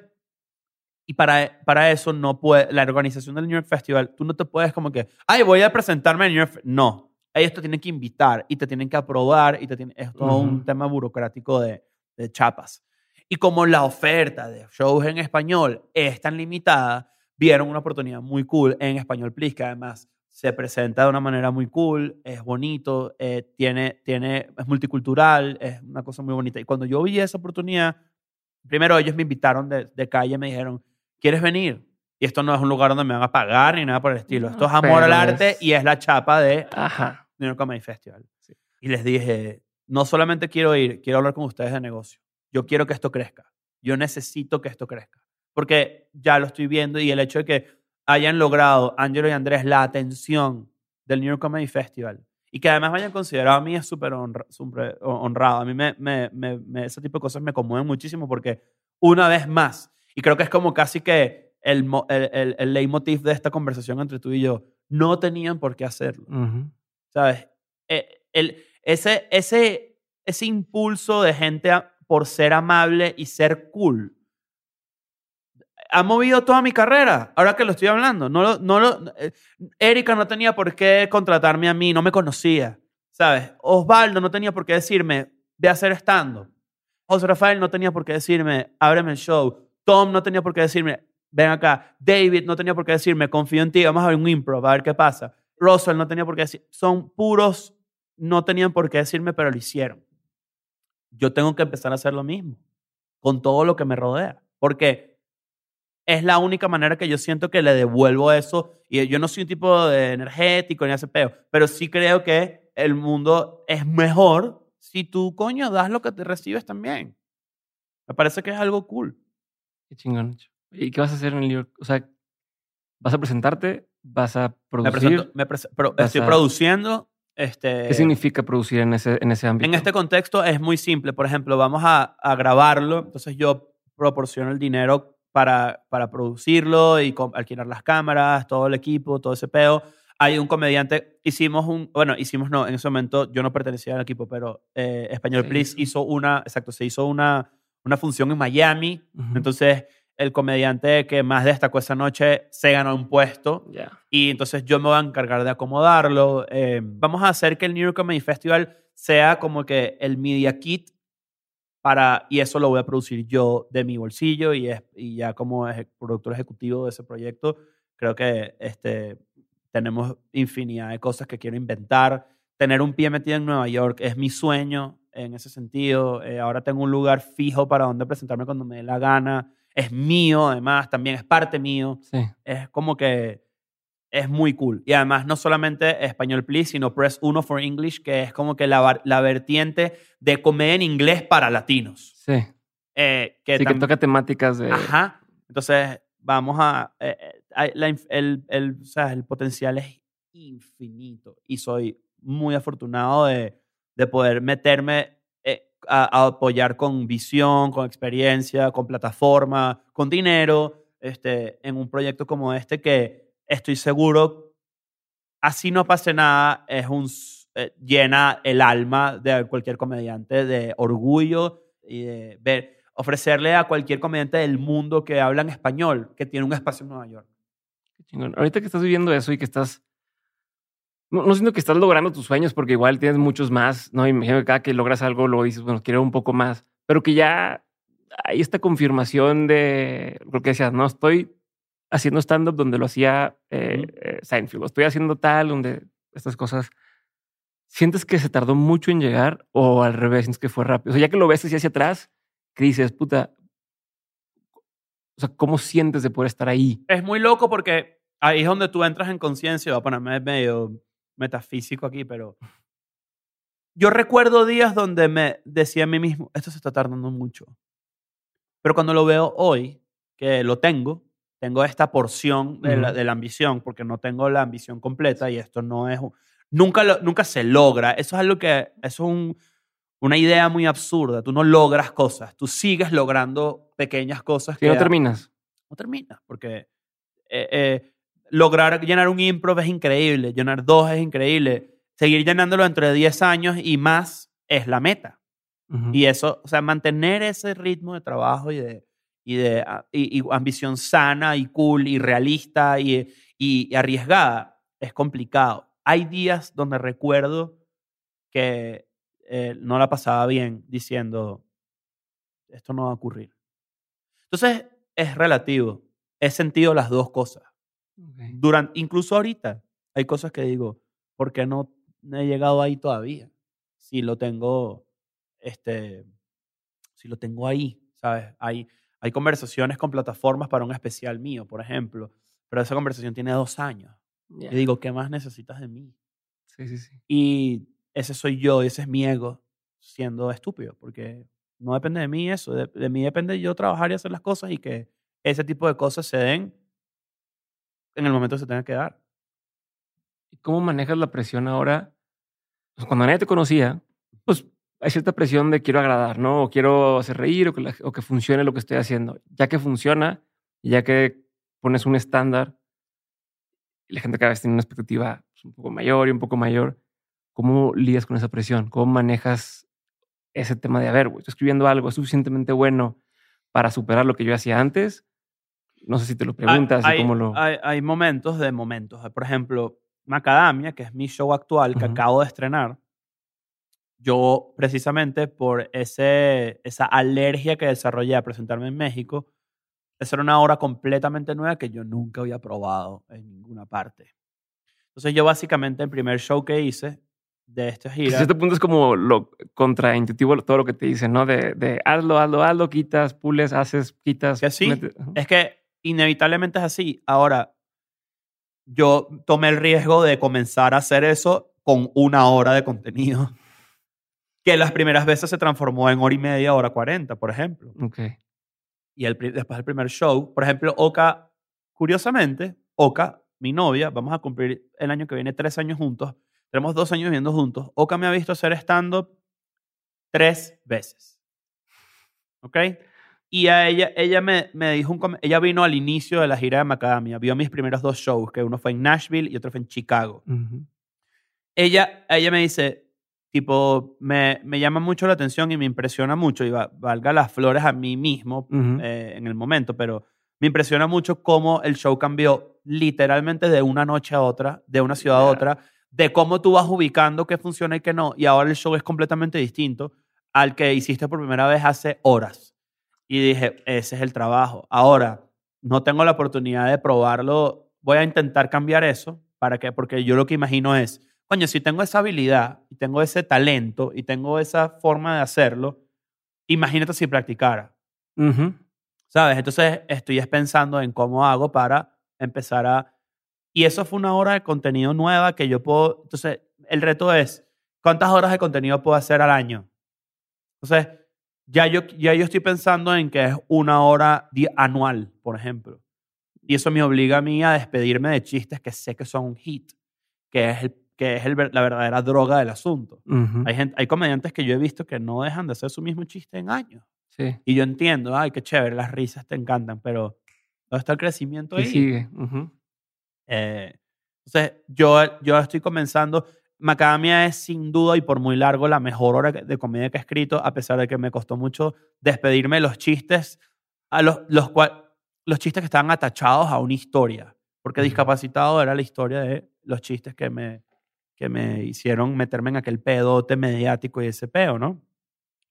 y para, para eso no puede, la organización del New York Festival, tú no te puedes como que, ay, voy a presentarme en New York. Fe-". No, ellos te tienen que invitar y te tienen que aprobar y te tienen, es todo un Ujú. tema burocrático de, de chapas. Y como la oferta de shows en español es tan limitada, vieron una oportunidad muy cool en Español Please, que además se presenta de una manera muy cool, es bonito, eh, tiene, tiene, es multicultural, es una cosa muy bonita. Y cuando yo vi esa oportunidad, primero ellos me invitaron de, de calle, me dijeron, ¿quieres venir? Y esto no es un lugar donde me van a pagar ni nada por el estilo. Esto es amor al arte es- y es la chapa de Ajá. New York Comedy Festival. Sí. Y les dije, no solamente quiero ir, quiero hablar con ustedes de negocio. Yo quiero que esto crezca. Yo necesito que esto crezca. Porque ya lo estoy viendo y el hecho de que hayan logrado Angelo y Andrés la atención del New York Comedy Festival y que además me hayan considerado a mí es súper honra- súper honrado. A mí me, me, me- me- ese tipo de cosas me conmueven muchísimo porque una vez más, y creo que es como casi que el, el, el, el leitmotiv de esta conversación entre tú y yo, no tenían por qué hacerlo. ¿sabes? Eh, ese, ese, ese impulso de gente a- por ser amable y ser cool ha movido toda mi carrera, ahora que lo estoy hablando. No lo, no lo, eh, Erika no tenía por qué contratarme a mí, no me conocía, ¿sabes? Osvaldo no tenía por qué decirme, ve a hacer stand José Rafael no tenía por qué decirme, ábreme el show. Tom no tenía por qué decirme, ven acá. David no tenía por qué decirme, confío en ti, vamos a ver un improv, a ver qué pasa. Russell no tenía por qué decir, son puros, no tenían por qué decirme, pero lo hicieron. Yo tengo que empezar a hacer lo mismo con todo lo que me rodea, porque es la única manera que yo siento que le devuelvo eso. Y yo no soy un tipo de energético ni hace peo, pero sí creo que el mundo es mejor si tú, coño, das lo que te recibes también. Me parece que es algo cool. Qué chingón. ¿Y qué vas a hacer en el York? O sea, ¿vas a presentarte? ¿Vas a Me producir? presento- me prese- pero estoy a- produciendo. Este, ¿Qué significa producir en ese, en ese ámbito? En este contexto es muy simple. Por ejemplo, vamos a, a grabarlo, entonces yo proporciono el dinero para, para producirlo y alquilar las cámaras, todo el equipo, todo ese peo. Hay un comediante, hicimos un, bueno, hicimos no, en ese momento yo no pertenecía al equipo, pero eh, Español Se Please hizo. una, exacto, se hizo una, una función en Miami. Ujú. Entonces, el comediante que más destacó esa noche se ganó un puesto y entonces yo me voy a encargar de acomodarlo. Eh, vamos a hacer que el New York Comedy Festival sea como que el media kit para, y eso lo voy a producir yo de mi bolsillo y, es, y ya como eje- productor ejecutivo de ese proyecto, creo que este, tenemos infinidad de cosas que quiero inventar. Tener un pie metido en Nueva York es mi sueño en ese sentido. Eh, ahora tengo un lugar fijo para donde presentarme cuando me dé la gana. Es mío, además, también es parte mío Sí. es como que es muy cool. Y además no solamente Español Please, sino Press 1 for English, que es como que la, la vertiente de comedia en inglés para latinos. Sí. Eh, que sí, que toca temáticas de. Ajá. Entonces, vamos a... eh, eh, la el, el, o sea, el potencial es infinito. Y soy muy afortunado de, de poder meterme eh, a, a apoyar con visión, con experiencia, con plataforma, con dinero, este, en un proyecto como este que estoy seguro, así no pase nada, es un, eh, llena el alma de cualquier comediante de orgullo y de ver, ofrecerle a cualquier comediante del mundo que habla en español, que tiene un espacio en Nueva York. Qué chingón. Ahorita que estás viviendo eso y que estás. No, no siento que estás logrando tus sueños porque igual tienes muchos más. No, imagino que cada que logras algo luego dices, bueno, quiero un poco más. Pero que ya hay esta confirmación de lo que decías, no estoy haciendo stand-up donde lo hacía eh, eh, Seinfeld, o estoy haciendo tal, donde estas cosas. ¿Sientes que se tardó mucho en llegar o al revés, sientes que fue rápido? O sea, ya que lo ves así hacia atrás, que dices, puta, o sea, ¿cómo sientes de poder estar ahí? Es muy loco porque ahí es donde tú entras en conciencia, voy a ponerme medio metafísico aquí, pero yo recuerdo días donde me decía a mí mismo, esto se está tardando mucho. Pero cuando lo veo hoy, que lo tengo, tengo esta porción de, la, de la ambición, porque no tengo la ambición completa y esto no es... un- Nunca, lo- nunca se logra. Eso es algo que... Eso es un- una idea muy absurda. Tú no logras cosas. Tú sigues logrando pequeñas cosas que no terminas. no terminas. Porque eh, eh, lograr llenar un improv es increíble. Llenar dos es increíble. Seguir llenándolo dentro de 10 años y más es la meta. Y eso, o sea, mantener ese ritmo de trabajo y de, y de ah, y, y ambición sana y cool y realista y, y arriesgada es complicado. Hay días donde recuerdo que eh, no la pasaba bien diciendo, esto no va a ocurrir. Entonces, es relativo. He sentido las dos cosas. Durante, incluso ahorita hay cosas que digo, ¿por qué no he llegado ahí todavía? Si lo tengo, este, si lo tengo ahí, ¿sabes? Hay, hay conversaciones con plataformas para un especial mío, por ejemplo, pero esa conversación tiene dos años. Ya. Y digo, ¿qué más necesitas de mí? Sí, sí, sí. Y ese soy yo, ese es mi ego siendo estúpido, porque no depende de mí eso, de, de mí depende yo trabajar y hacer las cosas y que ese tipo de cosas se den en el momento que se tenga que dar. ¿Y cómo manejas la presión ahora? Pues cuando nadie te conocía, hay cierta presión de quiero agradar, ¿no? O quiero hacer reír o que, la- o que funcione lo que estoy haciendo. Ya que funciona, y ya que pones un estándar, y la gente cada vez tiene una expectativa pues, un poco mayor y un poco mayor, ¿cómo lidias con esa presión? ¿Cómo manejas ese tema de, a ver, estoy escribiendo algo es suficientemente bueno para superar lo que yo hacía antes? No sé si te lo preguntas y hay, cómo lo... hay, hay momentos de momentos. Por ejemplo, Macadamia, que es mi show actual que acabo de estrenar, yo precisamente por ese, esa alergia que desarrollé a presentarme en México, esa era una obra completamente nueva que yo nunca había probado en ninguna parte. Entonces yo básicamente el primer show que hice de esta gira... a cierto punto es como lo contraintuitivo todo lo que te dicen, ¿no? De, de hazlo, hazlo, hazlo, quitas, pules, haces, quitas. Que sí. Es que inevitablemente es así. Ahora, yo tomé el riesgo de comenzar a hacer eso con una hora de contenido. Que las primeras veces se transformó en hora y media, hora cuarenta, por ejemplo. Ok. Y el, después del primer show, por ejemplo, Oka, curiosamente, Oka, mi novia, vamos a cumplir el año que viene tres años juntos. Tenemos dos años viviendo juntos. Oka me ha visto hacer stand-up tres veces. ¿Ok? Y a ella, ella me, me dijo un ella vino al inicio de la gira de Macadamia, vio mis primeros dos shows, que uno fue en Nashville y otro fue en Chicago. Ella, ella me dice, tipo, me, me llama mucho la atención y me impresiona mucho, y va- valga las flores a mí mismo eh, en el momento, pero me impresiona mucho cómo el show cambió literalmente de una noche a otra, de una ciudad a otra, de cómo tú vas ubicando qué funciona y qué no, y ahora el show es completamente distinto al que hiciste por primera vez hace horas. Y dije, ese es el trabajo. Ahora, no tengo la oportunidad de probarlo, voy a intentar cambiar eso, ¿para qué? Porque yo lo que imagino es, coño, si tengo esa habilidad y tengo ese talento y tengo esa forma de hacerlo, imagínate si practicara. Ujú. ¿Sabes? Entonces estoy es pensando en cómo hago para empezar a... Y eso fue una hora de contenido nueva que yo puedo... Entonces, el reto es, ¿cuántas horas de contenido puedo hacer al año? Entonces, ya yo, ya yo estoy pensando en que es una hora anual, por ejemplo. Y eso me obliga a mí a despedirme de chistes que sé que son un hit, que es, el, que es el la verdadera droga del asunto. Hay, gente, hay comediantes que yo he visto que no dejan de hacer su mismo chiste en años. Sí. Y yo entiendo, ay, qué chévere, las risas te encantan, pero ¿dónde está el crecimiento Y ahí? sigue. Eh, entonces, yo, yo estoy comenzando. Macadamia es sin duda y por muy largo la mejor hora de comedia que he escrito, a pesar de que me costó mucho despedirme de los chistes, a los, los, cual, los chistes que estaban atachados a una historia. Porque discapacitado era la historia de los chistes que me, que me hicieron meterme en aquel pedote mediático y ese peo, ¿no?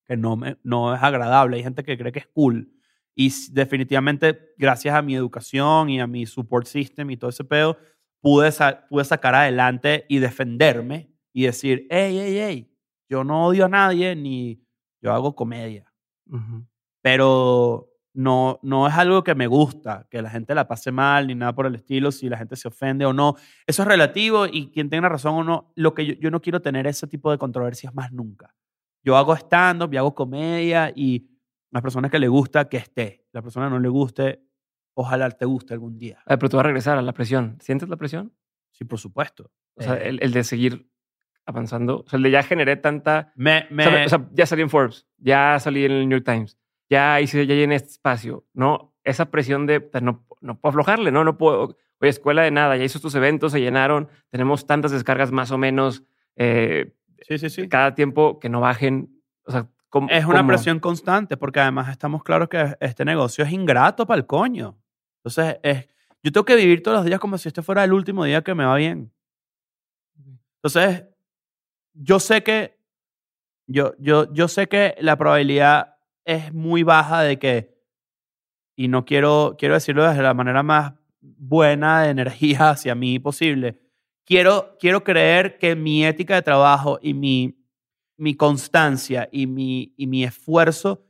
Que no, me, no es agradable. Hay gente que cree que es cool. Y definitivamente, gracias a mi educación y a mi support system y todo ese pedo, pude, sa- pude sacar adelante y defenderme y decir, hey, hey, hey, yo no odio a nadie ni yo hago comedia. Pero no, no es algo que me gusta, que la gente la pase mal ni nada por el estilo, si la gente se ofende o no. Eso es relativo y quien tenga razón o no, lo que yo, yo no quiero tener ese tipo de controversias más nunca. Yo hago stand-up y hago comedia y las personas que le gusta, que esté. La persona no le guste, ojalá te guste algún día. Ah, pero tú vas a regresar a la presión. ¿Sientes la presión? Sí, por supuesto. O sea, Eh, el, el de seguir avanzando. O sea, el de ya generé tanta... me, me- o sea, ya salí en Forbes, ya salí en el New York Times, ya hice, ya llené este espacio, ¿no? Esa presión de, pues, no, no puedo aflojarle, ¿no? No puedo, oye, escuela de nada, ya hizo estos eventos, se llenaron, tenemos tantas descargas más o menos eh, sí, sí, sí. cada tiempo que no bajen. O sea, ¿cómo- Es una cómo? presión constante porque además estamos claros que este negocio es ingrato para el coño. Entonces, es, yo tengo que vivir todos los días como si este fuera el último día que me va bien. Entonces, yo sé que yo, yo, yo sé que la probabilidad es muy baja de que, y no quiero, quiero decirlo desde la manera más buena de energía hacia mí posible, quiero, quiero creer que mi ética de trabajo y mi, mi constancia y mi, y mi esfuerzo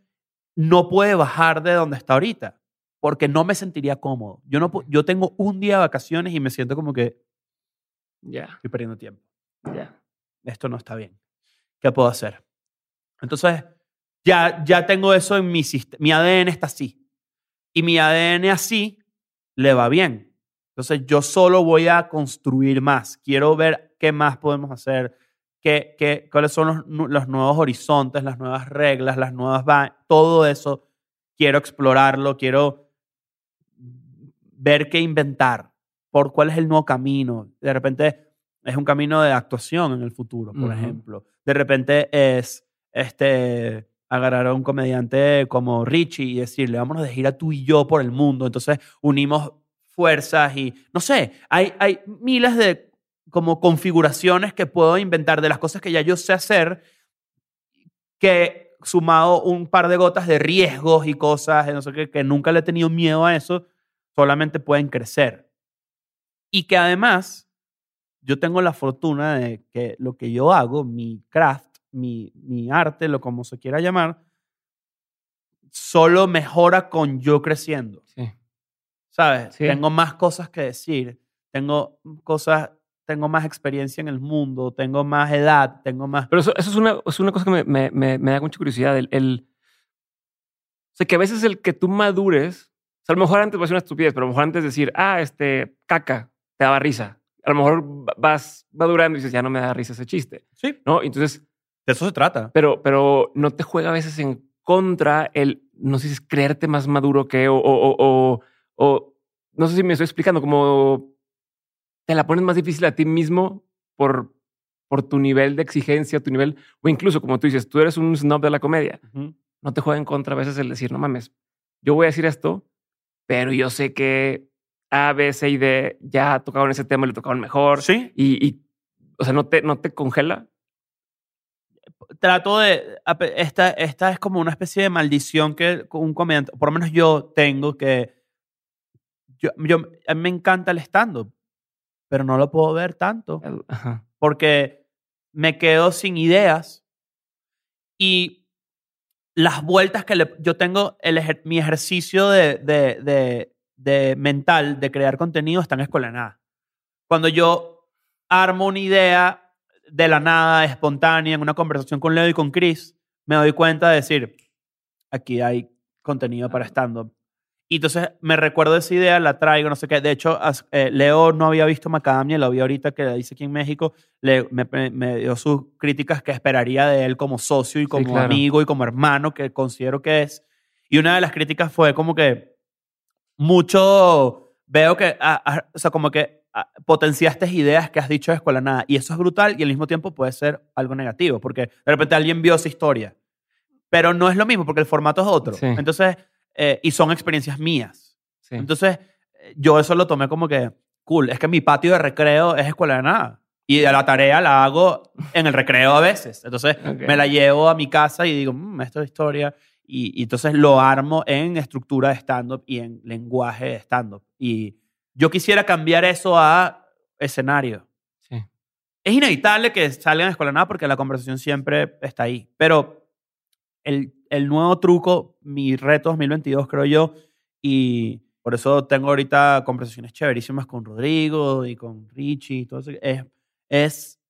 no puede bajar de donde está ahorita, porque no me sentiría cómodo. Yo, no, yo tengo un día de vacaciones y me siento como que Ya, estoy perdiendo tiempo ya. esto no está bien. ¿Qué puedo hacer? Entonces, ya, ya tengo eso en mi sistema. Mi ADN está así. Y mi ADN así le va bien. Entonces, yo solo voy a construir más. Quiero ver qué más podemos hacer, qué, qué, cuáles son los, los nuevos horizontes, las nuevas reglas, las nuevas... va- Todo eso quiero explorarlo, quiero ver qué inventar, por cuál es el nuevo camino. De repente es un camino de actuación en el futuro, por Ujú. ejemplo. De repente es este agarrar a un comediante como Richie y decirle, vámonos de gira tú y yo por el mundo. Entonces unimos fuerzas y, no sé, hay, hay miles de como configuraciones que puedo inventar de las cosas que ya yo sé hacer que sumado un par de gotas de riesgos y cosas, no sé qué, que nunca le he tenido miedo a eso, solamente pueden crecer. Y que además yo tengo la fortuna de que lo que yo hago, mi craft, mi, mi arte, lo como se quiera llamar, solo mejora con yo creciendo. Sí. ¿Sabes? Sí. Tengo más cosas que decir, tengo cosas, tengo más experiencia en el mundo, tengo más edad, tengo más... Pero eso, eso es, una, es una cosa que me, me, me, me da mucha curiosidad. El, el- o sea, que a veces el que tú madures, o sea, a lo mejor antes va a ser una estupidez, pero a lo mejor antes de decir, ah, este, caca, te daba risa. A lo mejor vas madurando y dices, ya no me da risa ese chiste, Sí, ¿no? Entonces, de eso se trata. pero, pero no te juega a veces en contra el, no sé si es creerte más maduro que, o, o, o, o- o- no sé si me estoy explicando, como te la pones más difícil a ti mismo por, por tu nivel de exigencia, tu nivel, o incluso como tú dices, tú eres un snob de la comedia, no te juega en contra a veces el decir, no mames, yo voy a decir esto, pero yo sé que A, B, C y D ya tocaron ese tema y lo tocaron mejor. Sí, Y, y, o sea, no te, no te congela. Trato de. Esta, esta es como una especie de maldición que un comediante, por lo menos yo tengo que. Yo, yo, a mí me encanta el stand-up, pero no lo puedo ver tanto Ajá. porque me quedo sin ideas y las vueltas que le- yo tengo, el ejer- mi ejercicio de, de, de, de mental de crear contenido está en escuela nada. Cuando yo armo una idea de la nada, espontánea, en una conversación con Leo y con Chris, me doy cuenta de decir, aquí hay contenido para stand-up. Y entonces me recuerdo esa idea, la traigo, no sé qué. De hecho, eh, Leo no había visto Macadamia, lo vi ahorita que la hice aquí en México. Le, me, me- dio sus críticas que esperaría de él como socio y como claro. amigo y como hermano que considero que es. Y una de las críticas fue como que mucho, veo que, ah, o sea, como que potenciaste ideas que has dicho de Escuela Nada. Y eso es brutal y al mismo tiempo puede ser algo negativo, porque de repente alguien vio esa historia. Pero no es lo mismo porque el formato es otro. Sí. Entonces, eh, y son experiencias mías. Sí. Entonces, eh, yo eso lo tomé como que, cool, es que mi patio de recreo es escuela de nada. Y la tarea la hago en el recreo a veces. Entonces, Ok. me la llevo a mi casa y digo, mmm, esto es historia. Y, y entonces lo armo en estructura de stand-up y en lenguaje de stand-up. Y yo quisiera cambiar eso a escenario. Sí. Es inevitable que salgan a escuela nada porque la conversación siempre está ahí. Pero el, el nuevo truco, mi reto 2022, creo yo, y por eso tengo ahorita conversaciones chéverísimas con Rodrigo y con Richie y todo eso, es, es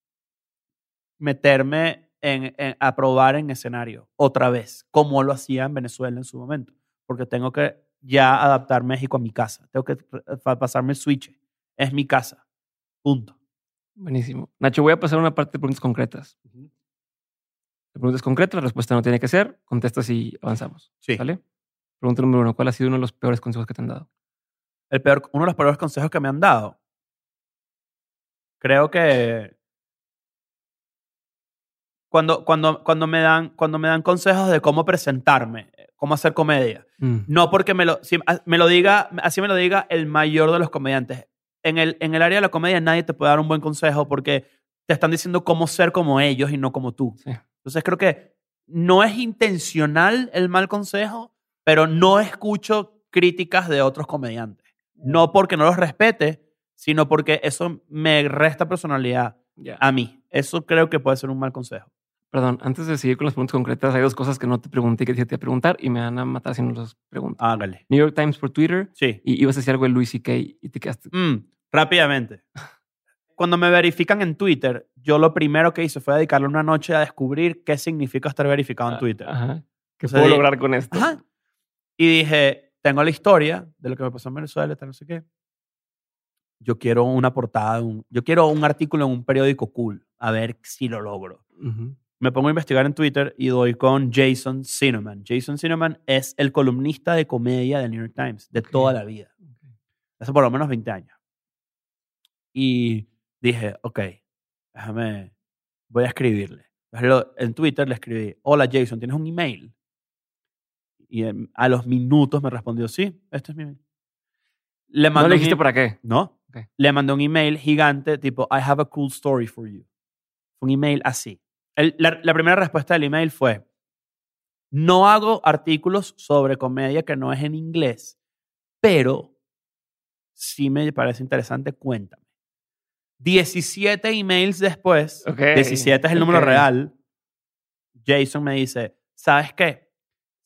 meterme en, en- a probar en escenario otra vez, como lo hacía en Venezuela en su momento, porque tengo que ya adaptar México a mi casa, tengo que pa- pasarme el switch, es mi casa, punto. Buenísimo. Nacho, voy a pasar a una parte de preguntas concretas. La pregunta es concreta, la respuesta no tiene que ser. Contestas y avanzamos. Sí. ¿Vale? Pregunta número uno. ¿Cuál ha sido uno de los peores consejos que te han dado? El peor, uno de los peores consejos que me han dado. Creo que cuando, cuando, cuando, me dan, cuando me dan consejos de cómo presentarme, cómo hacer comedia, Mm. no porque me lo, si- a- me lo diga, así me lo diga el mayor de los comediantes. En el, en el área de la comedia nadie te puede dar un buen consejo porque te están diciendo cómo ser como ellos y no como tú. Sí. Entonces creo que no es intencional el mal consejo, pero no escucho críticas de otros comediantes. No porque no los respete, sino porque eso me resta personalidad a mí. Eso creo que puede ser un mal consejo. Perdón, antes de seguir con las preguntas concretas, hay dos cosas que no te pregunté que te iba a preguntar y me van a matar si no las pregunto. Hágale. New York Times por Twitter Sí. y ibas a decir algo de Louis C.K. y te quedaste. Mm, rápidamente. Cuando me verifican en Twitter, yo lo primero que hice fue dedicarle una noche a descubrir qué significa estar verificado en Ah, Twitter. Ajá. ¿Qué O sea, puedo lograr con esto? Ajá. Y dije, tengo la historia de lo que me pasó en Venezuela, no sé qué. Yo quiero una portada, un- yo quiero un artículo en un periódico cool, a ver si lo logro. Ujú. Me pongo a investigar en Twitter y doy con Jason Cinnamon. Jason Cinnamon es el columnista de comedia del New York Times de toda la vida. Hace por lo menos 20 años. Y dije, ok, déjame, voy a escribirle. En Twitter le escribí, hola Jason, ¿tienes un email? Y a los minutos me respondió, sí, este es mi email. Le ¿No le dijiste para qué? No. Le mandé un email gigante tipo, I have a cool story for you. Un email así. El- la, la primera respuesta del email fue, no hago artículos sobre comedia que no es en inglés, pero sí me parece interesante, cuéntame. 17 emails después, Ok, 17 es el número real, Jason me dice, ¿sabes qué?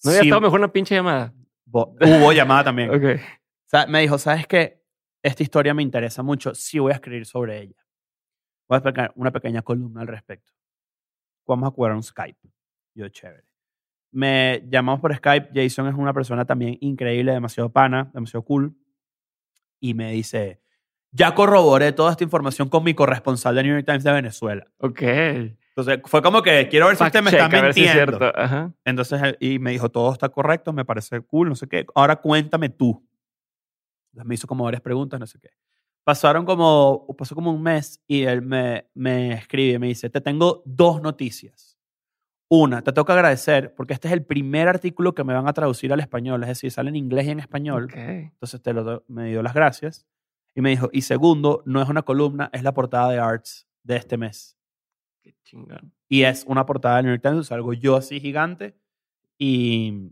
¿No había Sí- estado mejor una pinche llamada? Bo- Hubo llamada también. Ok. Sa- me dijo, ¿sabes qué? Esta historia me interesa mucho. Sí voy a escribir sobre ella. Voy a explicar una pequeña columna al respecto. Vamos a jugar un Skype. Yo, chévere. Me llamamos por Skype. Jason es una persona también increíble, demasiado pana, demasiado cool. Y me dice, ya corroboré toda esta información con mi corresponsal de New York Times de Venezuela. Ok. Entonces, fue como que quiero ver si usted me check, está ver si es mintiendo. Entonces, y me dijo, todo está correcto, me parece cool, no sé qué. Ahora cuéntame tú. Entonces me hizo como varias preguntas, no sé qué. Pasaron como, pasó como un mes y él me, me escribe y me dice, te tengo dos noticias. Una, te que agradecer porque este es el primer artículo que me van a traducir al español, es decir, sale en inglés y en español. Ok. Entonces te lo, me dio las gracias. Y me dijo, y segundo, no es una columna, es la portada de Arts de este mes Qué chingón. y es una portada del New York Times, salgo yo así gigante y,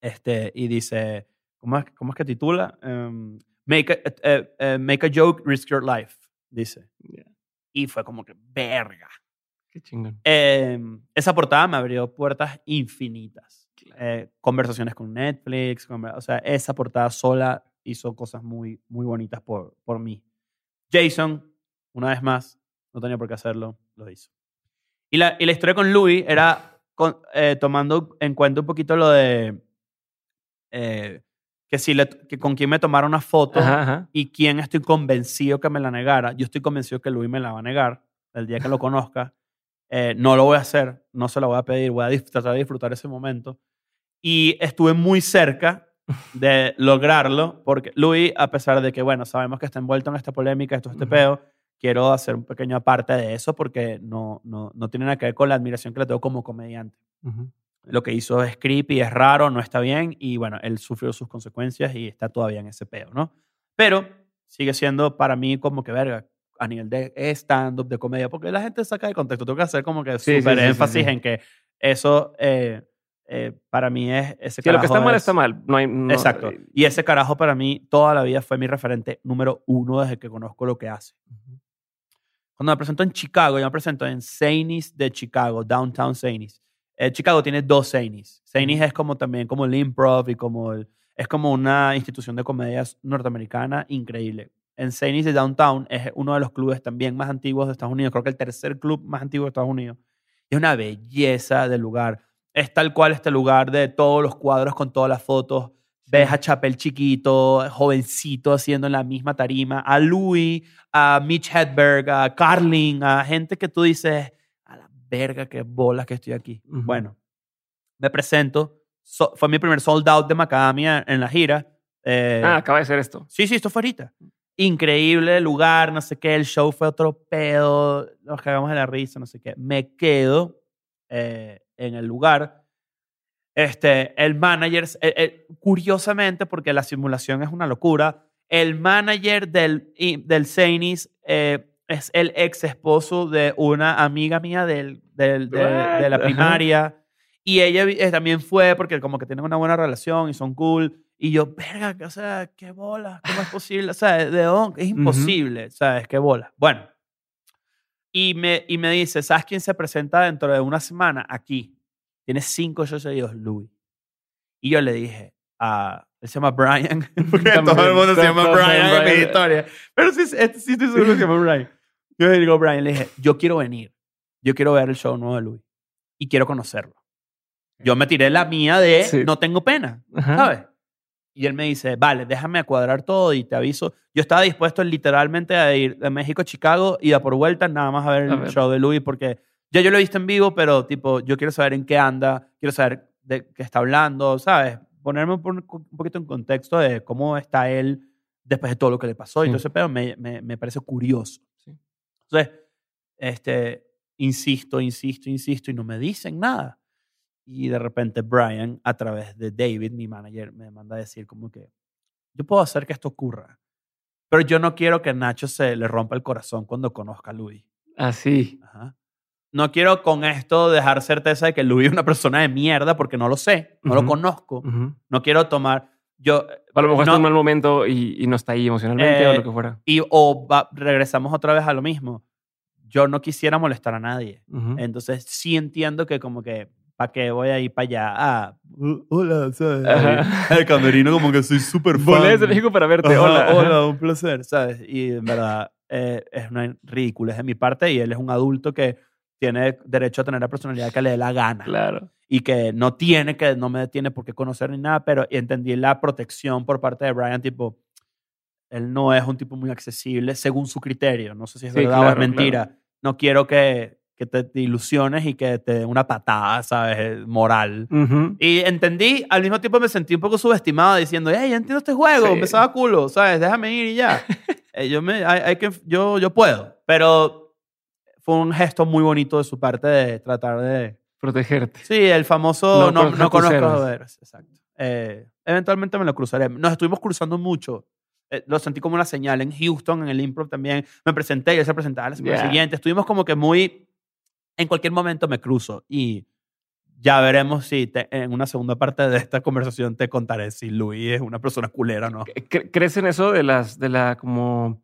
este, y dice, ¿cómo es, cómo es que titula? Em, make, a, eh, eh, make a joke, risk your life, dice. Ya. Y fue como que, verga. Qué chingón. Em, esa portada me abrió puertas infinitas. Eh, conversaciones con Netflix, o sea, esa portada sola hizo cosas muy, muy bonitas por, por mí. Jason, una vez más, no tenía por qué hacerlo, lo hizo. Y la, y la historia con Louis era con- eh, tomando en cuenta un poquito lo de eh, que, si le, que con quién me tomara una foto Ajá, ajá. y quién estoy convencido que me la negara. Yo estoy convencido que Luis me la va a negar el día que lo conozca. Eh, no lo voy a hacer, no se lo voy a pedir, voy a tratar de disfrutar ese momento. Y estuve muy cerca de lograrlo, porque Luis, a pesar de que, bueno, sabemos que está envuelto en esta polémica, esto, este Ujú. peo, quiero hacer un pequeño aparte de eso porque no, no, no tiene nada que ver con la admiración que le tengo como comediante. Lo que hizo es creepy, es raro, no está bien y bueno, él sufrió sus consecuencias y está todavía en ese peo, ¿no? Pero sigue siendo para mí como que verga a nivel de stand-up, de comedia, porque la gente saca de contexto. Tengo que hacer como que Sí, súper sí, sí, énfasis en que eso eh, eh, para mí es ese Si lo que carajo está mal es- está mal. No hay, no- Exacto. eh, Y ese carajo para mí toda la vida fue mi referente número uno desde que conozco lo que hace. Cuando me presento en Chicago, yo me presento en Zanies de Chicago, Downtown Zanies. Eh, Chicago tiene dos Zanies. Zanies es como también como el improv y como el, es como una institución de comedias norteamericana increíble. En Zanies de Downtown es uno de los clubes también más antiguos de Estados Unidos. Creo que el tercer club más antiguo de Estados Unidos. Es una belleza de lugar. Es tal cual este lugar de todos los cuadros con todas las fotos. Ves a Chapel chiquito, jovencito, haciendo en la misma tarima. A Louis, a Mitch Hedberg, a Carlin, a gente que tú dices, verga, qué bolas que estoy aquí. Ujú. Bueno, me presento. So- fue mi primer sold out de Macadamia en la gira. Eh, Ah, acaba de ser esto. Sí, sí, esto fue ahorita. Increíble lugar, no sé qué, el show fue otro pedo, nos cagamos de la risa, no sé qué. Me quedo eh, en el lugar. Este, el manager, eh, eh, curiosamente, porque la simulación es una locura, el manager del, del Zanies eh, es el ex esposo de una amiga mía del, del- de, de la primaria. Y ella eh, también fue porque como que tienen una buena relación y son cool. Y yo, verga, o sea, qué bola, ¿cómo es posible? O sea, ¿de dónde? Es imposible, ¿sabes? Qué bola. Bueno, y me, y me dice, ¿sabes quién se presenta dentro de una semana? Aquí. Tiene cinco shows seguidos, Louis. Y yo le dije, a él se llama Brian, porque todo el mundo se llama Brian en mi historia. Pero sí, sí estoy seguro que se llama Brian. Yo le digo a Brian, le dije, yo quiero venir. Yo quiero ver el show nuevo de Louis. Y quiero conocerlo. Yo me tiré la mía de Sí. no tengo pena. Ajá. ¿sabes? Y él me dice, vale, déjame cuadrar todo y te aviso. Yo estaba dispuesto literalmente a ir de México a Chicago y a por vuelta nada más a ver el A ver. show de Louis porque ya yo lo he visto en vivo, pero tipo, yo quiero saber en qué anda, quiero saber de qué está hablando, ¿sabes? Ponerme un po- un poquito en contexto de cómo está él después de todo lo que le pasó y Sí. todo ese pedo me, me, me parece curioso. Entonces, este, insisto, insisto, insisto y no me dicen nada. Y de repente Brian, a través de David, mi manager, me manda a decir como que yo puedo hacer que esto ocurra, pero yo no quiero que Nacho se le rompa el corazón cuando conozca a Luis. Así. Ajá. No quiero con esto dejar certeza de que Luis es una persona de mierda porque no lo sé, no lo conozco. No quiero tomar yo A lo mejor no- está en un mal momento y, y no está ahí emocionalmente Eh, o lo que fuera. y o va- regresamos otra vez a lo mismo. Yo no quisiera molestar a nadie. Ujú. Entonces sí entiendo que como que, ¿para qué voy a ir para allá? Ah, "Uh, hola, ¿sabes? Ajá. El camerino como que soy súper fan. Volé desde México para verte. Ajá, hola. Hola, un placer, ¿sabes? Y en verdad eh, es una ridiculez de mi parte y él es un adulto que tiene derecho a tener la personalidad que le dé la gana Claro. y que no tiene que, no me tiene por qué conocer ni nada, pero entendí la protección por parte de Brian, tipo, él no es un tipo muy accesible según su criterio, no sé si es Sí, verdad o es claro, mentira, no quiero que, que te, te ilusiones y que te dé una patada, ¿sabes? Moral. Ujú. Y entendí, al mismo tiempo me sentí un poco subestimado diciendo, hey, ya entiendo este juego, Sí. me estaba culo, ¿sabes? Déjame ir y ya. Eh, yo, me, hay, hay que, yo, yo puedo, pero fue un gesto muy bonito de su parte de tratar de... Protegerte. Sí, el famoso No no, no conozco los héroes, exacto. Eh, eventualmente me lo cruzaré. Nos estuvimos cruzando mucho. Eh, lo sentí como una señal en Houston, en el improv también. Me presenté y él se presentaba la semana Yeah. siguiente. Estuvimos como que muy... En cualquier momento me cruzo y ya veremos si te- en una segunda parte de esta conversación te contaré si Luis es una persona culera o no. ¿Cre- ¿Crees en eso de las, de la, como,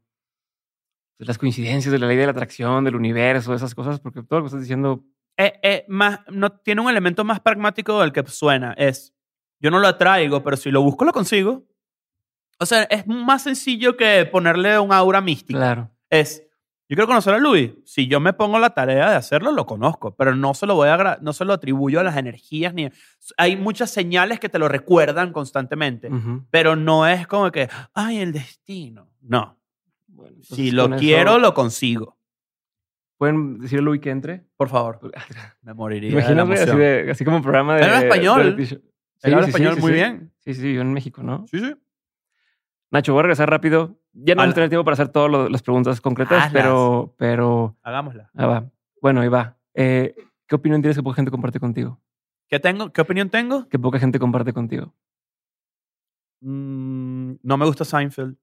de las coincidencias, de la ley de la atracción, del universo, esas cosas? Porque todo lo que estás diciendo, Eh, eh, más, no, tiene un elemento más pragmático del que suena. Es, yo no lo atraigo, pero si lo busco, lo consigo. O sea, es más sencillo que ponerle un aura mística. claro. Es, yo quiero conocer a Luis. Si yo me pongo la tarea de hacerlo, lo conozco, pero no se lo voy a no se lo atribuyo a las energías ni hay muchas señales que te lo recuerdan constantemente, pero no es como que, ay, el destino. No. Bueno, Si lo eso, quiero, lo consigo. ¿Pueden decirle a Luis que entre? Por favor. Me moriría. de Imagínate así, de- así como programa de. Habla español. Él habla Sí, sí, español sí, muy bien. Sí, sí, yo en México, ¿no? Sí, sí. Nacho, voy a regresar rápido. Ya no vamos a tener tiempo para hacer todas las preguntas concretas, Hazlas. pero, pero Hagámosla. ah, va. Bueno, ahí va. Eh, ¿Qué opinión tienes que poca gente comparte contigo? ¿Qué, tengo? ¿Qué opinión tengo? Que poca gente comparte contigo. Mm, no me gusta Seinfeld.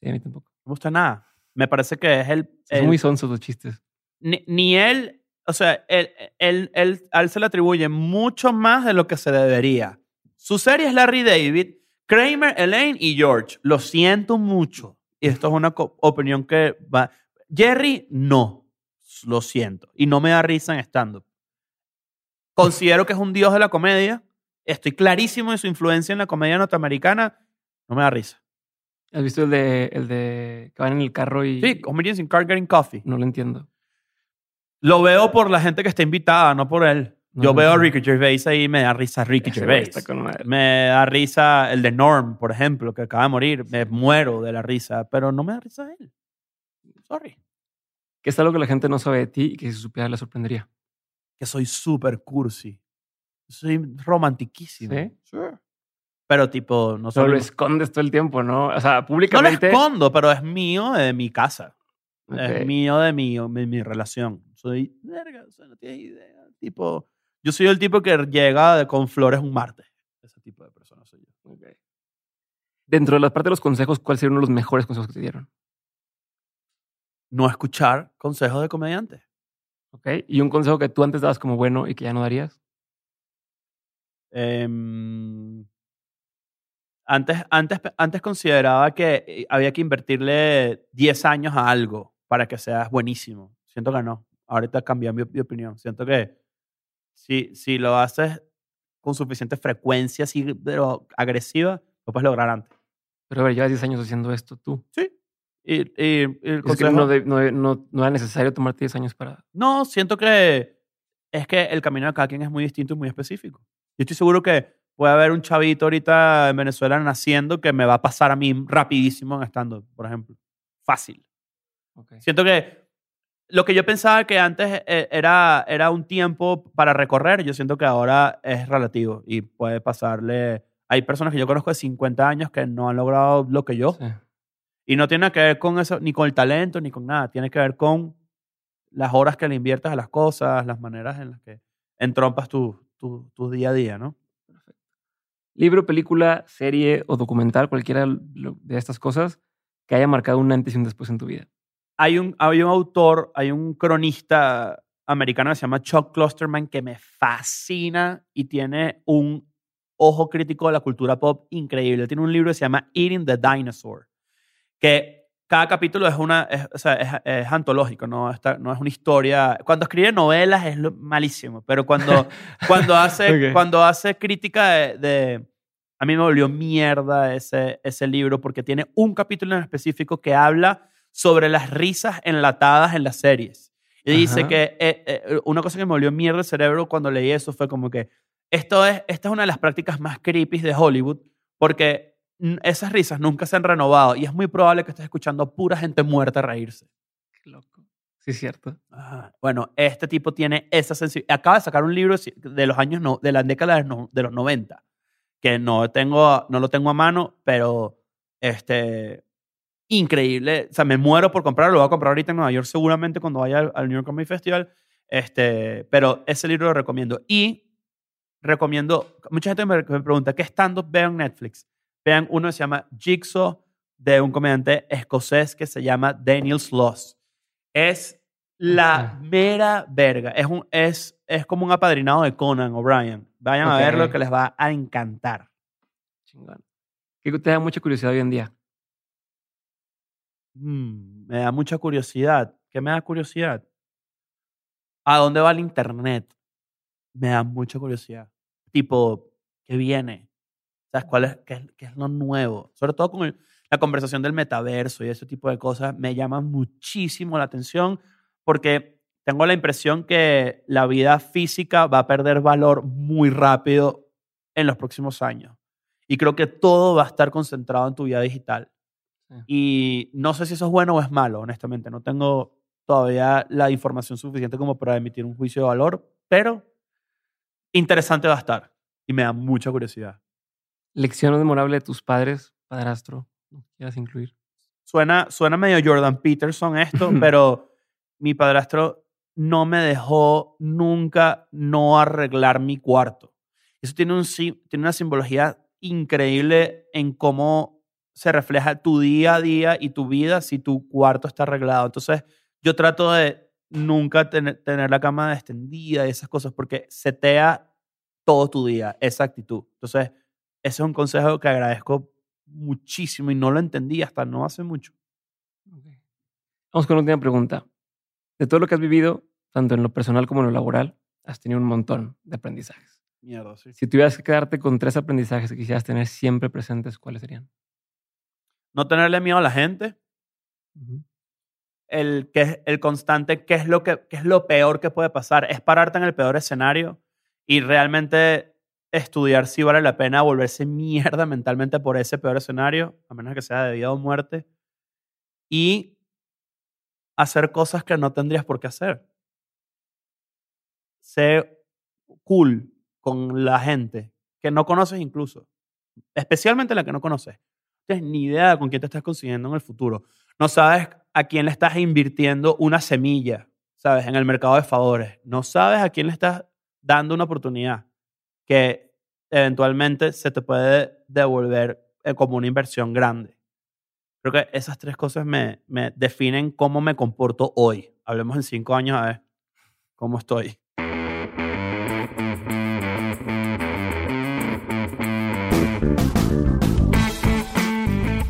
No Sí, a mí tampoco. me gusta nada. Me parece que es el... Son el- muy sonsos los chistes. ni, ni él, o sea, él, él, él- a él se le atribuye mucho más de lo que se debería. Su serie es Larry David, Kramer, Elaine y George. Lo siento mucho. Y esto es una opinión que va... Jerry, no. Lo siento. Y no me da risa en stand-up. Considero que es un dios de la comedia. Estoy clarísimo de su influencia en la comedia norteamericana. No me da risa. ¿Has visto el de, el de que van en el carro y Sí, Comedians in Car Getting Coffee. no lo entiendo? Lo veo por la gente que está invitada, no por él. No, Yo no veo a. Ricky Gervais ahí y me da risa Ricky Gervais. Me da risa el de Norm, por ejemplo, que acaba de morir. Me muero de la risa, pero no me da risa él. Sorry. Que es algo que la gente no sabe de ti y que si supiera le sorprendería. Que soy súper cursi. Soy romantiquísimo. ¿Sí? Pero tipo, no Solo lo escondes todo el tiempo, ¿no? O sea, No lo públicamente. escondo, pero es mío de mi casa. Es mío de mi, de mi relación. Soy, verga, o sea, no tienes idea. Tipo, yo soy el tipo que llega con flores un martes. Ese tipo de persona soy yo. Dentro de la parte de los consejos, ¿cuál sería uno de los mejores consejos que te dieron? No escuchar consejos de comediantes. ¿Ok? Y un consejo que tú antes dabas como bueno y que ya no darías. Em, antes, antes, antes consideraba que eh, había que invertirle 10 años a algo para que seas buenísimo. Siento que no. Ahorita cambié mi, mi opinión. Siento que si, si lo haces con suficiente frecuencia, así, pero agresiva, lo puedes lograr antes. Pero a ver, llevas 10 años haciendo esto tú. Sí. Y, y- y el Es que consejo- no, de- no, no- no era necesario tomarte 10 años para. No, siento que es que el camino de cada quien es muy distinto y muy específico. Yo estoy seguro que puede haber un chavito ahorita en Venezuela naciendo que me va a pasar a mí rapidísimo en estando, por ejemplo. Fácil. Ok. Siento que lo que yo pensaba que antes eh, era, era un tiempo para recorrer, yo siento que ahora es relativo y puede pasarle... Hay personas que yo conozco de 50 años que no han logrado lo que yo. Sí. Y no tiene que ver con eso, ni con el talento, ni con nada. Tiene que ver con las horas que le inviertes a las cosas, las maneras en las que entrompas tu, tu, tu día a día, ¿no? Libro, película, serie o documental, cualquiera de estas cosas que haya marcado un antes y un después en tu vida. Hay un, hay un autor, hay un cronista americano que se llama Chuck Klosterman que me fascina y tiene un ojo crítico de la cultura pop increíble. Tiene un libro que se llama Eating the Dinosaur, que cada capítulo es una, es, o sea, es, es antológico, no, Está- no es una historia. Cuando escribe novelas es lo- malísimo, pero cuando, cuando, hace, Ok. cuando hace crítica de, de- A mí me volvió mierda ese, ese libro porque tiene un capítulo en específico que habla sobre las risas enlatadas en las series. Y dice Ajá. que eh, eh, una cosa que me volvió mierda el cerebro cuando leí eso fue como que esto es, esta es una de las prácticas más creepy de Hollywood porque esas risas nunca se han renovado y es muy probable que estés escuchando a pura gente muerta reírse. Qué loco. Sí, cierto. Bueno, este tipo tiene esa sensibilidad. Acaba de sacar un libro de los años, no, de la década de los 90, que no, tengo, no lo tengo a mano, pero este, increíble. O sea, me muero por comprarlo. Lo voy a comprar ahorita en Nueva York seguramente cuando vaya al, al New York Comedy Festival. Este, pero ese libro lo recomiendo. Y recomiendo, mucha gente me, me pregunta, ¿qué stand-up veo en Netflix? Vean uno que se llama Jigsaw, de un comediante escocés que se llama Daniel Sloss. Es la mera verga. Es, un, es, es como un apadrinado de Conan O'Brien. Vayan a Ok. verlo que les va a encantar. Chingón. ¿Qué te da mucha curiosidad hoy en día? Mm, me da mucha curiosidad. ¿Qué me da curiosidad? ¿A dónde va el internet? Me da mucha curiosidad. Tipo, ¿qué viene? ¿Sabes cuál es, qué, es- qué es lo nuevo? Sobre todo con el- la conversación del metaverso y ese tipo de cosas me llaman muchísimo la atención porque tengo la impresión que la vida física va a perder valor muy rápido en los próximos años. Y creo que todo va a estar concentrado en tu vida digital. Sí. Y no sé si eso es bueno o es malo, honestamente. No tengo todavía la información suficiente como para emitir un juicio de valor, pero interesante va a estar. Y me da mucha curiosidad. Lección memorable de tus padres, padrastro. ¿No quieras incluir? Suena, suena medio Jordan Peterson esto, pero mi padrastro no me dejó nunca no arreglar mi cuarto. Eso tiene, un, tiene una simbología increíble en cómo se refleja tu día a día y tu vida si tu cuarto está arreglado. Entonces, yo trato de nunca tener, tener la cama extendida y esas cosas porque setea todo tu día, esa actitud. Entonces, ese es un consejo que agradezco muchísimo y no lo entendí hasta no hace mucho. Ok. Vamos con la última pregunta. De todo lo que has vivido, tanto en lo personal como en lo laboral, has tenido un montón de aprendizajes. Mierda, sí. Si tuvieras que quedarte con tres aprendizajes que quisieras tener siempre presentes, ¿cuáles serían? No tenerle miedo a la gente. El, que, es- el constante, ¿qué es, lo que, qué es lo peor que puede pasar? Es pararte en el peor escenario y realmente estudiar si vale la pena volverse mierda mentalmente por ese peor escenario, a menos que sea de vida o muerte. Y hacer cosas que no tendrías por qué hacer. Sé cool con la gente que no conoces incluso. Especialmente la que no conoces. No tienes ni idea con quién te estás consiguiendo en el futuro. No sabes a quién le estás invirtiendo una semilla, ¿sabes? En el mercado de favores. No sabes a quién le estás dando una oportunidad que eventualmente se te puede devolver eh, como una inversión grande. Creo que esas tres cosas me, me definen cómo me comporto hoy. Hablemos en cinco años a ver cómo estoy.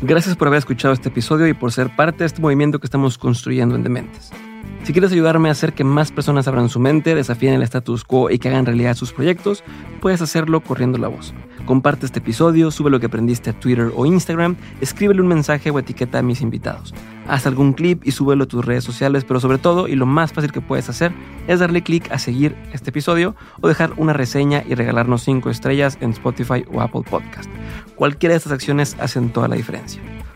Gracias por haber escuchado este episodio y por ser parte de este movimiento que estamos construyendo en Dementes. Si quieres ayudarme a hacer que más personas abran su mente, desafíen el status quo y que hagan realidad sus proyectos, puedes hacerlo corriendo la voz. Comparte este episodio, sube lo que aprendiste a Twitter o Instagram, escríbele un mensaje o etiqueta a mis invitados. Haz algún clip y súbelo a tus redes sociales, pero sobre todo, y lo más fácil que puedes hacer, es darle clic a seguir este episodio o dejar una reseña y regalarnos 5 estrellas en Spotify o Apple Podcast. Cualquiera de estas acciones hacen toda la diferencia.